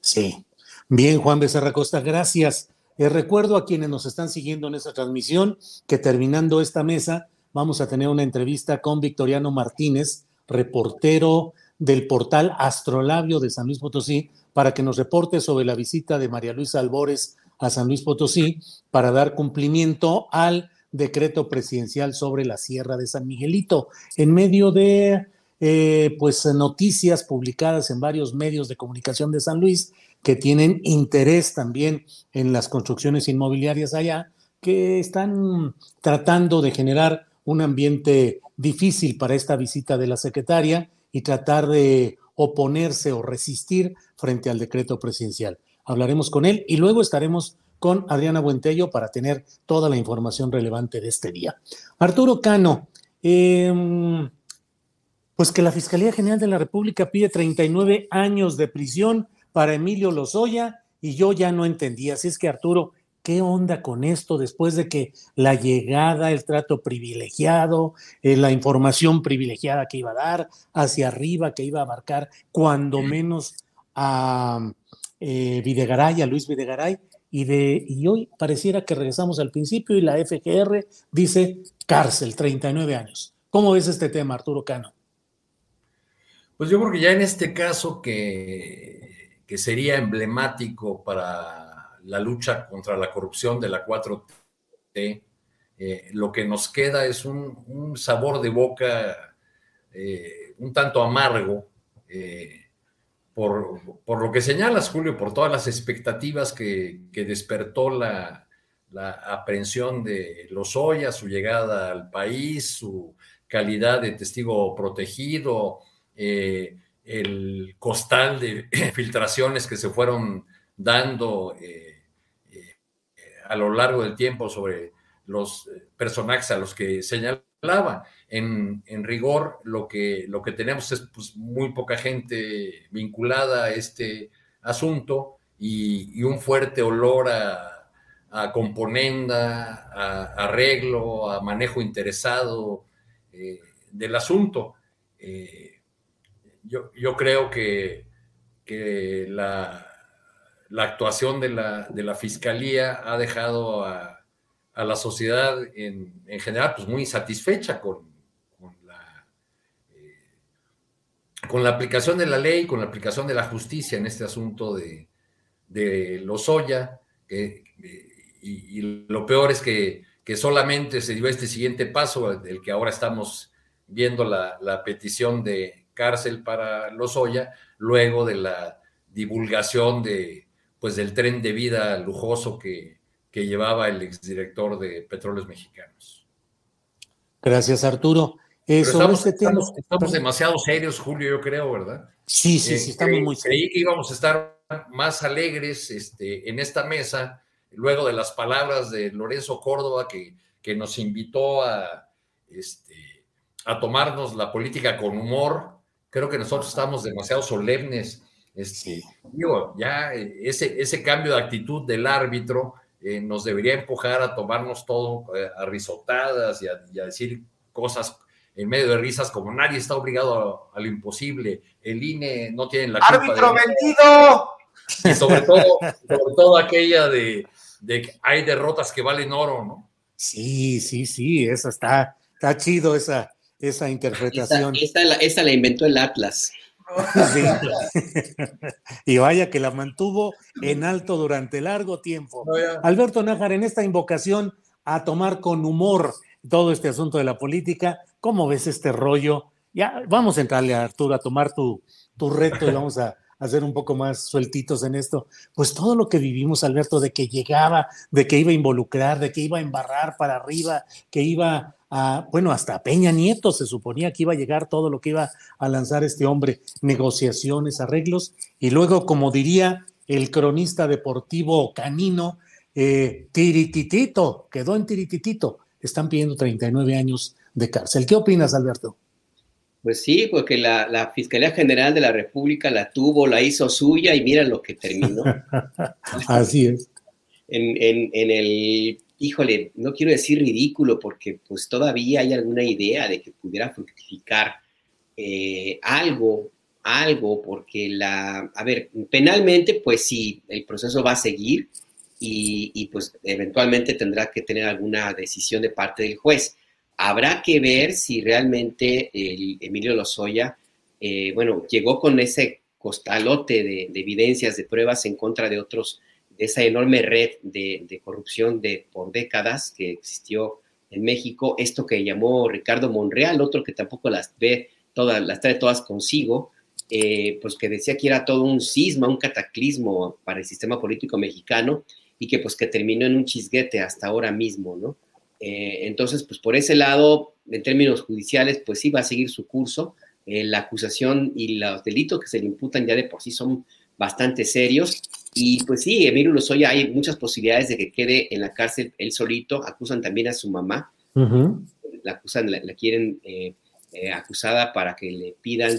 Sí. Bien, Juan Becerra Costa, gracias. Eh, recuerdo a quienes nos están siguiendo en esta transmisión que terminando esta mesa vamos a tener una entrevista con Victoriano Martínez, reportero del portal Astrolabio de San Luis Potosí, para que nos reporte sobre la visita de María Luisa Albores a San Luis Potosí para dar cumplimiento al decreto presidencial sobre la Sierra de San Miguelito. En medio de eh, pues noticias publicadas en varios medios de comunicación de San Luis que tienen interés también en las construcciones inmobiliarias allá, que están tratando de generar un ambiente difícil para esta visita de la secretaria y tratar de oponerse o resistir frente al decreto presidencial. Hablaremos con él y luego estaremos con Adriana Buentello para tener toda la información relevante de este día. Arturo Cano, em, pues que la Fiscalía General de la República pide 39 años de prisión para Emilio Lozoya y yo ya no entendía. Así es que Arturo, ¿qué onda con esto después de que la llegada, el trato privilegiado, eh, la información privilegiada que iba a dar hacia arriba, que iba a abarcar cuando menos a eh, Videgaray, a Luis Videgaray, y, de, y hoy pareciera que regresamos al principio y la FGR dice cárcel, 39 años. ¿Cómo ves este tema, Arturo Cano? Pues yo creo que ya en este caso que, que sería emblemático para la lucha contra la corrupción de la 4T, eh, lo que nos queda es un, sabor de boca eh, un tanto amargo. Eh, por, lo que señalas, Julio, por todas las expectativas que, despertó la, aprehensión de Lozoya, su llegada al país, su calidad de testigo protegido, el costal de [CLEARS THROAT] filtraciones que se fueron dando a lo largo del tiempo sobre los personajes a los que señalaba. En, rigor, lo que, lo que tenemos es pues, muy poca gente vinculada a este asunto y, un fuerte olor a, a componenda, a, arreglo, a manejo interesado eh, del asunto. Eh, yo, yo, creo que, que la, la, actuación de la, de la, Fiscalía ha dejado a, a la sociedad en, en, general pues muy satisfecha con, con, la, eh, con la aplicación de la ley, con la aplicación de la justicia en este asunto de, de Lozoya. y, y, lo peor es que, que, solamente se dio este siguiente paso, el que ahora estamos viendo la, la petición de cárcel para Lozoya, luego de la divulgación de, pues, del tren de vida lujoso que, que llevaba el exdirector de Petróleos Mexicanos. Gracias, Arturo. Eh, estamos, este tema... estamos, demasiado serios, Julio, yo creo, ¿verdad? Sí, sí, sí, estamos muy serios. Creí que íbamos a estar más alegres este, en esta mesa, luego de las palabras de Lorenzo Córdoba, que, que nos invitó a, este, a tomarnos la política con humor, creo que nosotros estamos demasiado solemnes. Este, digo, ya ese, ese cambio de actitud del árbitro eh, nos debería empujar a tomarnos todo eh, a risotadas y a, decir cosas en medio de risas como nadie está obligado a, lo imposible. El INE no tiene la culpa. ¡Árbitro vendido! Y sobre todo, sobre todo aquella de, de que hay derrotas que valen oro, ¿no? Sí, sí, sí, esa está, está chido esa, esa interpretación. Esa, la, inventó el Atlas. [LAUGHS] [LAUGHS] y vaya que la mantuvo en alto durante largo tiempo. Alberto Nájar, en esta invocación a tomar con humor todo este asunto de la política, ¿cómo ves este rollo? Ya vamos a entrarle a Arturo a tomar tu, tu reto y vamos a, hacer un poco más sueltitos en esto. Pues todo lo que vivimos, Alberto, de que llegaba, de que iba a involucrar, de que iba a embarrar para arriba, que iba a, bueno, hasta Peña Nieto se suponía que iba a llegar todo lo que iba a lanzar este hombre, negociaciones, arreglos, y luego, como diría el cronista deportivo canino, eh, tirititito, quedó en tirititito, están pidiendo 39 años de cárcel. ¿Qué opinas, Alberto? Pues sí, porque la, Fiscalía General de la República la tuvo, la hizo suya y mira lo que terminó. [LAUGHS] Así es. En, en, el, híjole, no quiero decir ridículo porque pues todavía hay alguna idea de que pudiera fructificar eh, algo, algo, porque la, a ver, penalmente pues sí, el proceso va a seguir y, pues eventualmente tendrá que tener alguna decisión de parte del juez. Habrá que ver si realmente Emilio Lozoya, eh, bueno, llegó con ese costalote de, evidencias, de pruebas en contra de otros, de esa enorme red de, corrupción de, por décadas que existió en México, esto que llamó Ricardo Monreal, otro que tampoco las ve todas, las trae todas consigo, eh, pues que decía que era todo un cisma, un cataclismo para el sistema político mexicano y que pues que terminó en un chisguete hasta ahora mismo, ¿no? Eh, entonces, pues por ese lado, en términos judiciales, pues sí va a seguir su curso. Eh, la acusación y los delitos que se le imputan ya de por sí son bastante serios. Y pues sí, Emilio Lozoya hay muchas posibilidades de que quede en la cárcel él solito. Acusan también a su mamá. La acusan, la, quieren eh, acusada para que le pidan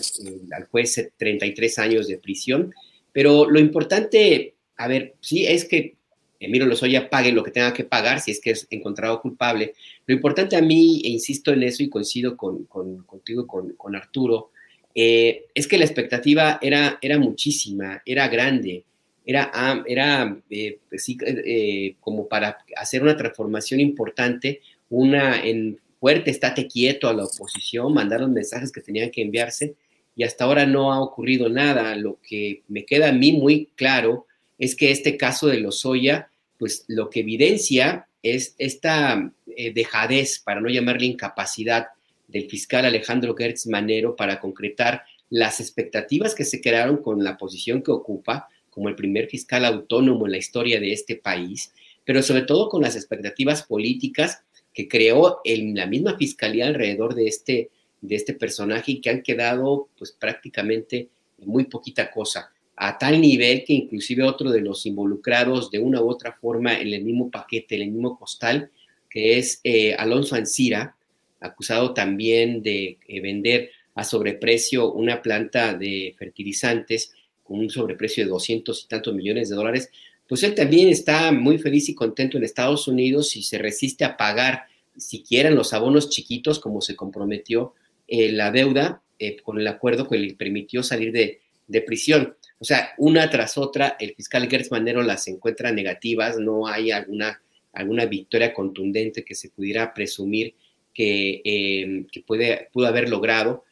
al juez 33 años de prisión. Pero lo importante, a ver, sí es que Emilio Lozoya pague lo que tenga que pagar si es que es encontrado culpable. Lo importante a mí, e insisto en eso y coincido con, contigo, con, con Arturo, eh, es que la expectativa era, era muchísima, era grande, era, ah, era eh, pues eh, como para hacer una transformación importante, una en fuerte estate quieto a la oposición, mandar los mensajes que tenían que enviarse y hasta ahora no ha ocurrido nada. Lo que me queda a mí muy claro es que este caso de Lozoya, pues lo que evidencia es esta eh, dejadez, para no llamarle incapacidad, del fiscal Alejandro Gertz Manero para concretar las expectativas que se crearon con la posición que ocupa como el primer fiscal autónomo en la historia de este país, pero sobre todo con las expectativas políticas que creó en la misma fiscalía alrededor de este, de este personaje y que han quedado pues prácticamente muy poquita cosa a tal nivel que inclusive otro de los involucrados de una u otra forma en el mismo paquete, en el mismo costal, que es eh, Alonso Ancira, acusado también de eh, vender a sobreprecio una planta de fertilizantes con un sobreprecio de 200 y tantos millones de dólares, pues él también está muy feliz y contento en Estados Unidos y se resiste a pagar siquiera en los abonos chiquitos como se comprometió eh, la deuda eh, con el acuerdo que le permitió salir de, de, prisión. O sea, una tras otra, el fiscal Gertz Manero las encuentra negativas, no hay alguna, alguna victoria contundente que se pudiera presumir que, eh, que puede, pudo haber logrado.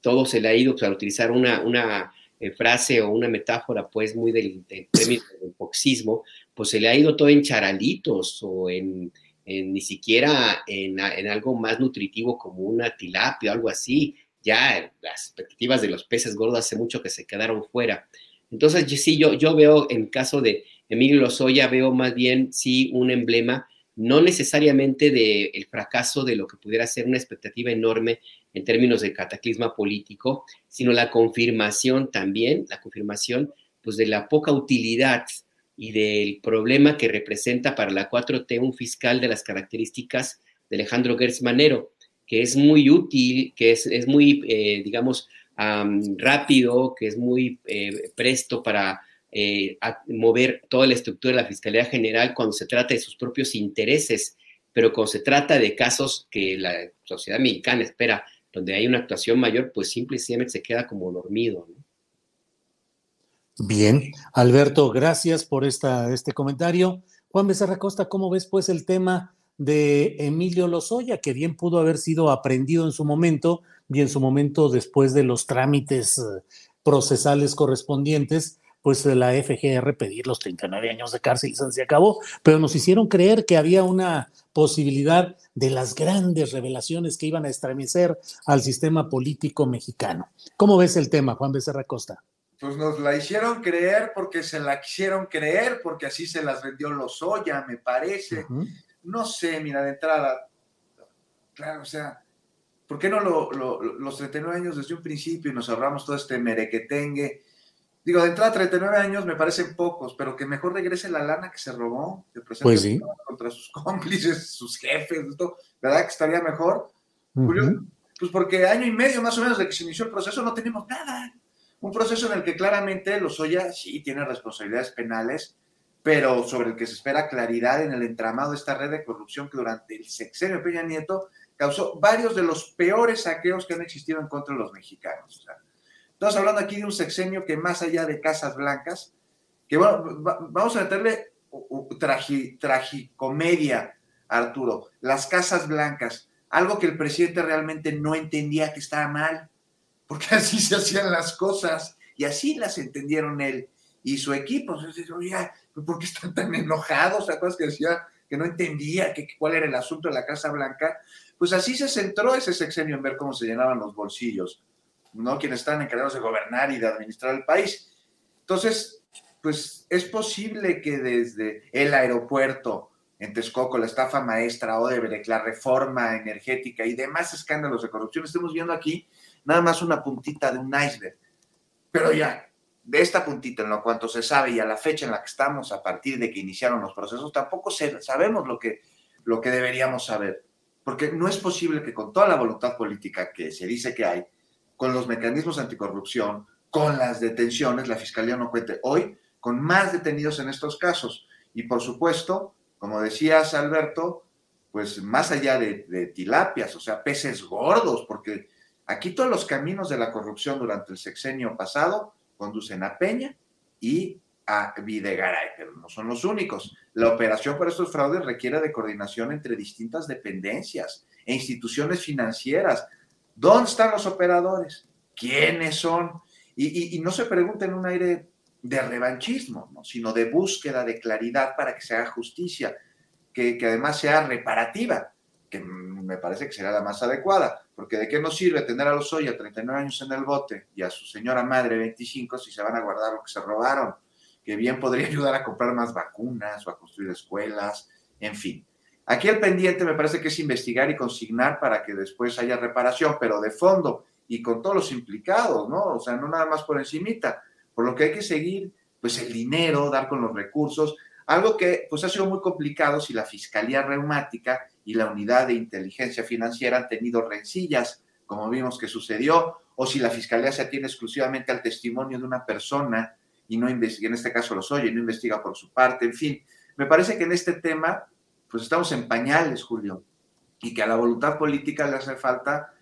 todo se le ha ido pues, a utilizar una, una frase o una metáfora, pues, muy del, del, del pues se le ha ido todo en charalitos o en ni siquiera en, algo más nutritivo como una tilapia o algo así. Ya las expectativas de los peces gordos hace mucho que se quedaron fuera. Entonces, sí, yo, yo veo en caso de Emilio Lozoya, veo más bien, sí, un emblema, no necesariamente del el fracaso de lo que pudiera ser una expectativa enorme en términos de cataclisma político, sino la confirmación también, la confirmación, pues, de la poca utilidad y del problema que representa para la 4T un fiscal de las características de Alejandro Gertz Manero, que es muy útil, que es, es muy, eh, digamos, rápido, que es muy eh, presto para eh, mover toda la estructura de la Fiscalía General cuando se trata de sus propios intereses, pero cuando se trata de casos que la sociedad mexicana espera, donde hay una actuación mayor, pues simplemente se queda como dormido. Bien, Alberto, gracias por esta, este comentario. Juan Becerra Costa, ¿cómo ves pues el tema de Emilio Lozoya, que bien pudo haber sido aprendido en su momento y en su momento después de los trámites eh, procesales correspondientes, pues la FGR pedir los 39 años de cárcel y se acabó, pero nos hicieron creer que había una posibilidad de las grandes revelaciones que iban a estremecer al sistema político mexicano. ¿Cómo ves el tema, Juan Becerra Costa? pues nos la hicieron creer porque se la quisieron creer, porque así se las vendió Lozoya, me parece. No sé, mira, de entrada, claro, o sea, ¿por qué no lo, los 39 años desde un principio y nos ahorramos todo este merequetengue? Digo, de entrada 39 años me parecen pocos, pero que mejor regrese la lana que se robó, que pues sí. [LAUGHS] contra sus cómplices, sus jefes, ¿verdad que estaría mejor? Pues porque año y medio más o menos de que se inició el proceso no tenemos nada. Un proceso en el que claramente Lozoya sí tiene responsabilidades penales, pero sobre el que se espera claridad en el entramado de esta red de corrupción que durante el sexenio de Peña Nieto causó varios de los peores saqueos que han existido en contra de los mexicanos. Estamos hablando aquí de un sexenio que más allá de casas blancas, que bueno, vamos a meterle tragicomedia, Arturo, las casas blancas, algo que el presidente realmente no entendía que estaba mal porque [LAUGHS] así se hacían las cosas y así las entendieron él y su equipo. Oiga, ¿por qué están tan enojados? ¿Te acuerdas que decía que no entendía que, cuál era el asunto de la Casa Blanca? Pues así se centró ese sexenio en ver cómo se llenaban los bolsillos, ¿no? Quienes están encargados de gobernar y de administrar el país. Entonces, pues es posible que desde el aeropuerto en Texcoco, la estafa maestra, Odebrecht, la reforma energética y demás escándalos de corrupción, estemos viendo aquí nada más una puntita de un iceberg. Pero ya, de esta puntita, en lo cuanto se sabe y a la fecha en la que estamos, a partir de que iniciaron los procesos, tampoco sabemos lo que, lo que deberíamos saber. Porque no es posible que con toda la voluntad política que se dice que hay, con los mecanismos anticorrupción, con las detenciones, la Fiscalía no cuente hoy con más detenidos en estos casos. Y por supuesto, como decías, Alberto, pues más allá de, de tilapias, o sea, peces gordos, porque Aquí todos los caminos de la corrupción durante el sexenio pasado conducen a Peña y a Videgaray, pero no son los únicos. La operación por estos fraudes requiere de coordinación entre distintas dependencias e instituciones financieras. ¿Dónde están los operadores? ¿Quiénes son? Y, no se pregunta en un aire de revanchismo, sino de búsqueda de claridad para que se haga justicia, que, que además sea reparativa, que me parece que será la más adecuada. Porque de qué nos sirve tener a los Oya 39 años en el bote y a su señora madre 25 si se van a guardar lo que se robaron, que bien podría ayudar a comprar más vacunas o a construir escuelas, en fin. Aquí el pendiente me parece que es investigar y consignar para que después haya reparación, pero de fondo y con todos los implicados, ¿no? O sea, no nada más por encimita, por lo que hay que seguir, pues el dinero, dar con los recursos. Algo que pues ha sido muy complicado si la Fiscalía Reumática y la Unidad de Inteligencia Financiera han tenido rencillas, como vimos que sucedió, o si la Fiscalía se atiene exclusivamente al testimonio de una persona y no investiga, en este caso los oye, no investiga por su parte, en fin. Me parece que en este tema, pues estamos en pañales, Julio, y que a la voluntad política le hace falta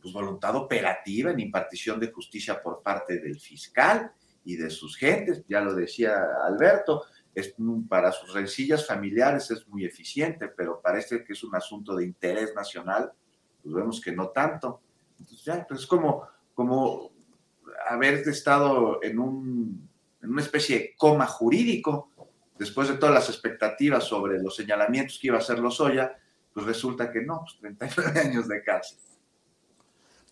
pues, voluntad operativa en impartición de justicia por parte del fiscal y de sus gentes, ya lo decía Alberto, es, para sus rencillas familiares es muy eficiente, pero parece que es un asunto de interés nacional, pues vemos que no tanto. Entonces pues es como, como haber estado en, un, en una especie de coma jurídico, después de todas las expectativas sobre los señalamientos que iba a hacer Lozoya, pues resulta que no, pues 39 [LAUGHS] años de cárcel.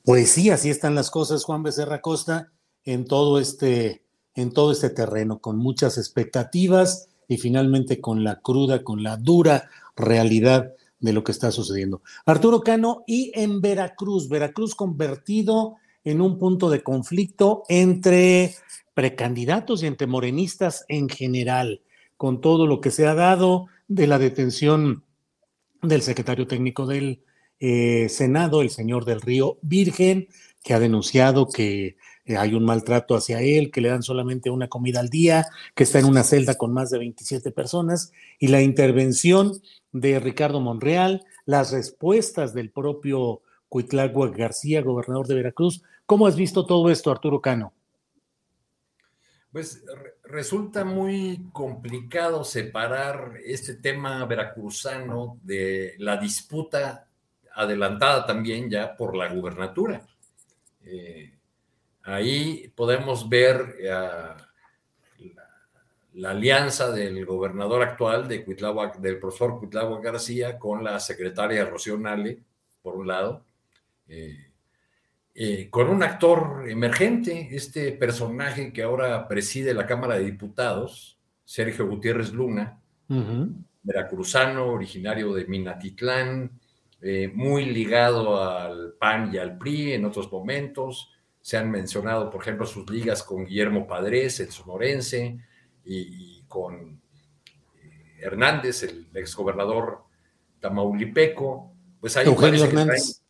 Pues sí, así están las cosas, Juan Becerra Costa, en todo este, en todo este terreno, con muchas expectativas y finalmente con la cruda, con la dura realidad de lo que está sucediendo. Arturo Cano, y en Veracruz, Veracruz convertido en un punto de conflicto entre precandidatos y entre morenistas en general, con todo lo que se ha dado de la detención del secretario técnico del eh, Senado, el señor del Río Virgen, que ha denunciado que eh, hay un maltrato hacia él, que le dan solamente una comida al día, que está en una celda con más de 27 personas, y la intervención de Ricardo Monreal, las respuestas del propio Cuitlagua García, gobernador de Veracruz. ¿Cómo has visto todo esto, Arturo Cano? Pues resulta muy complicado separar este tema veracruzano de la disputa adelantada también ya por la gubernatura. Eh, ahí podemos ver eh, la, alianza del gobernador actual de del profesor Cuitlagua García con la secretaria Rocío Nale, por un lado, eh, con un actor emergente, este personaje que ahora preside la Cámara de Diputados, Sergio Gutiérrez Luna, veracruzano, originario de Minatitlán, eh, muy ligado al PAN y al PRI en otros momentos. Se han mencionado, por ejemplo, sus ligas con Guillermo Padres, el sonorense, y, con eh, Hernández, el exgobernador tamaulipeco. Pues hay Eugenio Hernández.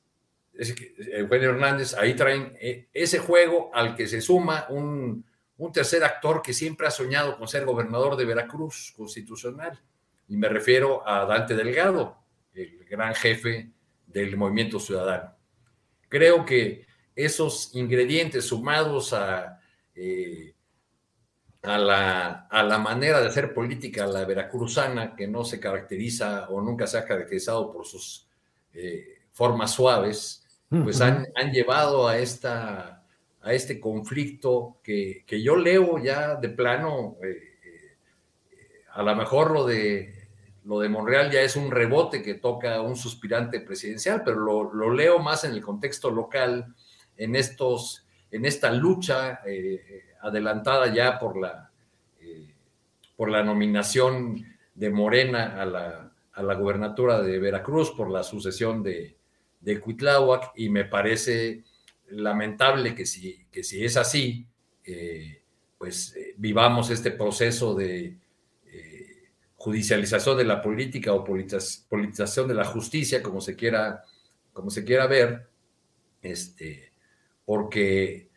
Eugenio Hernández, ahí traen eh, ese juego al que se suma un, un tercer actor que siempre ha soñado con ser gobernador de Veracruz constitucional. Y me refiero a Dante Delgado, el gran jefe del movimiento ciudadano. Creo que esos ingredientes sumados a, eh, a, la, a, la, manera de hacer política, la veracruzana, que no se caracteriza o nunca se ha caracterizado por sus eh, formas suaves, pues han, han, llevado a, esta, a este conflicto que, que yo leo ya de plano, eh, a lo mejor lo de lo de Monreal ya es un rebote que toca un suspirante presidencial, pero lo, leo más en el contexto local, en, estos, en esta lucha eh, adelantada ya por la, eh, por la nominación de Morena a la, a la gubernatura de Veracruz, por la sucesión de, de Cuitláhuac, y me parece lamentable que si, que si es así, eh, pues vivamos este proceso de judicialización de la política o politización de la justicia, como se quiera, como se quiera ver, este, porque,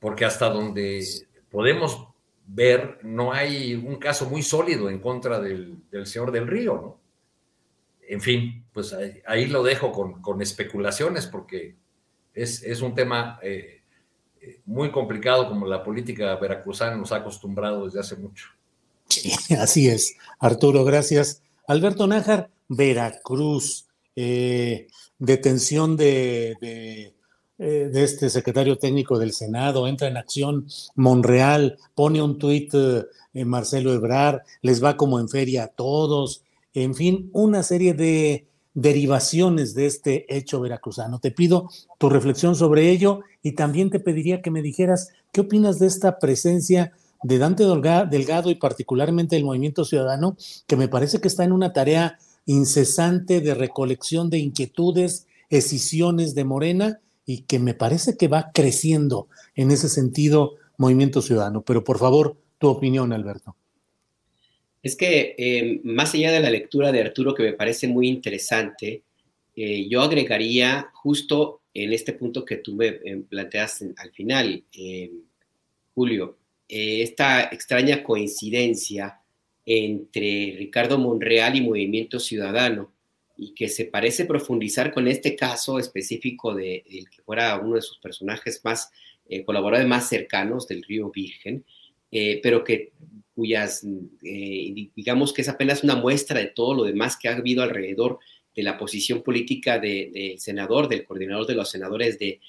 porque hasta donde podemos ver, no hay un caso muy sólido en contra del, señor del río, ¿no? En fin, pues ahí, lo dejo con, especulaciones porque es, un tema eh, eh, muy complicado como la política veracruzana nos ha acostumbrado desde hace mucho. [LAUGHS] así es. Arturo, gracias. Alberto Nájar, Veracruz, eh, detención de, de, este secretario técnico del Senado, entra en acción Monreal, pone un tuit eh, Marcelo Ebrar, les va como en feria a todos, en fin, una serie de derivaciones de este hecho veracruzano. Te pido tu reflexión sobre ello y también te pediría que me dijeras qué opinas de esta presencia de Dante Delgado y particularmente del Movimiento Ciudadano, que me parece que está en una tarea incesante de recolección de inquietudes, escisiones de Morena y que me parece que va creciendo en ese sentido Movimiento Ciudadano. Pero por favor, tu opinión, Alberto. Es que eh, más allá de la lectura de Arturo, que me parece muy interesante, eh, yo agregaría justo en este punto que tú me eh, planteas al final, Julio, esta extraña coincidencia entre Ricardo Monreal y Movimiento Ciudadano, y que se parece profundizar con este caso específico de, el que fuera uno de sus personajes más colaboradores más cercanos del Río Virgen, pero que cuyas, eh, digamos que es apenas una muestra de todo lo demás que ha habido alrededor de la posición política del senador, del coordinador de los senadores de,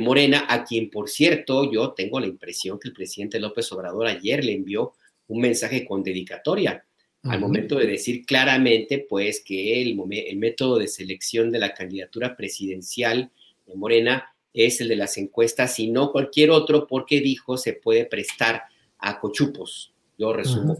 Morena, a quien, por cierto, yo tengo la impresión que el presidente López Obrador ayer le envió un mensaje con dedicatoria, al momento de decir claramente, pues, que el, el método de selección de la candidatura presidencial de Morena es el de las encuestas y no cualquier otro, porque dijo se puede prestar a cochupos, yo resumo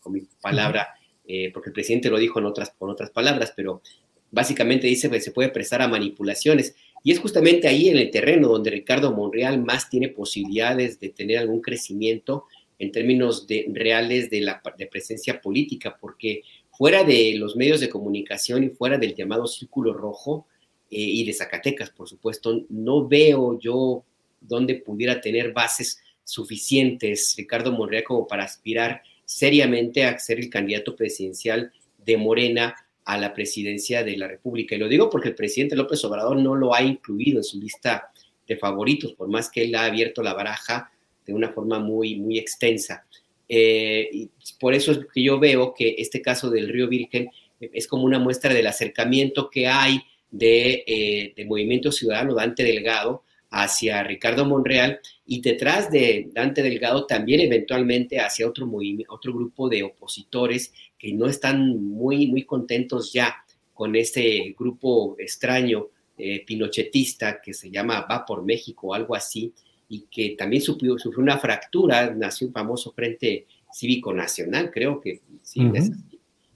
con mi palabra, eh, porque el presidente lo dijo en otras, con otras palabras, pero básicamente dice que se puede prestar a manipulaciones. Y es justamente ahí en el terreno donde Ricardo Monreal más tiene posibilidades de tener algún crecimiento en términos de, reales de la de presencia política, porque fuera de los medios de comunicación y fuera del llamado círculo rojo eh, y de Zacatecas, por supuesto, no veo yo dónde pudiera tener bases suficientes, Ricardo Monreal, como para aspirar seriamente a ser el candidato presidencial de Morena a la presidencia de la República. Y lo digo porque el presidente López Obrador no lo ha incluido en su lista de favoritos, por más que él ha abierto la baraja de una forma muy, muy extensa. Eh, y por eso es que yo veo que este caso del Río Virgen es como una muestra del acercamiento que hay de, eh, de Movimiento Ciudadano, Dante Delgado, hacia Ricardo Monreal y detrás de Dante Delgado también eventualmente hacia otro, otro grupo de opositores que no están muy, muy contentos ya con este grupo extraño eh, pinochetista que se llama Va por México o algo así y que también sufrió, sufrió una fractura, nació un famoso Frente Cívico Nacional, creo que sí,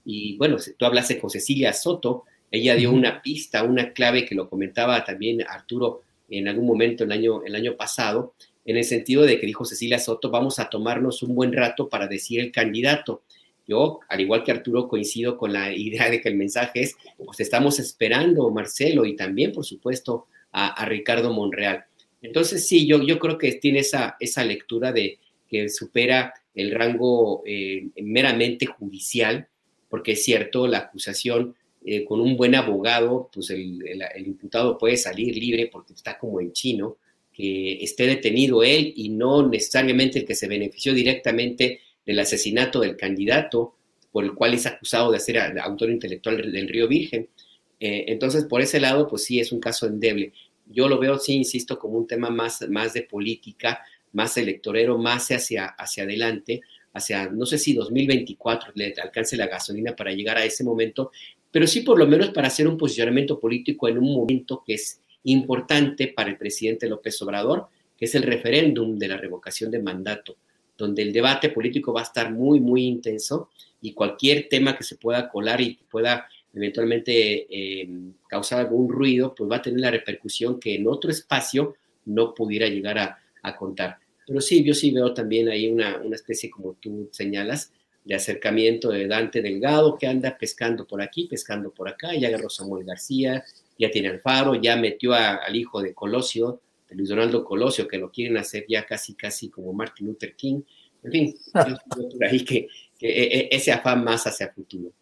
Y bueno, tú hablaste con Cecilia Soto, ella dio una pista, una clave que lo comentaba también Arturo en algún momento el año, el año pasado, en el sentido de que dijo Cecilia Soto, vamos a tomarnos un buen rato para decir el candidato. Yo, al igual que Arturo, coincido con la idea de que el mensaje es, pues estamos esperando, Marcelo, y también, por supuesto, a, Ricardo Monreal. Entonces, sí, yo, yo creo que tiene esa, esa lectura de que supera el rango eh, meramente judicial, porque es cierto, la acusación eh, con un buen abogado, pues el, imputado puede salir libre porque está como en chino, que esté detenido él y no necesariamente el que se benefició directamente del asesinato del candidato por el cual es acusado de ser autor intelectual del Río Virgen. Eh, entonces, por ese lado, pues sí, es un caso endeble. Yo lo veo, sí, insisto, como un tema más, más de política, más electorero, más hacia, hacia adelante, hacia, no sé si 2024 le alcance la gasolina para llegar a ese momento, pero sí por lo menos para hacer un posicionamiento político en un momento que es importante para el presidente López Obrador, que es el referéndum de la revocación de mandato, donde el debate político va a estar muy, muy intenso y cualquier tema que se pueda colar y pueda eventualmente eh, causar algún ruido, pues va a tener la repercusión que en otro espacio no pudiera llegar a, contar. Pero sí, yo sí veo también ahí una, una especie, como tú señalas, de acercamiento de Dante Delgado, que anda pescando por aquí, pescando por acá, ya agarró Samuel García, ya tiene Alfaro, ya metió al hijo de Colosio, de Luis Donaldo Colosio, que lo quieren hacer ya casi, casi como Martin Luther King. En fin, [LAUGHS] por ahí que, e, e, ese afán más hacia futuro.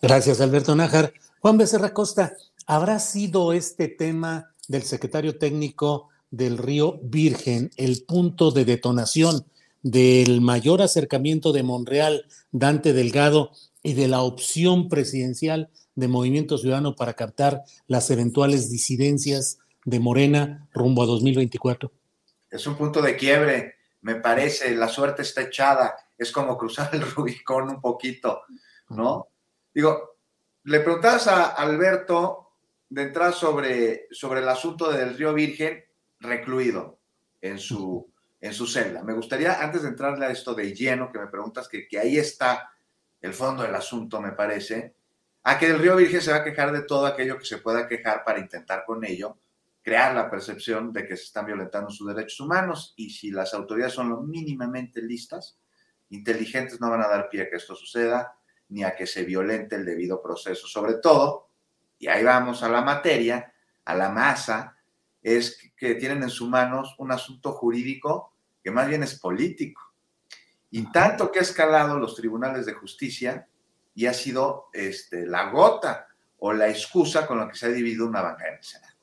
Gracias, Alberto Nájar. Juan Becerra Costa, ¿habrá sido este tema del secretario técnico del Río Virgen el punto de detonación del mayor acercamiento de Monreal, Dante Delgado, y de la opción presidencial de Movimiento Ciudadano para captar las eventuales disidencias de Morena rumbo a 2024? Es un punto de quiebre, me parece, la suerte está echada, es como cruzar el [LAUGHS] Rubicón un poquito, ¿no? Digo, le preguntabas a Alberto de entrada sobre, sobre el asunto del Río Virgen recluido en su en su celda. Me gustaría, antes de entrarle a esto de lleno, que me preguntas, que, que ahí está el fondo del asunto, me parece, a que el río Virgen se va a quejar de todo aquello que se pueda quejar para intentar con ello crear la percepción de que se están violentando sus derechos humanos y si las autoridades son lo mínimamente listas, inteligentes no van a dar pie a que esto suceda, ni a que se violente el debido proceso. Sobre todo, y ahí vamos a la materia, a la masa, es que tienen en sus manos un asunto jurídico que más bien es político. Y tanto que ha escalado los tribunales de justicia y ha sido este, la gota o la excusa con la que se ha dividido una banca en el Senado.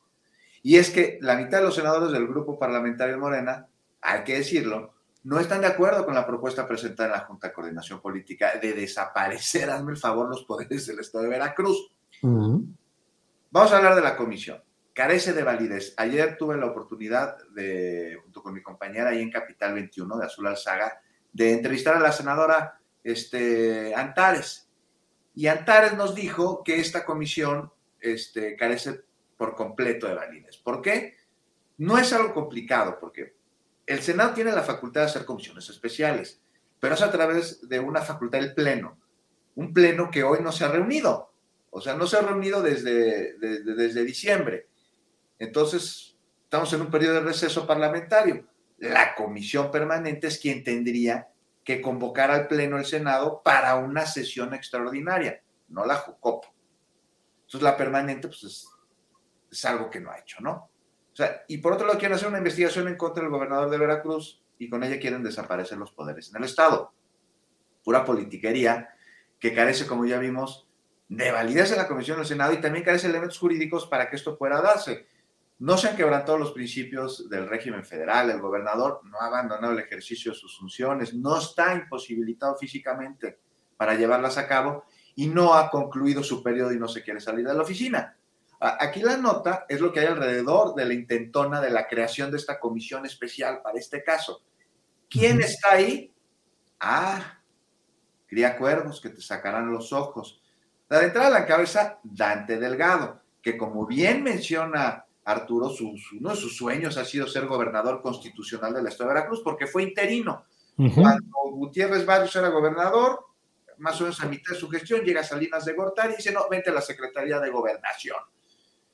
Y es que la mitad de los senadores del grupo parlamentario Morena, hay que decirlo, no están de acuerdo con la propuesta presentada en la Junta de Coordinación Política de desaparecer, hazme el favor, los poderes del Estado de Veracruz. Vamos a hablar de la comisión. Carece de validez. Ayer tuve la oportunidad de, junto con mi compañera ahí en Capital 21 de Azul Alzaga, de entrevistar a la senadora este, Antares. Y Antares nos dijo que esta comisión este, carece por completo de validez. ¿Por qué? No es algo complicado, porque el Senado tiene la facultad de hacer comisiones especiales, pero es a través de una facultad del Pleno, un Pleno que hoy no se ha reunido, o sea, no se ha reunido desde, desde, desde diciembre. Entonces, estamos en un periodo de receso parlamentario. La comisión permanente es quien tendría que convocar al Pleno del Senado para una sesión extraordinaria, no la JUCOP. Entonces, la permanente, pues es, es algo que no ha hecho, ¿no? O sea, y por otro lado, quieren hacer una investigación en contra del gobernador de Veracruz y con ella quieren desaparecer los poderes en el Estado. Pura politiquería que carece, como ya vimos, de validez en la Comisión del Senado y también carece de elementos jurídicos para que esto pueda darse. No se han quebrantado los principios del régimen federal, el gobernador no ha abandonado el ejercicio de sus funciones, no está imposibilitado físicamente para llevarlas a cabo y no ha concluido su periodo y no se quiere salir de la oficina. Aquí la nota es lo que hay alrededor de la intentona de la creación de esta comisión especial para este caso. ¿Quién está ahí? Ah, cría cuervos que te sacarán los ojos. La de entrada a la cabeza, Dante Delgado, que como bien menciona Arturo, uno de sus sueños ha sido ser gobernador constitucional del Estado de Veracruz, porque fue interino. Cuando Gutiérrez Barrios era gobernador, más o menos a mitad de su gestión, llega a Salinas de Gortari y dice, no, vente a la Secretaría de Gobernación.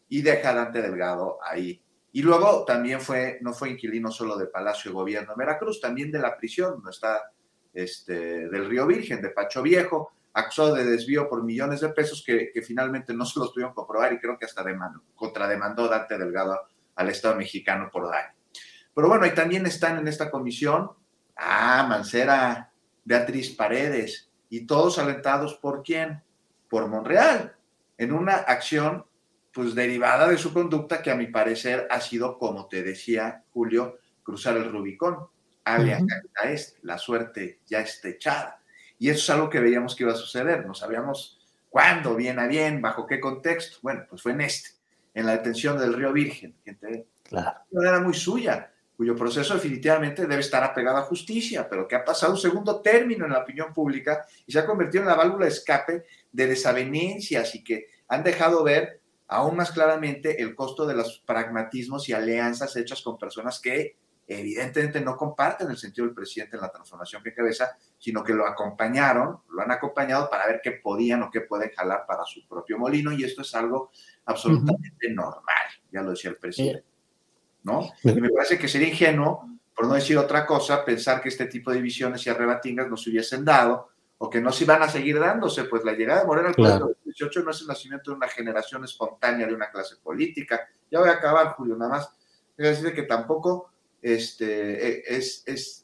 Y deja a Dante Delgado ahí. Y luego también fue, no fue inquilino solo de Palacio de Gobierno de Veracruz, también de la prisión, no está este, del Río Virgen, de Pacho Viejo, acusado de desvío por millones de pesos que, finalmente no se los pudieron comprobar y creo que hasta demandó, contrademandó Dante Delgado al Estado mexicano por daño. Pero bueno, y también están en esta comisión, ah, Mancera, Beatriz Paredes, y todos alentados por quién? Por Monreal, en una acción pues derivada de su conducta que a mi parecer ha sido, como te decía Julio, cruzar el Rubicón, alias es, la suerte ya está echada. Y eso es algo que veíamos que iba a suceder. No sabíamos cuándo, bien a bien, bajo qué contexto. Bueno, pues fue en este, en la detención del Río Virgen. Gente, claro. era muy suya, cuyo proceso definitivamente debe estar apegado a justicia, pero que ha pasado un segundo término en la opinión pública y se ha convertido en la válvula de escape de desavenencias y que han dejado ver aún más claramente el costo de los pragmatismos y alianzas hechas con personas que evidentemente no comparten el sentido del presidente en la transformación que cabeza, sino que lo acompañaron, lo han acompañado para ver qué podían o qué pueden jalar para su propio molino, y esto es algo absolutamente normal, ya lo decía el presidente. ¿No? Y me parece que sería ingenuo, por no decir otra cosa, pensar que este tipo de divisiones y arrebatingas no se hubiesen dado o que no se iban a seguir dándose, pues la llegada de Morena al claro. 18 no es el nacimiento de una generación espontánea de una clase política. Ya voy a acabar, Julio, nada más. Es decir, que tampoco este, e, es,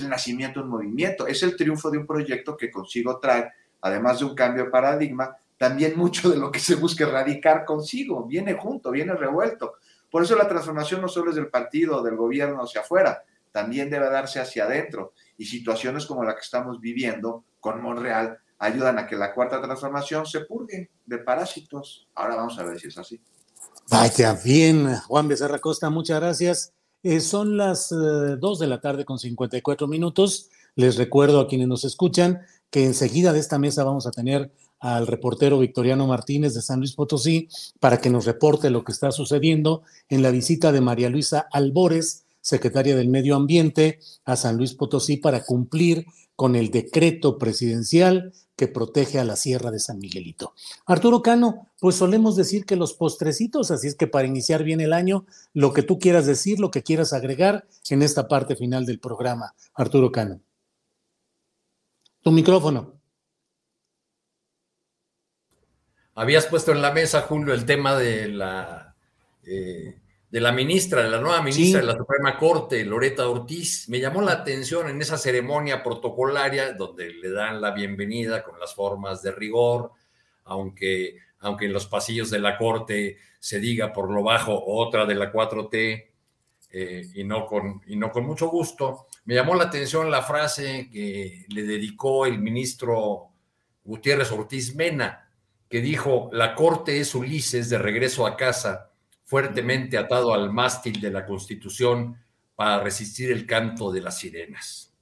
el nacimiento de un movimiento, es el triunfo de un proyecto que consigo traer, además de un cambio de paradigma, también mucho de lo que se busca erradicar consigo, viene junto, viene revuelto. Por eso la transformación no solo es del partido, del gobierno hacia afuera, también debe darse hacia adentro. Y situaciones como la que estamos viviendo con Monreal ayudan a que la cuarta transformación se purgue de parásitos. Ahora vamos a ver si es así. Vaya bien, Juan Becerra Costa, muchas gracias. Eh, son las 2 eh, de la tarde con 54 minutos. Les recuerdo a quienes nos escuchan que enseguida de esta mesa vamos a tener al reportero Victoriano Martínez de San Luis Potosí para que nos reporte lo que está sucediendo en la visita de María Luisa Albores, secretaria del Medio Ambiente, a San Luis Potosí para cumplir con el decreto presidencial que protege a la Sierra de San Miguelito. Arturo Cano, pues solemos decir que los postrecitos, así es que para iniciar bien el año, lo que tú quieras decir, lo que quieras agregar en esta parte final del programa. Arturo Cano. Tu micrófono. Habías puesto en la mesa, Julio, el tema de la, eh, de la ministra, de la nueva ministra Sí. de la Suprema Corte, Loreta Ortiz. Me llamó la atención en esa ceremonia protocolaria donde le dan la bienvenida con las formas de rigor, aunque, aunque en los pasillos de la Corte se diga por lo bajo otra de la 4T eh, y, no con, y no con mucho gusto. Me llamó la atención la frase que le dedicó el ministro Gutiérrez Ortiz Mena, que dijo, la corte es Ulises de regreso a casa, fuertemente atado al mástil de la Constitución para resistir el canto de las sirenas.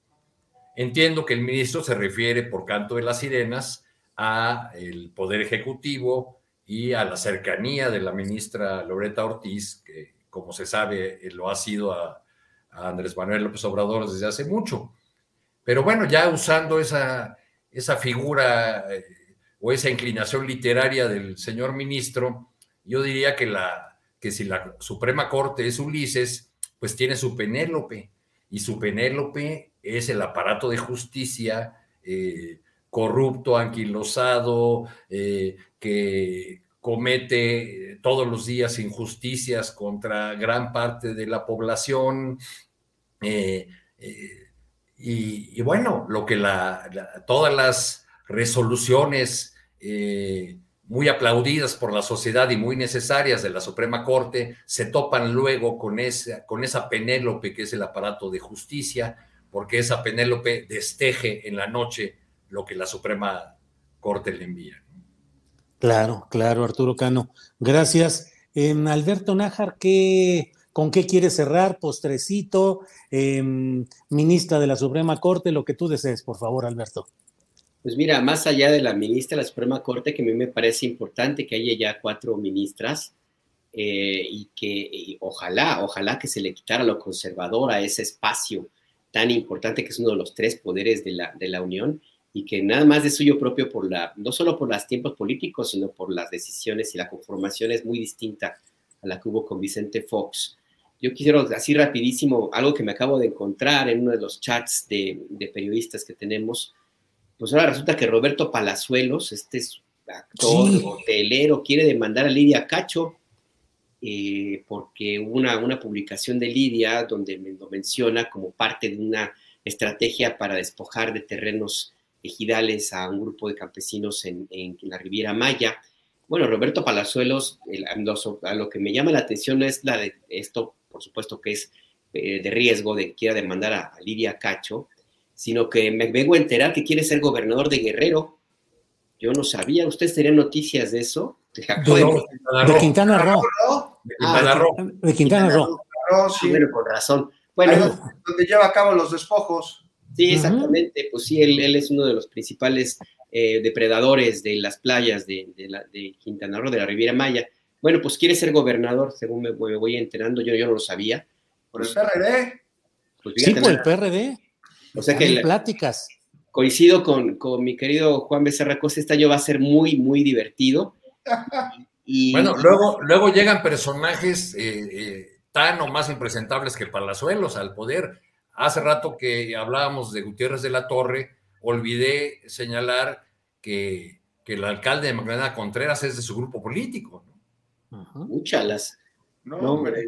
Entiendo que el ministro se refiere por canto de las sirenas a el Poder Ejecutivo y a la cercanía de la ministra Loreta Ortiz, que como se sabe eh, lo ha sido a, Andrés Manuel López Obrador desde hace mucho. Pero bueno, ya usando esa, esa figura eh, o esa inclinación literaria del señor ministro, yo diría que, la, que si la Suprema Corte es Ulises, pues tiene su Penélope, y su Penélope es el aparato de justicia eh, corrupto, anquilosado, eh, que comete todos los días injusticias contra gran parte de la población. eh, y, bueno, lo que la, todas las resoluciones muy aplaudidas por la sociedad y muy necesarias de la Suprema Corte se topan luego con esa, con esa Penélope que es el aparato de justicia, porque esa Penélope desteje en la noche lo que la Suprema Corte le envía. Claro, claro, Arturo Cano. Gracias. Em, Alberto Nájar, ¿qué, ¿con qué quiere cerrar? Postrecito, Em, ministra de la Suprema Corte, lo que tú desees, por favor, Alberto. Pues mira, más allá de la ministra de la Suprema Corte, que a mí me parece importante que haya ya cuatro ministras eh, y que y ojalá, ojalá que se le quitara lo conservador a ese espacio tan importante que es uno de los tres poderes de la, de la Unión y que nada más de suyo propio por la, no solo por los tiempos políticos, sino por las decisiones y la conformación es muy distinta a la que hubo con Vicente Fox. Yo quisiera así rapidísimo, algo que me acabo de encontrar en uno de los chats de, de periodistas que tenemos, pues ahora resulta que Roberto Palazuelos, este es actor, Sí. hotelero, quiere demandar a Lidia Cacho eh, porque hubo una, una publicación de Lidia donde me lo menciona como parte de una estrategia para despojar de terrenos ejidales a un grupo de campesinos en, en la Riviera Maya. Bueno, Roberto Palazuelos, el- a lo- a lo que me llama la atención es la de esto, por supuesto que es eh, de riesgo de que quiera demandar a, a Lidia Cacho, sino que me vengo a enterar que quiere ser gobernador de Guerrero. Yo no sabía, ¿ustedes tenían noticias de eso? De, de Quintana Roo. De Quintana Roo. De Quintana Roo. No, sí. Bueno, con razón. Bueno, donde, donde lleva a cabo los despojos. Sí, exactamente. Pues sí, él, él es uno de los principales eh, depredadores de las playas de, de la- de Quintana Roo, de la Riviera Maya. Bueno, pues quiere ser gobernador, según me, me voy enterando. Yo, yo no lo sabía. Por el PRD. Pues Sí, por el. PRD. O sea que Hay la- pláticas. coincido con, con mi querido Juan Becerra Costa, este año va a ser muy, muy divertido. [LAUGHS] Y, Bueno, luego, luego llegan personajes eh, eh, tan o más impresentables que Palazuelos al poder. Hace rato que hablábamos de Gutiérrez de la Torre, olvidé señalar que, que el alcalde de Magdalena Contreras es de su grupo político. Muchas. No, No, hombre.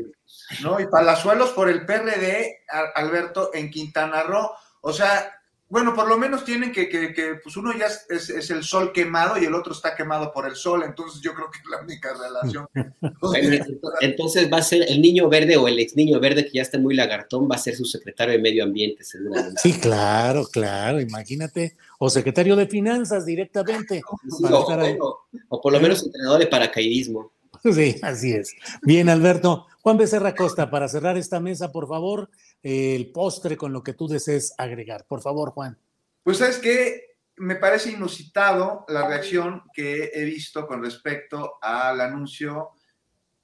No, y Palazuelos por el PRD, Alberto, en Quintana Roo. O sea, bueno, por lo menos tienen que, que, que, pues uno ya es, es- es el sol quemado y el otro está quemado por el sol. Entonces yo creo que es la única relación. [LAUGHS] Entonces va a ser el niño verde o el ex niño verde que ya está muy lagartón, va a ser su secretario de medio ambiente, seguramente. Sí, claro, claro, imagínate. O secretario de Finanzas directamente. [LAUGHS] Sí, para o, estar ahí. bueno, o por lo menos entrenador de paracaidismo. Sí, así es. Bien, Alberto. Juan Becerra Costa, para cerrar esta mesa, por favor, el postre con lo que tú desees agregar. Por favor, Juan. Pues sabes que me parece inusitado la reacción que he visto con respecto al anuncio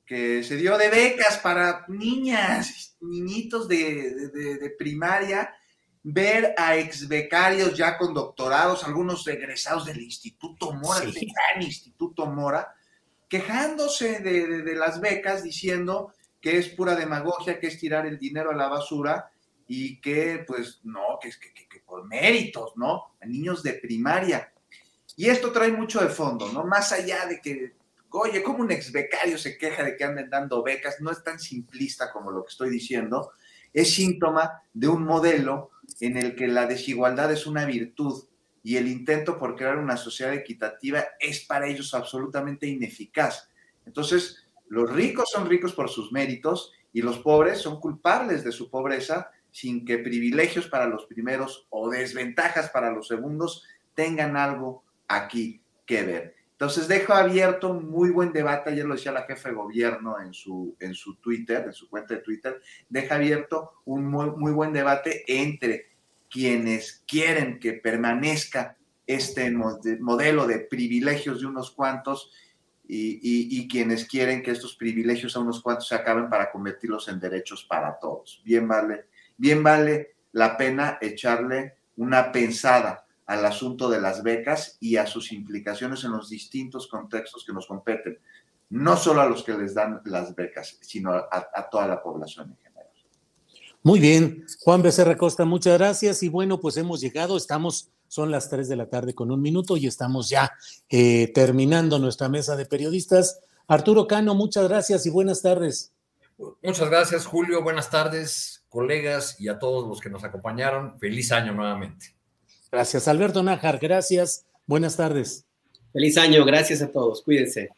que se dio de becas para niñas, niñitos de, de- de- de primaria, ver a ex becarios ya con doctorados, algunos egresados del Instituto Mora, Sí. el gran Instituto Mora, quejándose de las becas, diciendo que es pura demagogia, que es tirar el dinero a la basura y que pues no, que, que, que por méritos, ¿no? A niños de primaria. Y esto trae mucho de fondo, ¿no? Más allá de que, oye, como un ex becario se queja de que anden dando becas, no es tan simplista como lo que estoy diciendo, es síntoma de un modelo en el que la desigualdad es una virtud y el intento por crear una sociedad equitativa es para ellos absolutamente ineficaz. Entonces, los ricos son ricos por sus méritos y los pobres son culpables de su pobreza sin que privilegios para los primeros o desventajas para los segundos tengan algo aquí que ver. Entonces dejo abierto un muy buen debate, ayer lo decía la jefa de gobierno en su, en su Twitter, en su cuenta de Twitter, deja abierto un muy, muy buen debate entre quienes quieren que permanezca este modelo de privilegios de unos cuantos y, quienes quieren que estos privilegios a unos cuantos se acaben para convertirlos en derechos para todos. Bien vale, bien vale la pena echarle una pensada al asunto de las becas y a sus implicaciones en los distintos contextos que nos competen, no solo a los que les dan las becas, sino a, a toda la población en general. Muy bien, Juan Becerra Costa, muchas gracias y bueno, pues hemos llegado, estamos son las 3 de la tarde con un minuto y estamos ya eh, terminando nuestra mesa de periodistas. Arturo Cano, muchas gracias y buenas tardes. Muchas gracias, Julio. Buenas tardes, colegas y a todos los que nos acompañaron. Feliz año nuevamente. Gracias, Alberto Nájar. Gracias. Buenas tardes. Feliz año. Gracias a todos. Cuídense.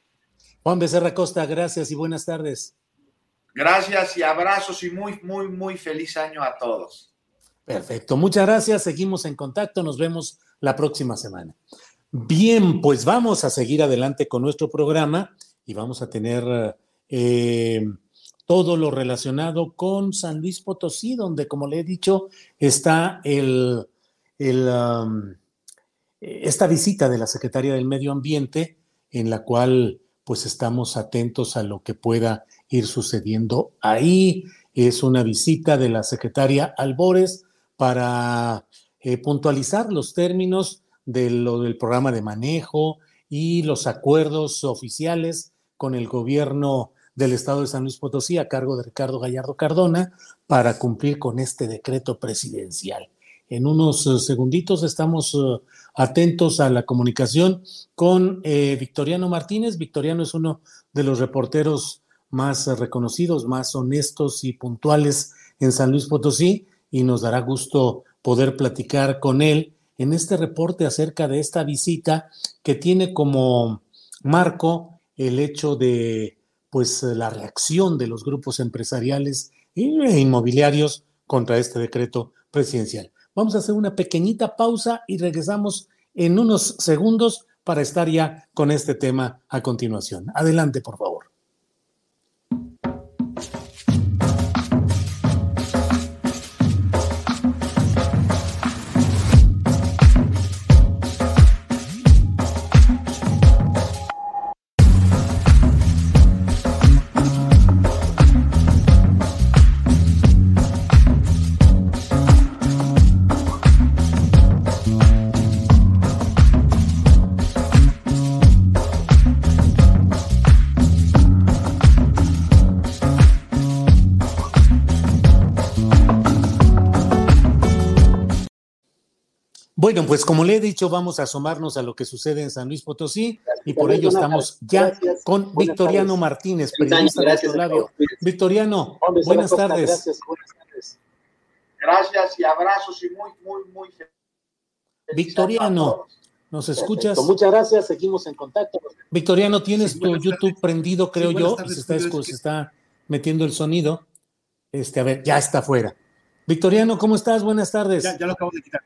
Juan Becerra Costa, gracias y buenas tardes. Gracias y abrazos y muy, muy, muy feliz año a todos. Perfecto, muchas gracias. Seguimos en contacto. Nos vemos la próxima semana. Bien, pues vamos a seguir adelante con nuestro programa y vamos a tener eh, todo lo relacionado con San Luis Potosí, donde, como le he dicho, está el, um, esta visita de la Secretaría del Medio Ambiente, en la cual pues estamos atentos a lo que pueda ir sucediendo ahí. Es una visita de la secretaria Albores para eh, puntualizar los términos del programa de manejo y los acuerdos oficiales con el gobierno del estado de San Luis Potosí a cargo de Ricardo Gallardo Cardona para cumplir con este decreto presidencial. En unos eh, segunditos estamos eh, atentos a la comunicación con Victoriano Martínez. Victoriano es uno de los reporteros más reconocidos, más honestos y puntuales en San Luis Potosí y nos dará gusto poder platicar con él en este reporte acerca de esta visita que tiene como marco el hecho de pues la reacción de los grupos empresariales e inmobiliarios contra este decreto presidencial. Vamos a hacer una pequeñita pausa y regresamos en unos segundos para estar ya con este tema a continuación. Adelante, por favor. Bueno, pues como le he dicho, vamos a asomarnos a lo que sucede en San Luis Potosí y por ello estamos ya con Victoriano Martínez, periodista de nuestro lado. Victoriano, buenas tardes. Gracias, buenas tardes. Gracias y abrazos y muy, muy, muy Victoriano, ¿nos escuchas? Muchas gracias, seguimos en contacto. Victoriano, tienes tu YouTube prendido, creo yo, y se está, se está metiendo el sonido. Este, a ver, ya está fuera. Victoriano, ¿cómo estás? Buenas tardes. Ya, ya lo acabo de quitar.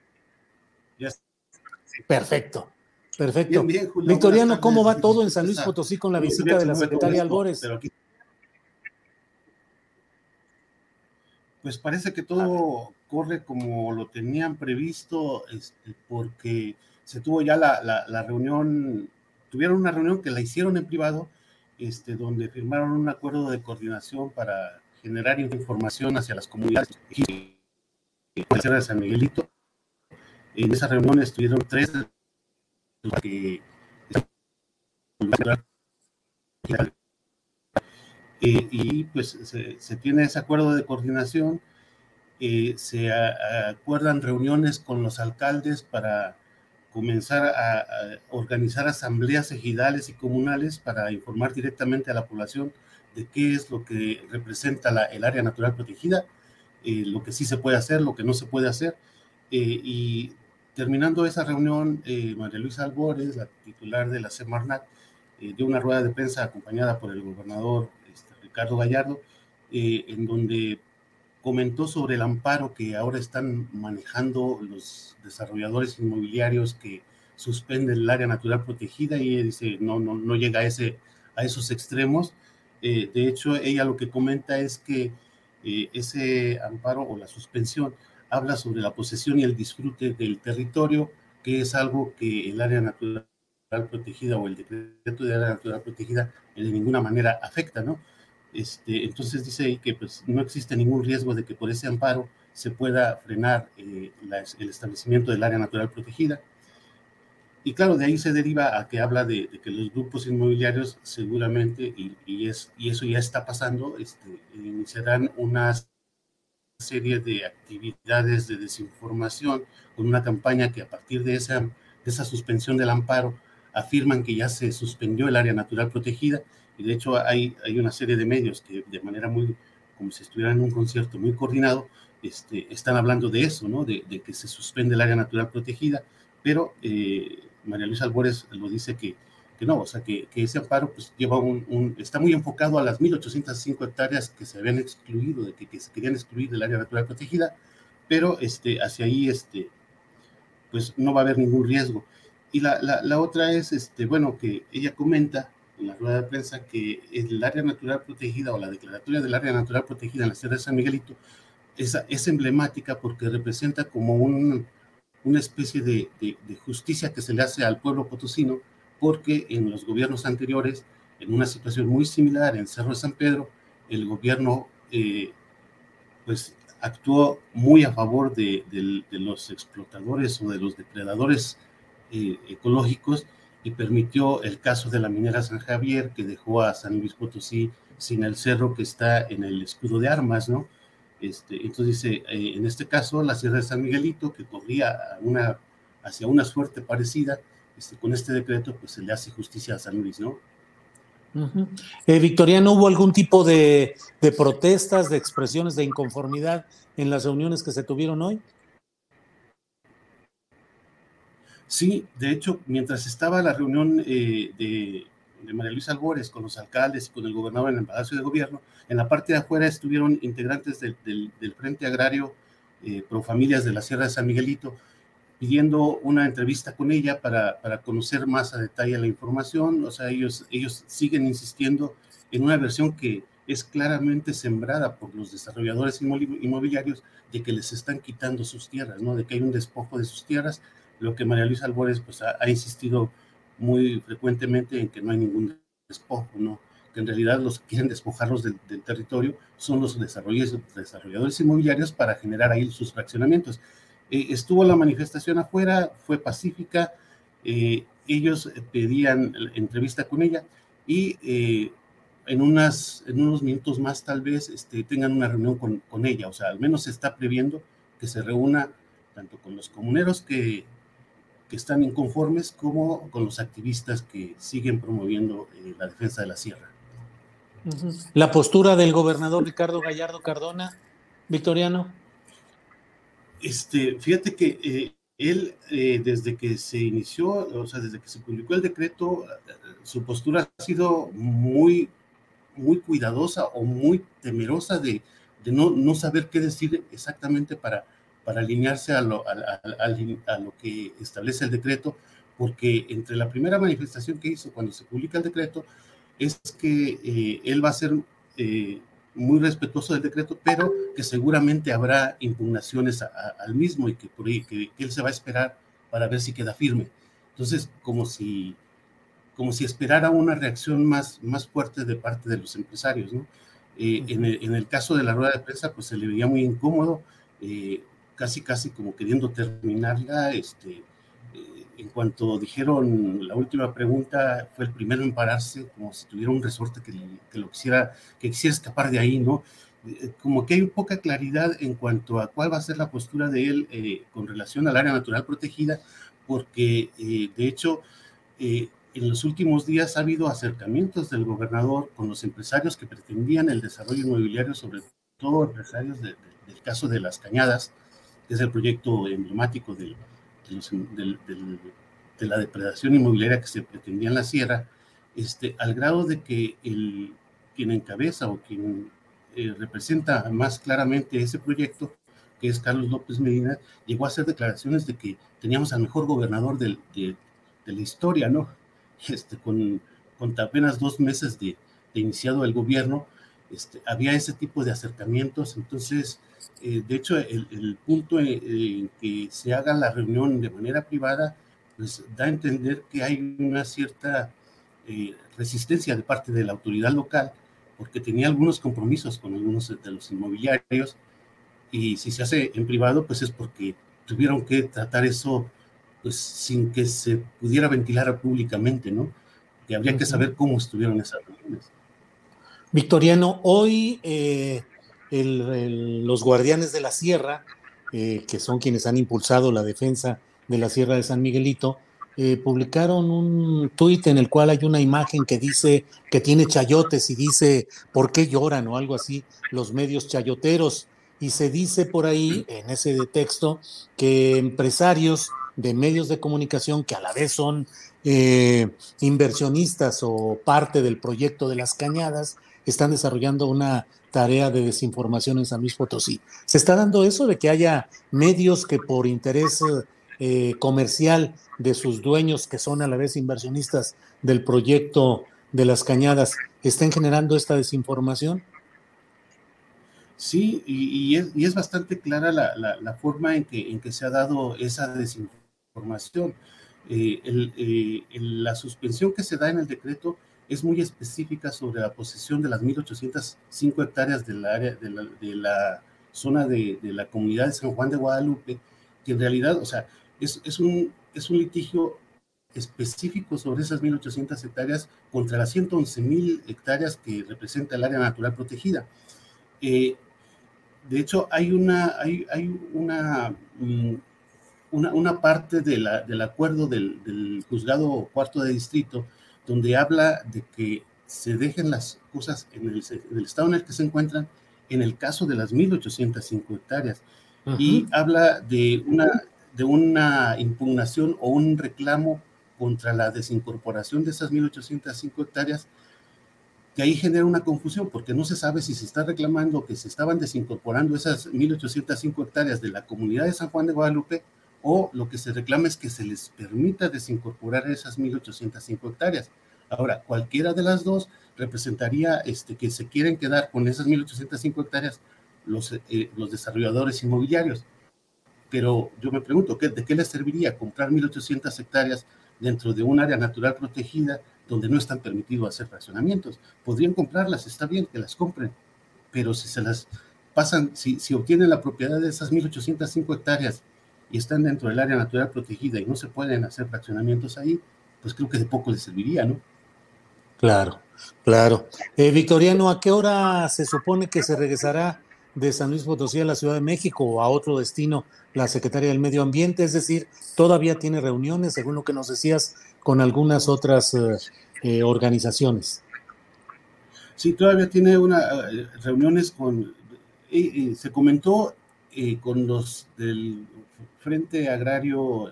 Perfecto, perfecto. Victoriano, ¿cómo va todo en San Luis Potosí con la visita de la secretaria Albores? Pues parece que todo corre como lo tenían previsto, este, porque se tuvo ya la, reunión, tuvieron una reunión que la hicieron en privado, este, donde firmaron un acuerdo de coordinación para generar información hacia las comunidades. De San Miguelito en esa reunión estuvieron tres que eh, y pues se, tiene ese acuerdo de coordinación eh, se acuerdan reuniones con los alcaldes para comenzar a, organizar asambleas ejidales y comunales para informar directamente a la población de qué es lo que representa el área natural protegida, eh, lo que sí se puede hacer, lo que no se puede hacer. Eh, y terminando esa reunión, María Luisa Albores, la titular de la Semarnat, dio una rueda de prensa acompañada por el gobernador este, Ricardo Gallardo, en donde comentó sobre el amparo que ahora están manejando los desarrolladores inmobiliarios que suspenden el área natural protegida y ella dice, no, no, no llega a, ese, a esos extremos. Eh, de hecho, ella lo que comenta es que eh, ese amparo o la suspensión habla sobre la posesión y el disfrute del territorio, que es algo que el área natural protegida o el decreto de área natural protegida de ninguna manera afecta, ¿no? Este, entonces dice ahí que pues, no existe ningún riesgo de que por ese amparo se pueda frenar eh, el establecimiento del área natural protegida. Y claro, de ahí se deriva a que habla de, que los grupos inmobiliarios seguramente, y, es, y eso ya está pasando, este, iniciarán una serie de actividades de desinformación con una campaña que a partir de esa, de esa suspensión del amparo afirman que ya se suspendió el área natural protegida y de hecho hay, hay una serie de medios que de manera muy, como si estuvieran en un concierto muy coordinado, este, están hablando de eso, ¿no? De, que se suspende el área natural protegida, pero eh, María Luisa Albores lo dice que, que no, o sea, que, que, ese amparo pues lleva un, está muy enfocado a las 1.805 hectáreas que se habían excluido, de que, que, se querían excluir del área natural protegida, pero este, hacia ahí, este, pues no va a haber ningún riesgo. Y la, la, la otra es, este, bueno, que ella comenta en la rueda de prensa que el área natural protegida o la declaratoria del área natural protegida en la Sierra de San Miguelito es, es emblemática porque representa como un, una especie de, de, justicia que se le hace al pueblo potosino porque en los gobiernos anteriores, en una situación muy similar en Cerro de San Pedro, el gobierno eh, pues actuó muy a favor de, de, los explotadores o de los depredadores eh, ecológicos y permitió el caso de la minera San Javier, que dejó a San Luis Potosí sin el cerro que está en el escudo de armas, ¿no? Este, entonces dice, eh, en este caso, la Sierra de San Miguelito, que corría una, hacia una suerte parecida, este, con este decreto, pues se le hace justicia a San Luis, ¿no? Eh, Victoriano, ¿hubo algún tipo de, de protestas, de expresiones de inconformidad en las reuniones que se tuvieron hoy? Sí, de hecho, mientras estaba la reunión eh, de, María Luisa Albores con los alcaldes y con el gobernador en el Palacio de Gobierno, en la parte de afuera estuvieron integrantes del, Frente Agrario eh, Pro Familias de la Sierra de San Miguelito, pidiendo una entrevista con ella para, para, conocer más a detalle la información. O sea, ellos, ellos siguen insistiendo en una versión que es claramente sembrada por los desarrolladores inmobiliarios de que les están quitando sus tierras, ¿no? De que hay un despojo de sus tierras lo que María Luisa Albores pues, ha, insistido muy frecuentemente en que no hay ningún despojo, ¿no? que en realidad los que quieren despojarlos del, territorio son los desarrolladores inmobiliarios para generar ahí sus fraccionamientos. Eh, estuvo la manifestación afuera, fue pacífica, eh, ellos pedían entrevista con ella y eh, en, unas, en unos minutos más tal vez este, tengan una reunión con, con ella, o sea, al menos se está previendo que se reúna tanto con los comuneros que que están inconformes como con los activistas que siguen promoviendo eh, la defensa de la sierra. La postura del gobernador Ricardo Gallardo Cardona, Victoriano. Este, fíjate que eh, él, eh, desde que se inició, o sea, desde que se publicó el decreto, su postura ha sido muy, muy cuidadosa o muy temerosa de, no, no saber qué decir exactamente para, para alinearse a lo, a, lo que establece el decreto, porque entre la primera manifestación que hizo cuando se publica el decreto es que eh, él va a ser eh, muy respetuoso del decreto, pero que seguramente habrá impugnaciones al mismo y que, por ahí, que, él se va a esperar para ver si queda firme. Entonces, como si, como si esperara una reacción más, más fuerte de parte de los empresarios, ¿no? Eh, en, el, en, el, caso de la rueda de prensa, pues se le veía muy incómodo casi, casi como queriendo terminarla. Este, eh, en cuanto dijeron la última pregunta, fue el primero en pararse, como si tuviera un resorte que, lo quisiera, que quisiera escapar de ahí, ¿no? eh, como que hay poca claridad en cuanto a cuál va a ser la postura de él eh, con relación al área natural protegida, porque de hecho en los últimos días ha habido acercamientos del gobernador con los empresarios que pretendían el desarrollo inmobiliario, sobre todo empresarios del caso de las cañadas, que es el proyecto emblemático de, la depredación inmobiliaria que se pretendía en la sierra, este, al grado de que el, quien encabeza o quien eh, representa más claramente ese proyecto, que es Carlos López Medina, llegó a hacer declaraciones de que teníamos al mejor gobernador de, de, la historia, ¿no? Este, con, con apenas dos meses de iniciado el gobierno, este, había ese tipo de acercamientos, entonces, eh, de hecho, el, el punto en, que se haga la reunión de manera privada, pues da a entender que hay una cierta eh, resistencia de parte de la autoridad local, porque tenía algunos compromisos con algunos de los inmobiliarios, y si se hace en privado, pues es porque tuvieron que tratar eso pues sin que se pudiera ventilar públicamente, ¿no? Que habría que saber cómo estuvieron esas reuniones. Victoriano, hoy eh, los guardianes de la sierra, eh, que son quienes han impulsado la defensa de la Sierra de San Miguelito, eh, publicaron un tuit en el cual hay una imagen que dice que tiene chayotes y dice por qué lloran o algo así los medios chayoteros. Y se dice por ahí, en ese texto, que empresarios de medios de comunicación que a la vez son eh, inversionistas o parte del proyecto de las cañadas, están desarrollando una tarea de desinformación en San Luis Potosí. ¿Se está dando eso de que haya medios que por interés eh, comercial de sus dueños, que son a la vez inversionistas del proyecto de las cañadas, estén generando esta desinformación? Sí, y, es, bastante clara la, forma en que, se ha dado esa desinformación. Eh, eh, la suspensión que se da en el decreto es muy específica sobre la posesión de las 1.805 hectáreas del área de la, zona de, la comunidad de San Juan de Guadalupe, que en realidad, o sea, es, un, es un litigio específico sobre esas 1.800 hectáreas contra las 111.000 hectáreas que representa el área natural protegida. Eh, de hecho, hay una, hay, hay una, mm, una, una, parte de del acuerdo del, del, juzgado cuarto de distrito donde habla de que se dejen las cosas en el, en el estado en el que se encuentran en el caso de las 1.805 hectáreas. Y habla de una de una impugnación o un reclamo contra la desincorporación de esas 1.805 hectáreas, que ahí genera una confusión, porque no se sabe si se está reclamando que se estaban desincorporando esas 1.805 hectáreas de la comunidad de San Juan de Guadalupe, o lo que se reclama es que se les permita desincorporar esas 1.805 hectáreas. Ahora, cualquiera de las dos representaría este, que se quieren quedar con esas 1.805 hectáreas los, eh, los desarrolladores inmobiliarios pero yo me pregunto, ¿de qué les serviría comprar 1.800 hectáreas dentro de un área natural protegida donde no están permitidos hacer fraccionamientos? Podrían comprarlas, está bien que las compren, pero si se las pasan, si, si obtienen la propiedad de esas 1.805 hectáreas y están dentro del área natural protegida y no se pueden hacer fraccionamientos ahí, pues creo que de poco les serviría, ¿no? Claro, claro. Eh, Victoriano, ¿a qué hora se supone que se regresará de San Luis Potosí a la Ciudad de México o a otro destino la secretaria del Medio Ambiente, es decir, todavía tiene reuniones, según lo que nos decías, con algunas otras eh, eh, organizaciones. Sí, todavía tiene una, eh, reuniones con, se comentó con los del Frente Agrario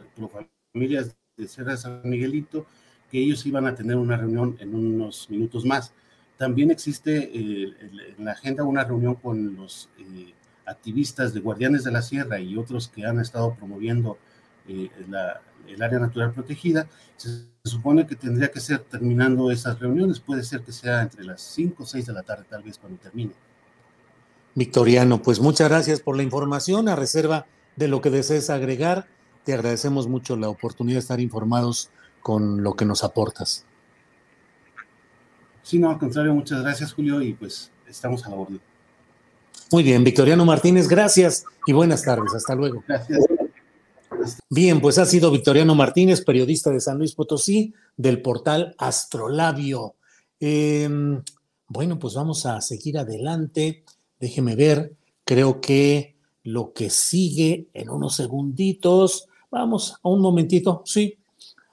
Familias de Sierra San Miguelito que ellos iban a tener una reunión en unos minutos más. También existe en la agenda una reunión con los activistas de Guardianes de la Sierra y otros que han estado promoviendo eh, el área natural protegida, se, supone que tendría que ser terminando esas reuniones. Puede ser que sea entre las 5 o 6 de la tarde, tal vez cuando termine. Victoriano, pues muchas gracias por la información. A reserva de lo que desees agregar, te agradecemos mucho la oportunidad de estar informados con lo que nos aportas. Sí, no, al contrario, muchas gracias, Julio, y pues estamos a la orden. Muy bien, Victoriano Martínez, gracias y buenas tardes. Hasta luego. Gracias. Bien, pues ha sido Victoriano Martínez, periodista de San Luis Potosí, del portal Astrolabio. Em, bueno, pues vamos a seguir adelante. déjeme ver, creo que lo que sigue en unos segunditos, vamos a un momentito, sí,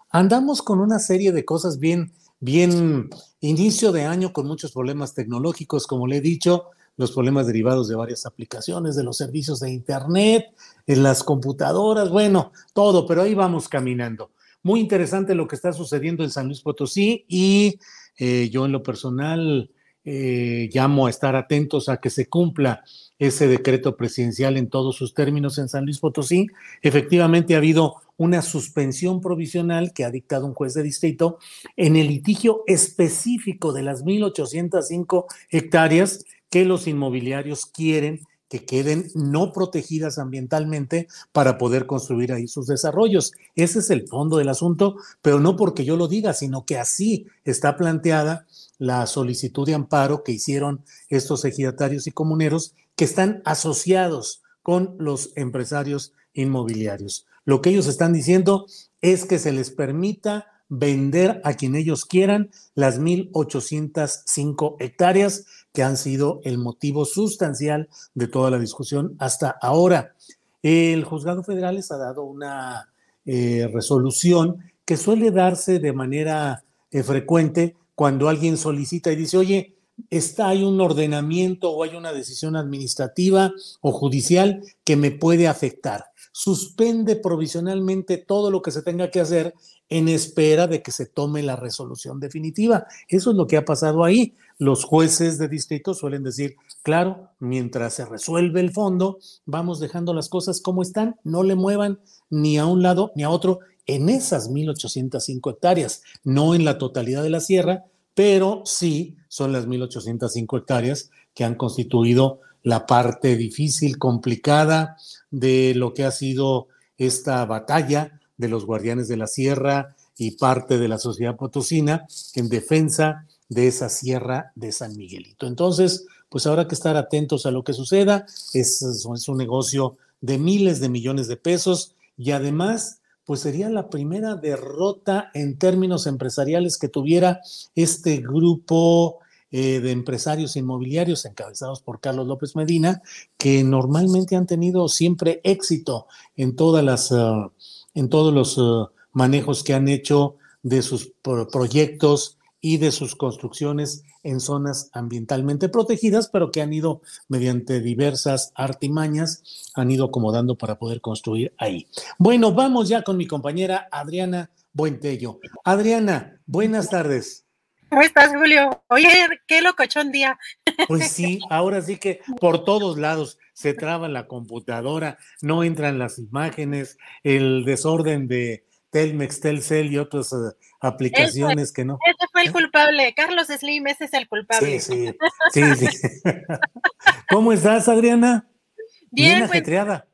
andamos con una serie de cosas bien, bien, inicio de año con muchos problemas tecnológicos, como le he dicho, los problemas derivados de varias aplicaciones, de los servicios de Internet, en las computadoras, bueno, todo, pero ahí vamos caminando. Muy interesante lo que está sucediendo en San Luis Potosí y eh, yo en lo personal eh, llamo a estar atentos a que se cumpla ese decreto presidencial en todos sus términos en San Luis Potosí. Efectivamente ha habido una suspensión provisional que ha dictado un juez de distrito en el litigio específico de las 1.805 hectáreas que los inmobiliarios quieren que queden no protegidas ambientalmente para poder construir ahí sus desarrollos. Ese es el fondo del asunto, pero no porque yo lo diga, sino que así está planteada la solicitud de amparo que hicieron estos ejidatarios y comuneros que están asociados con los empresarios inmobiliarios. Lo que ellos están diciendo es que se les permita vender a quien ellos quieran las 1.805 hectáreas que han sido el motivo sustancial de toda la discusión hasta ahora. El juzgado federal les ha dado una eh, resolución que suele darse de manera eh, frecuente cuando alguien solicita y dice, oye, está hay un ordenamiento o hay una decisión administrativa o judicial que me puede afectar. Suspende provisionalmente todo lo que se tenga que hacer en espera de que se tome la resolución definitiva. Eso es lo que ha pasado ahí. Los jueces de distrito suelen decir, claro, mientras se resuelve el fondo, vamos dejando las cosas como están, no le muevan ni a un lado ni a otro en esas 1.805 hectáreas, no en la totalidad de la sierra, pero sí son las 1.805 hectáreas que han constituido la parte difícil, complicada de lo que ha sido esta batalla de los guardianes de la sierra y parte de la sociedad potosina en defensa de esa sierra de San Miguelito. Entonces, pues habrá que estar atentos a lo que suceda. Es, es un negocio de miles de millones de pesos y además, pues sería la primera derrota en términos empresariales que tuviera este grupo eh, de empresarios inmobiliarios encabezados por Carlos López Medina, que normalmente han tenido siempre éxito en todas las... Uh, en todos los eh, manejos que han hecho de sus proyectos y de sus construcciones en zonas ambientalmente protegidas, pero que han ido mediante diversas artimañas, han ido acomodando para poder construir ahí. Bueno, vamos ya con mi compañera Adriana Buentello. Adriana, buenas tardes. ¿Cómo estás, Julio? Oye, qué locochón día. Pues sí, ahora sí que por todos lados se traba la computadora, no entran las imágenes, el desorden de Telmex, Telcel y otras eh, aplicaciones que no. Ese fue el culpable, Carlos Slim, ese es el culpable. Sí, sí, [LAUGHS] sí. [LAUGHS] ¿Cómo estás, Adriana? Bien, pues, ajetreada.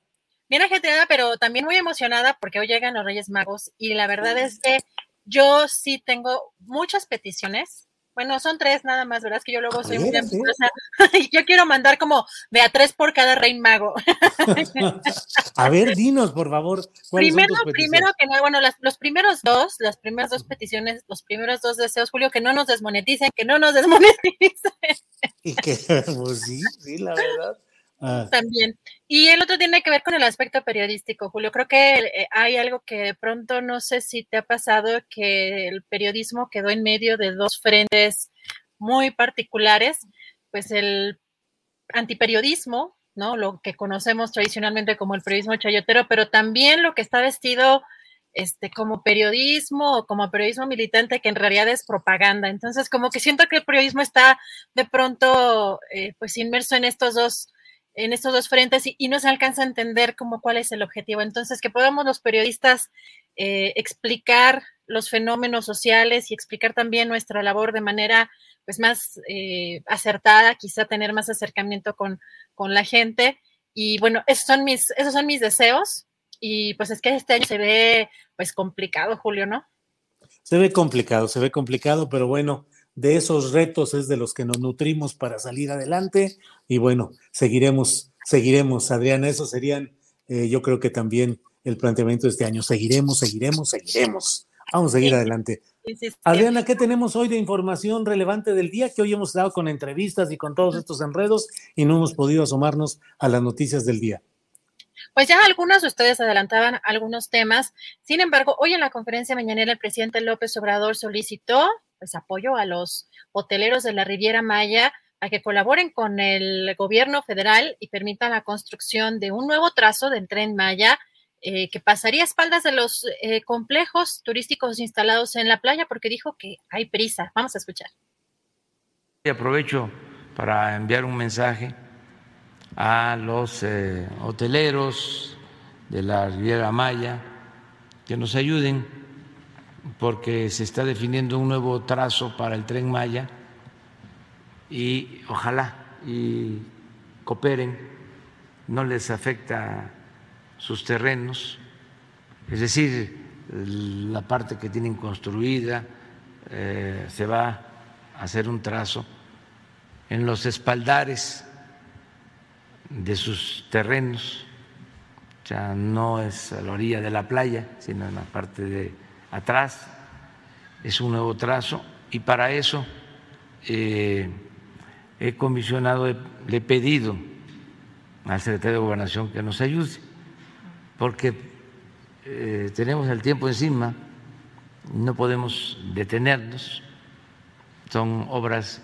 bien ajetreada, pero también muy emocionada porque hoy llegan los Reyes Magos y la verdad es que yo sí tengo muchas peticiones bueno, son tres nada más, ¿verdad? Es que yo luego soy muy ambiciosa. [LAUGHS] yo quiero mandar como de a tres por cada rey mago. [LAUGHS] a ver, dinos, por favor. Primero, primero que no, bueno, los primeros dos, las primeras dos peticiones, los primeros dos deseos, Julio, que no nos desmoneticen, que no nos desmoneticen. [LAUGHS] y que, pues sí, sí, la verdad. Ah. También. Y el otro tiene que ver con el aspecto periodístico, Julio. Creo que eh, hay algo que de pronto no sé si te ha pasado, que el periodismo quedó en medio de dos frentes muy particulares, pues el antiperiodismo, ¿no? Lo que conocemos tradicionalmente como el periodismo chayotero, pero también lo que está vestido este, como periodismo o como periodismo militante que en realidad es propaganda. Entonces, como que siento que el periodismo está de pronto eh, pues inmerso en estos dos en estos dos frentes y, no se alcanza a entender cómo cuál es el objetivo. Entonces, que podamos los periodistas eh, explicar los fenómenos sociales y explicar también nuestra labor de manera pues más eh, acertada, quizá tener más acercamiento con, con, la gente. Y bueno, esos son mis, esos son mis deseos. Y pues es que este año se ve pues complicado, Julio, ¿no? Se ve complicado, se ve complicado, pero bueno, de esos retos es de los que nos nutrimos para salir adelante y bueno, seguiremos, seguiremos, Adriana, esos serían, eh, yo creo que también el planteamiento de este año, seguiremos, seguiremos, seguiremos. Vamos a seguir adelante. Adriana, ¿qué tenemos hoy de información relevante del día? Que hoy hemos dado con entrevistas y con todos estos enredos y no hemos podido asomarnos a las noticias del día. Pues ya algunos de ustedes adelantaban algunos temas. Sin embargo, hoy en la conferencia mañanera el presidente López Obrador solicitó pues apoyo a los hoteleros de la Riviera Maya a que colaboren con el gobierno federal y permitan la construcción de un nuevo trazo del tren Maya eh, que pasaría a espaldas de los eh, complejos turísticos instalados en la playa porque dijo que hay prisa. Vamos a escuchar. Y aprovecho para enviar un mensaje a los eh, hoteleros de la Riviera Maya que nos ayuden porque se está definiendo un nuevo trazo para el tren Maya y ojalá y cooperen, no les afecta sus terrenos, es decir, la parte que tienen construida, eh, se va a hacer un trazo en los espaldares de sus terrenos, ya no es a la orilla de la playa, sino en la parte de atrás, es un nuevo trazo y para eso eh, he comisionado, le he pedido al secretario de Gobernación que nos ayude, porque eh, tenemos el tiempo encima, no podemos detenernos, son obras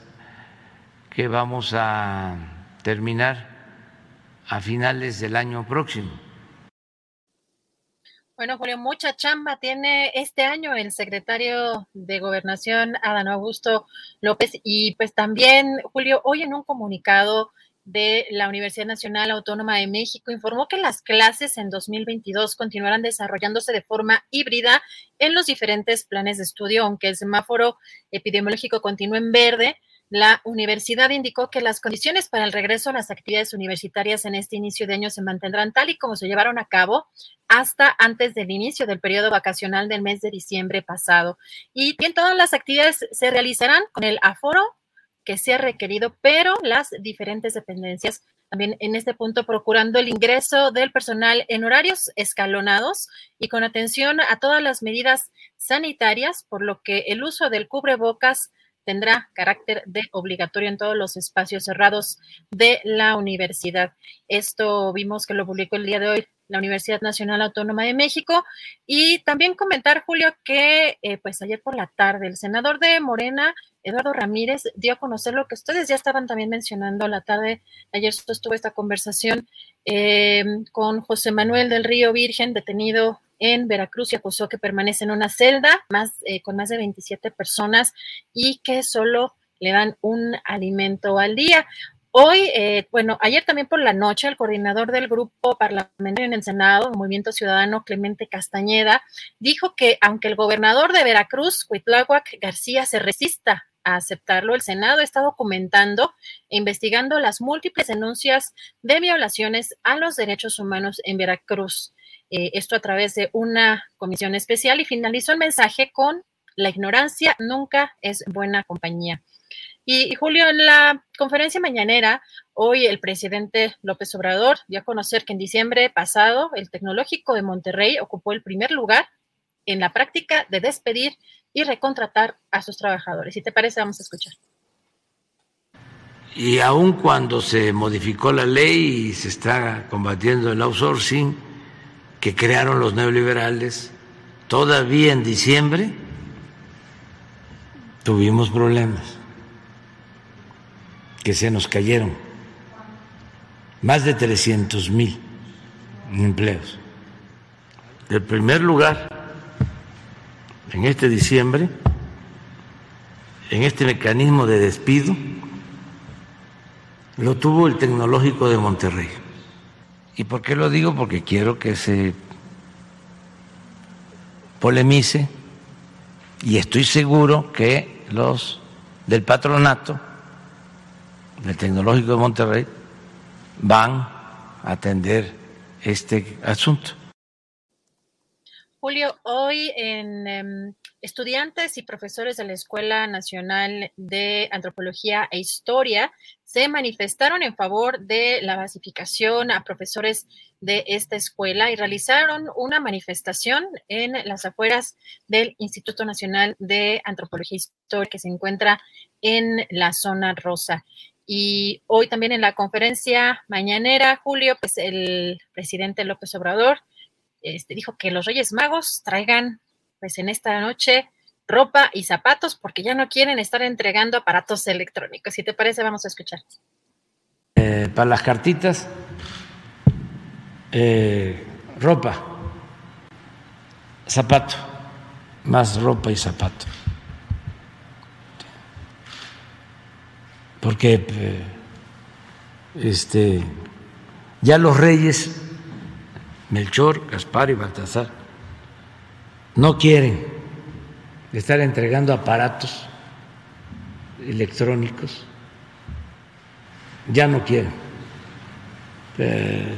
que vamos a terminar a finales del año próximo. Bueno, Julio, mucha chamba tiene este año el secretario de Gobernación, Adán Augusto López, y pues también, Julio, hoy en un comunicado de la Universidad Nacional Autónoma de México informó que las clases en 2022 continuarán desarrollándose de forma híbrida en los diferentes planes de estudio, aunque el semáforo epidemiológico continúe en verde la universidad indicó que las condiciones para el regreso a las actividades universitarias en este inicio de año se mantendrán tal y como se llevaron a cabo hasta antes del inicio del periodo vacacional del mes de diciembre pasado. Y bien, todas las actividades se realizarán con el aforo que sea requerido, pero las diferentes dependencias también en este punto procurando el ingreso del personal en horarios escalonados y con atención a todas las medidas sanitarias, por lo que el uso del cubrebocas tendrá carácter de obligatorio en todos los espacios cerrados de la universidad. Esto vimos que lo publicó el día de hoy la Universidad Nacional Autónoma de México. Y también comentar, Julio, que eh, pues ayer por la tarde el senador de Morena, Eduardo Ramírez, dio a conocer lo que ustedes ya estaban también mencionando la tarde. Ayer estuvo esta conversación eh, con José Manuel del Río Virgen, detenido en Veracruz y acusó que permanece en una celda más, eh, con más de 27 personas y que solo le dan un alimento al día. Hoy, eh, bueno, ayer también por la noche, el coordinador del grupo parlamentario en el Senado, Movimiento Ciudadano, Clemente Castañeda, dijo que aunque el gobernador de Veracruz, Cuitláhuac García, se resista a aceptarlo, el Senado está documentando e investigando las múltiples denuncias de violaciones a los derechos humanos en Veracruz. Eh, esto a través de una comisión especial y finalizó el mensaje con la ignorancia nunca es buena compañía. Y, Julio, en la conferencia mañanera, hoy el presidente López Obrador dio a conocer que en diciembre pasado el Tecnológico de Monterrey ocupó el primer lugar en la práctica de despedir y recontratar a sus trabajadores. Si te parece, vamos a escuchar. Y aun cuando se modificó la ley y se está combatiendo el outsourcing, que crearon los neoliberales, todavía en diciembre tuvimos problemas, que se nos cayeron más de 300 mil empleos. El primer lugar en este diciembre, en este mecanismo de despido, lo tuvo el Tecnológico de Monterrey. ¿Y por qué lo digo? Porque quiero que se polemice y estoy seguro que los del patronato del Tecnológico de Monterrey van a atender este asunto. Julio, hoy en em, estudiantes y profesores de la Escuela Nacional de Antropología e Historia se manifestaron en favor de la basificación a profesores de esta escuela y realizaron una manifestación en las afueras del Instituto Nacional de Antropología Histórica que se encuentra en la zona rosa. Y hoy también en la conferencia mañanera, Julio, pues el presidente López Obrador este, dijo que los Reyes Magos traigan pues en esta noche ropa y zapatos porque ya no quieren estar entregando aparatos electrónicos. Si te parece, vamos a escuchar. Eh, para las cartitas, eh, ropa, zapato, más ropa y zapato. Porque eh, este, ya los reyes, Melchor, Gaspar y Baltasar, no quieren estar entregando aparatos electrónicos, ya no quieren. Eh,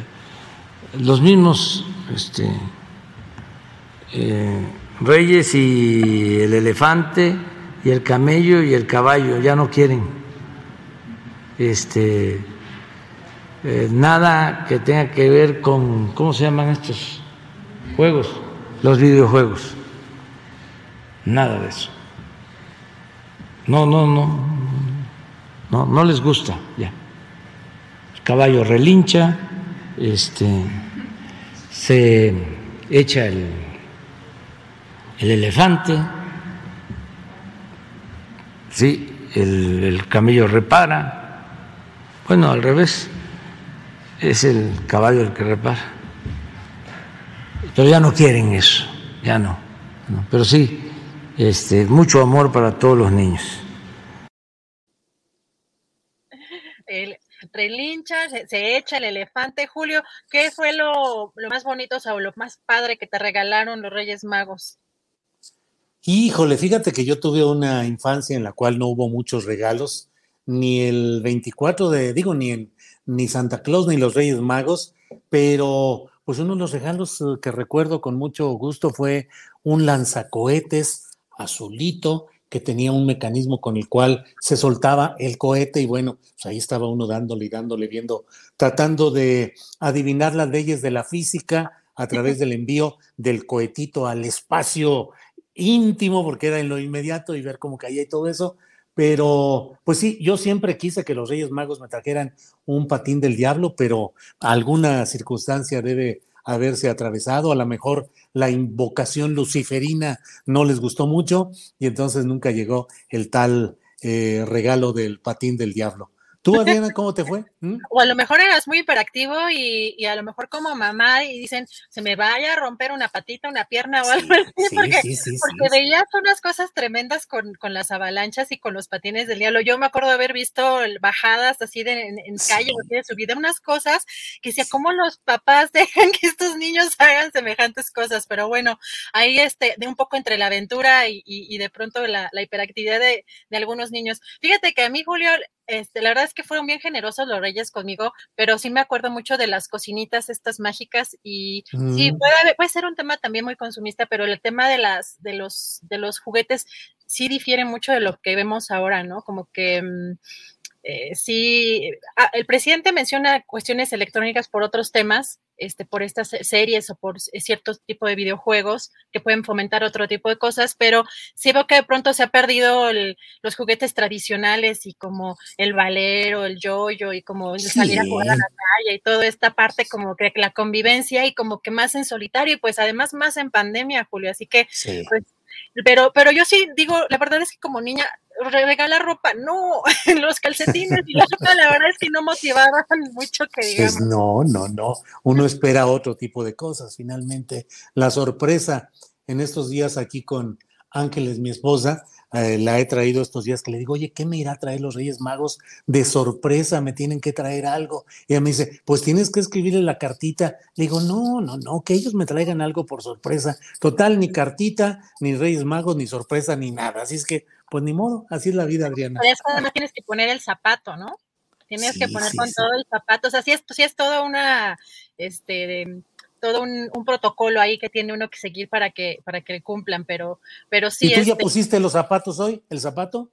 los mismos este, eh, reyes y el elefante y el camello y el caballo ya no quieren este, eh, nada que tenga que ver con, ¿cómo se llaman estos juegos? Los videojuegos. Nada de eso. No, no, no, no, no les gusta ya. El caballo relincha, este, se echa el, el elefante, sí, el, el camello repara. Bueno, al revés, es el caballo el que repara. Pero ya no quieren eso, ya no. no. Pero sí, este, mucho amor para todos los niños. El relincha, se, se, echa el elefante. Julio, ¿qué fue lo, lo más bonito o lo más padre que te regalaron los Reyes Magos? Híjole, fíjate que yo tuve una infancia en la cual no hubo muchos regalos, ni el 24 de, digo, ni, en, ni Santa Claus ni los Reyes Magos, pero pues uno de los regalos que recuerdo con mucho gusto fue un lanzacohetes azulito que tenía un mecanismo con el cual se soltaba el cohete y bueno, pues ahí estaba uno dándole y dándole, viendo, tratando de adivinar las leyes de la física a través del envío del cohetito al espacio íntimo, porque era en lo inmediato y ver cómo caía y todo eso. Pero, pues sí, yo siempre quise que los Reyes Magos me trajeran un patín del diablo, pero alguna circunstancia debe haberse atravesado, a lo mejor la invocación luciferina no les gustó mucho y entonces nunca llegó el tal eh, regalo del patín del diablo. ¿Tú, Adriana, cómo te fue? ¿Mm? O a lo mejor eras muy hiperactivo y, y, a lo mejor como mamá y dicen, se me vaya a romper una patita, una pierna o algo así, sí, porque, sí, sí, porque veías unas cosas tremendas con, con, las avalanchas y con los patines del diablo. Yo me acuerdo de haber visto bajadas así de, en, en calle, de subida unas cosas que decía, ¿cómo los papás [LAUGHS] dejan que estos niños hagan semejantes cosas? Pero bueno, ahí este, de un poco entre la aventura y, y, y de pronto la, la hiperactividad de, de algunos niños. Fíjate que a mí, Julio, este, la verdad es que fueron bien generosos los reyes conmigo, pero sí me acuerdo mucho de las cocinitas estas mágicas y mm. sí, puede, puede, ser un tema también muy consumista, pero el tema de las, de los, de los juguetes sí difiere mucho de lo que vemos ahora, ¿no? Como que mmm, eh, sí, ah, el presidente menciona cuestiones electrónicas por otros temas, este, por estas series o por cierto tipo de videojuegos que pueden fomentar otro tipo de cosas, pero sí veo que de pronto se ha perdido el, los juguetes tradicionales y como el valero, el yoyo y como sí. salir a jugar a la calle y toda esta parte como que la convivencia y como que más en solitario y pues además más en pandemia, Julio, así que sí. pues pero, pero yo sí digo, la verdad es que como niña, regala ropa, no, [LAUGHS] los calcetines y la ropa, la verdad es que no motivaban mucho que digamos. Pues no, no, no, uno espera otro tipo de cosas. Finalmente, la sorpresa en estos días aquí con Ángeles, mi esposa, eh, la he traído estos días que le digo, oye, ¿qué me irá a traer los Reyes Magos de sorpresa? Me tienen que traer algo. Y ella me dice, pues tienes que escribirle la cartita. Le digo, no, no, no, que ellos me traigan algo por sorpresa. Total, ni cartita, ni Reyes Magos, ni sorpresa, ni nada. Así es que, pues ni modo, así es la vida, Adriana. Eso además tienes que poner el zapato, ¿no? Tienes sí, que poner sí, con sí. todo el zapato. O sea, sí es, sí es toda una, este, de, todo un, un, protocolo ahí que tiene uno que seguir para que, para que cumplan, pero, pero sí. ¿Y tú este, ya pusiste los zapatos hoy? ¿El zapato?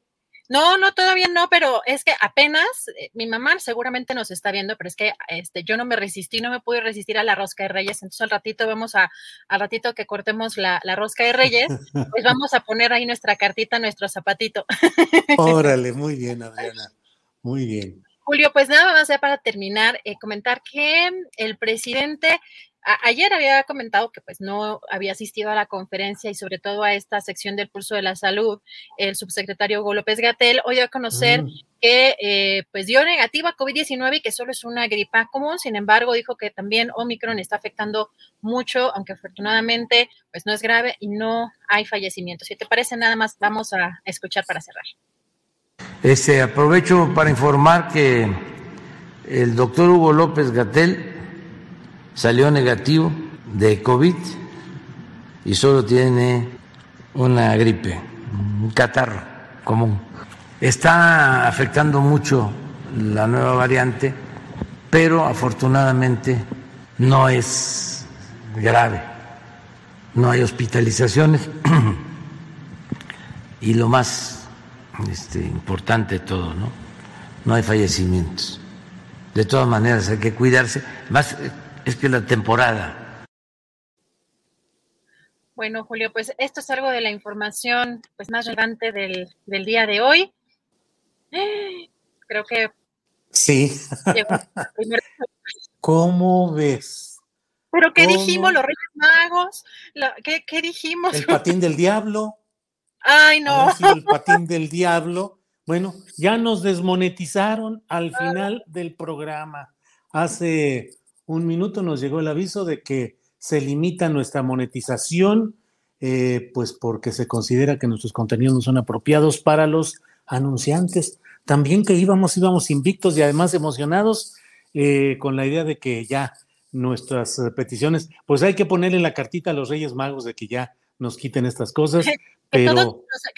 No, no, todavía no, pero es que apenas eh, mi mamá seguramente nos está viendo, pero es que este, yo no me resistí, no me pude resistir a la rosca de reyes. Entonces al ratito vamos a, al ratito que cortemos la, la rosca de reyes, pues [LAUGHS] vamos a poner ahí nuestra cartita, nuestro zapatito. [LAUGHS] Órale, muy bien, Adriana. Muy bien. Julio, pues nada más ya para terminar, eh, comentar que el presidente ayer había comentado que pues no había asistido a la conferencia y sobre todo a esta sección del pulso de la salud el subsecretario Hugo López Gatel hoy a conocer mm. que eh, pues dio negativa COVID-19 y que solo es una gripa común, sin embargo dijo que también Omicron está afectando mucho, aunque afortunadamente pues no es grave y no hay fallecimientos. Si te parece nada más vamos a escuchar para cerrar. Este, aprovecho para informar que el doctor Hugo López Gatel salió negativo de COVID y solo tiene una gripe, un catarro común. Está afectando mucho la nueva variante, pero afortunadamente no es grave, no hay hospitalizaciones [CLEARS THROAT] y lo más este, importante de todo, ¿no? no hay fallecimientos. De todas maneras hay que cuidarse. Más es que la temporada. Bueno, Julio, pues esto es algo de la información pues, más relevante del, día de hoy. Creo que... Sí. [LAUGHS] [LAUGHS] ¿Cómo ves? ¿Pero qué dijimos los Reyes Magos? ¿Qué, dijimos? El patín del diablo. [LAUGHS] Ay, no. el patín del diablo. Bueno, ya nos desmonetizaron al final del programa. Hace un minuto nos llegó el aviso de que se limita nuestra monetización, eh, pues porque se considera que nuestros contenidos no son apropiados para los anunciantes. También que íbamos, íbamos invictos y además emocionados eh, con la idea de que ya nuestras peticiones, pues hay que ponerle la cartita a los Reyes Magos de que ya nos quiten estas cosas, [LAUGHS] Que,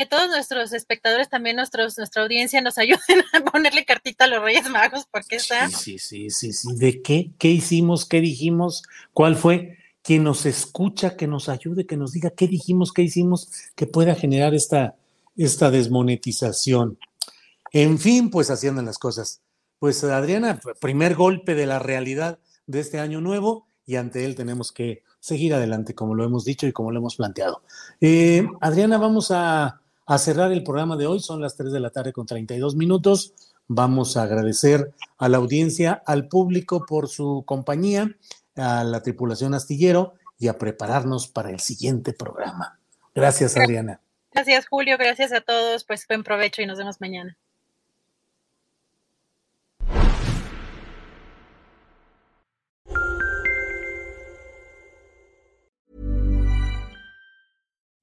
todos, nuestros espectadores, también nuestros, nuestra audiencia, nos ayuden [LAUGHS] a ponerle cartita a los Reyes Magos, porque está. Sí, sí, sí, sí. ¿De qué? ¿Qué hicimos? ¿Qué dijimos? ¿Cuál fue? Quien nos escucha, que nos ayude, que nos diga qué dijimos, qué hicimos, que pueda generar esta, esta desmonetización. En fin, pues haciendo las cosas. Pues Adriana, primer golpe de la realidad de este año nuevo y ante él tenemos que seguir adelante, como lo hemos dicho y como lo hemos planteado. Eh, Adriana, vamos a, a, cerrar el programa de hoy, son las 3 de la tarde con 32 minutos. Vamos a agradecer a la audiencia, al público por su compañía, a la tripulación astillero y a prepararnos para el siguiente programa. Gracias, Adriana. Gracias, Julio. Gracias a todos. Pues buen provecho y nos vemos mañana.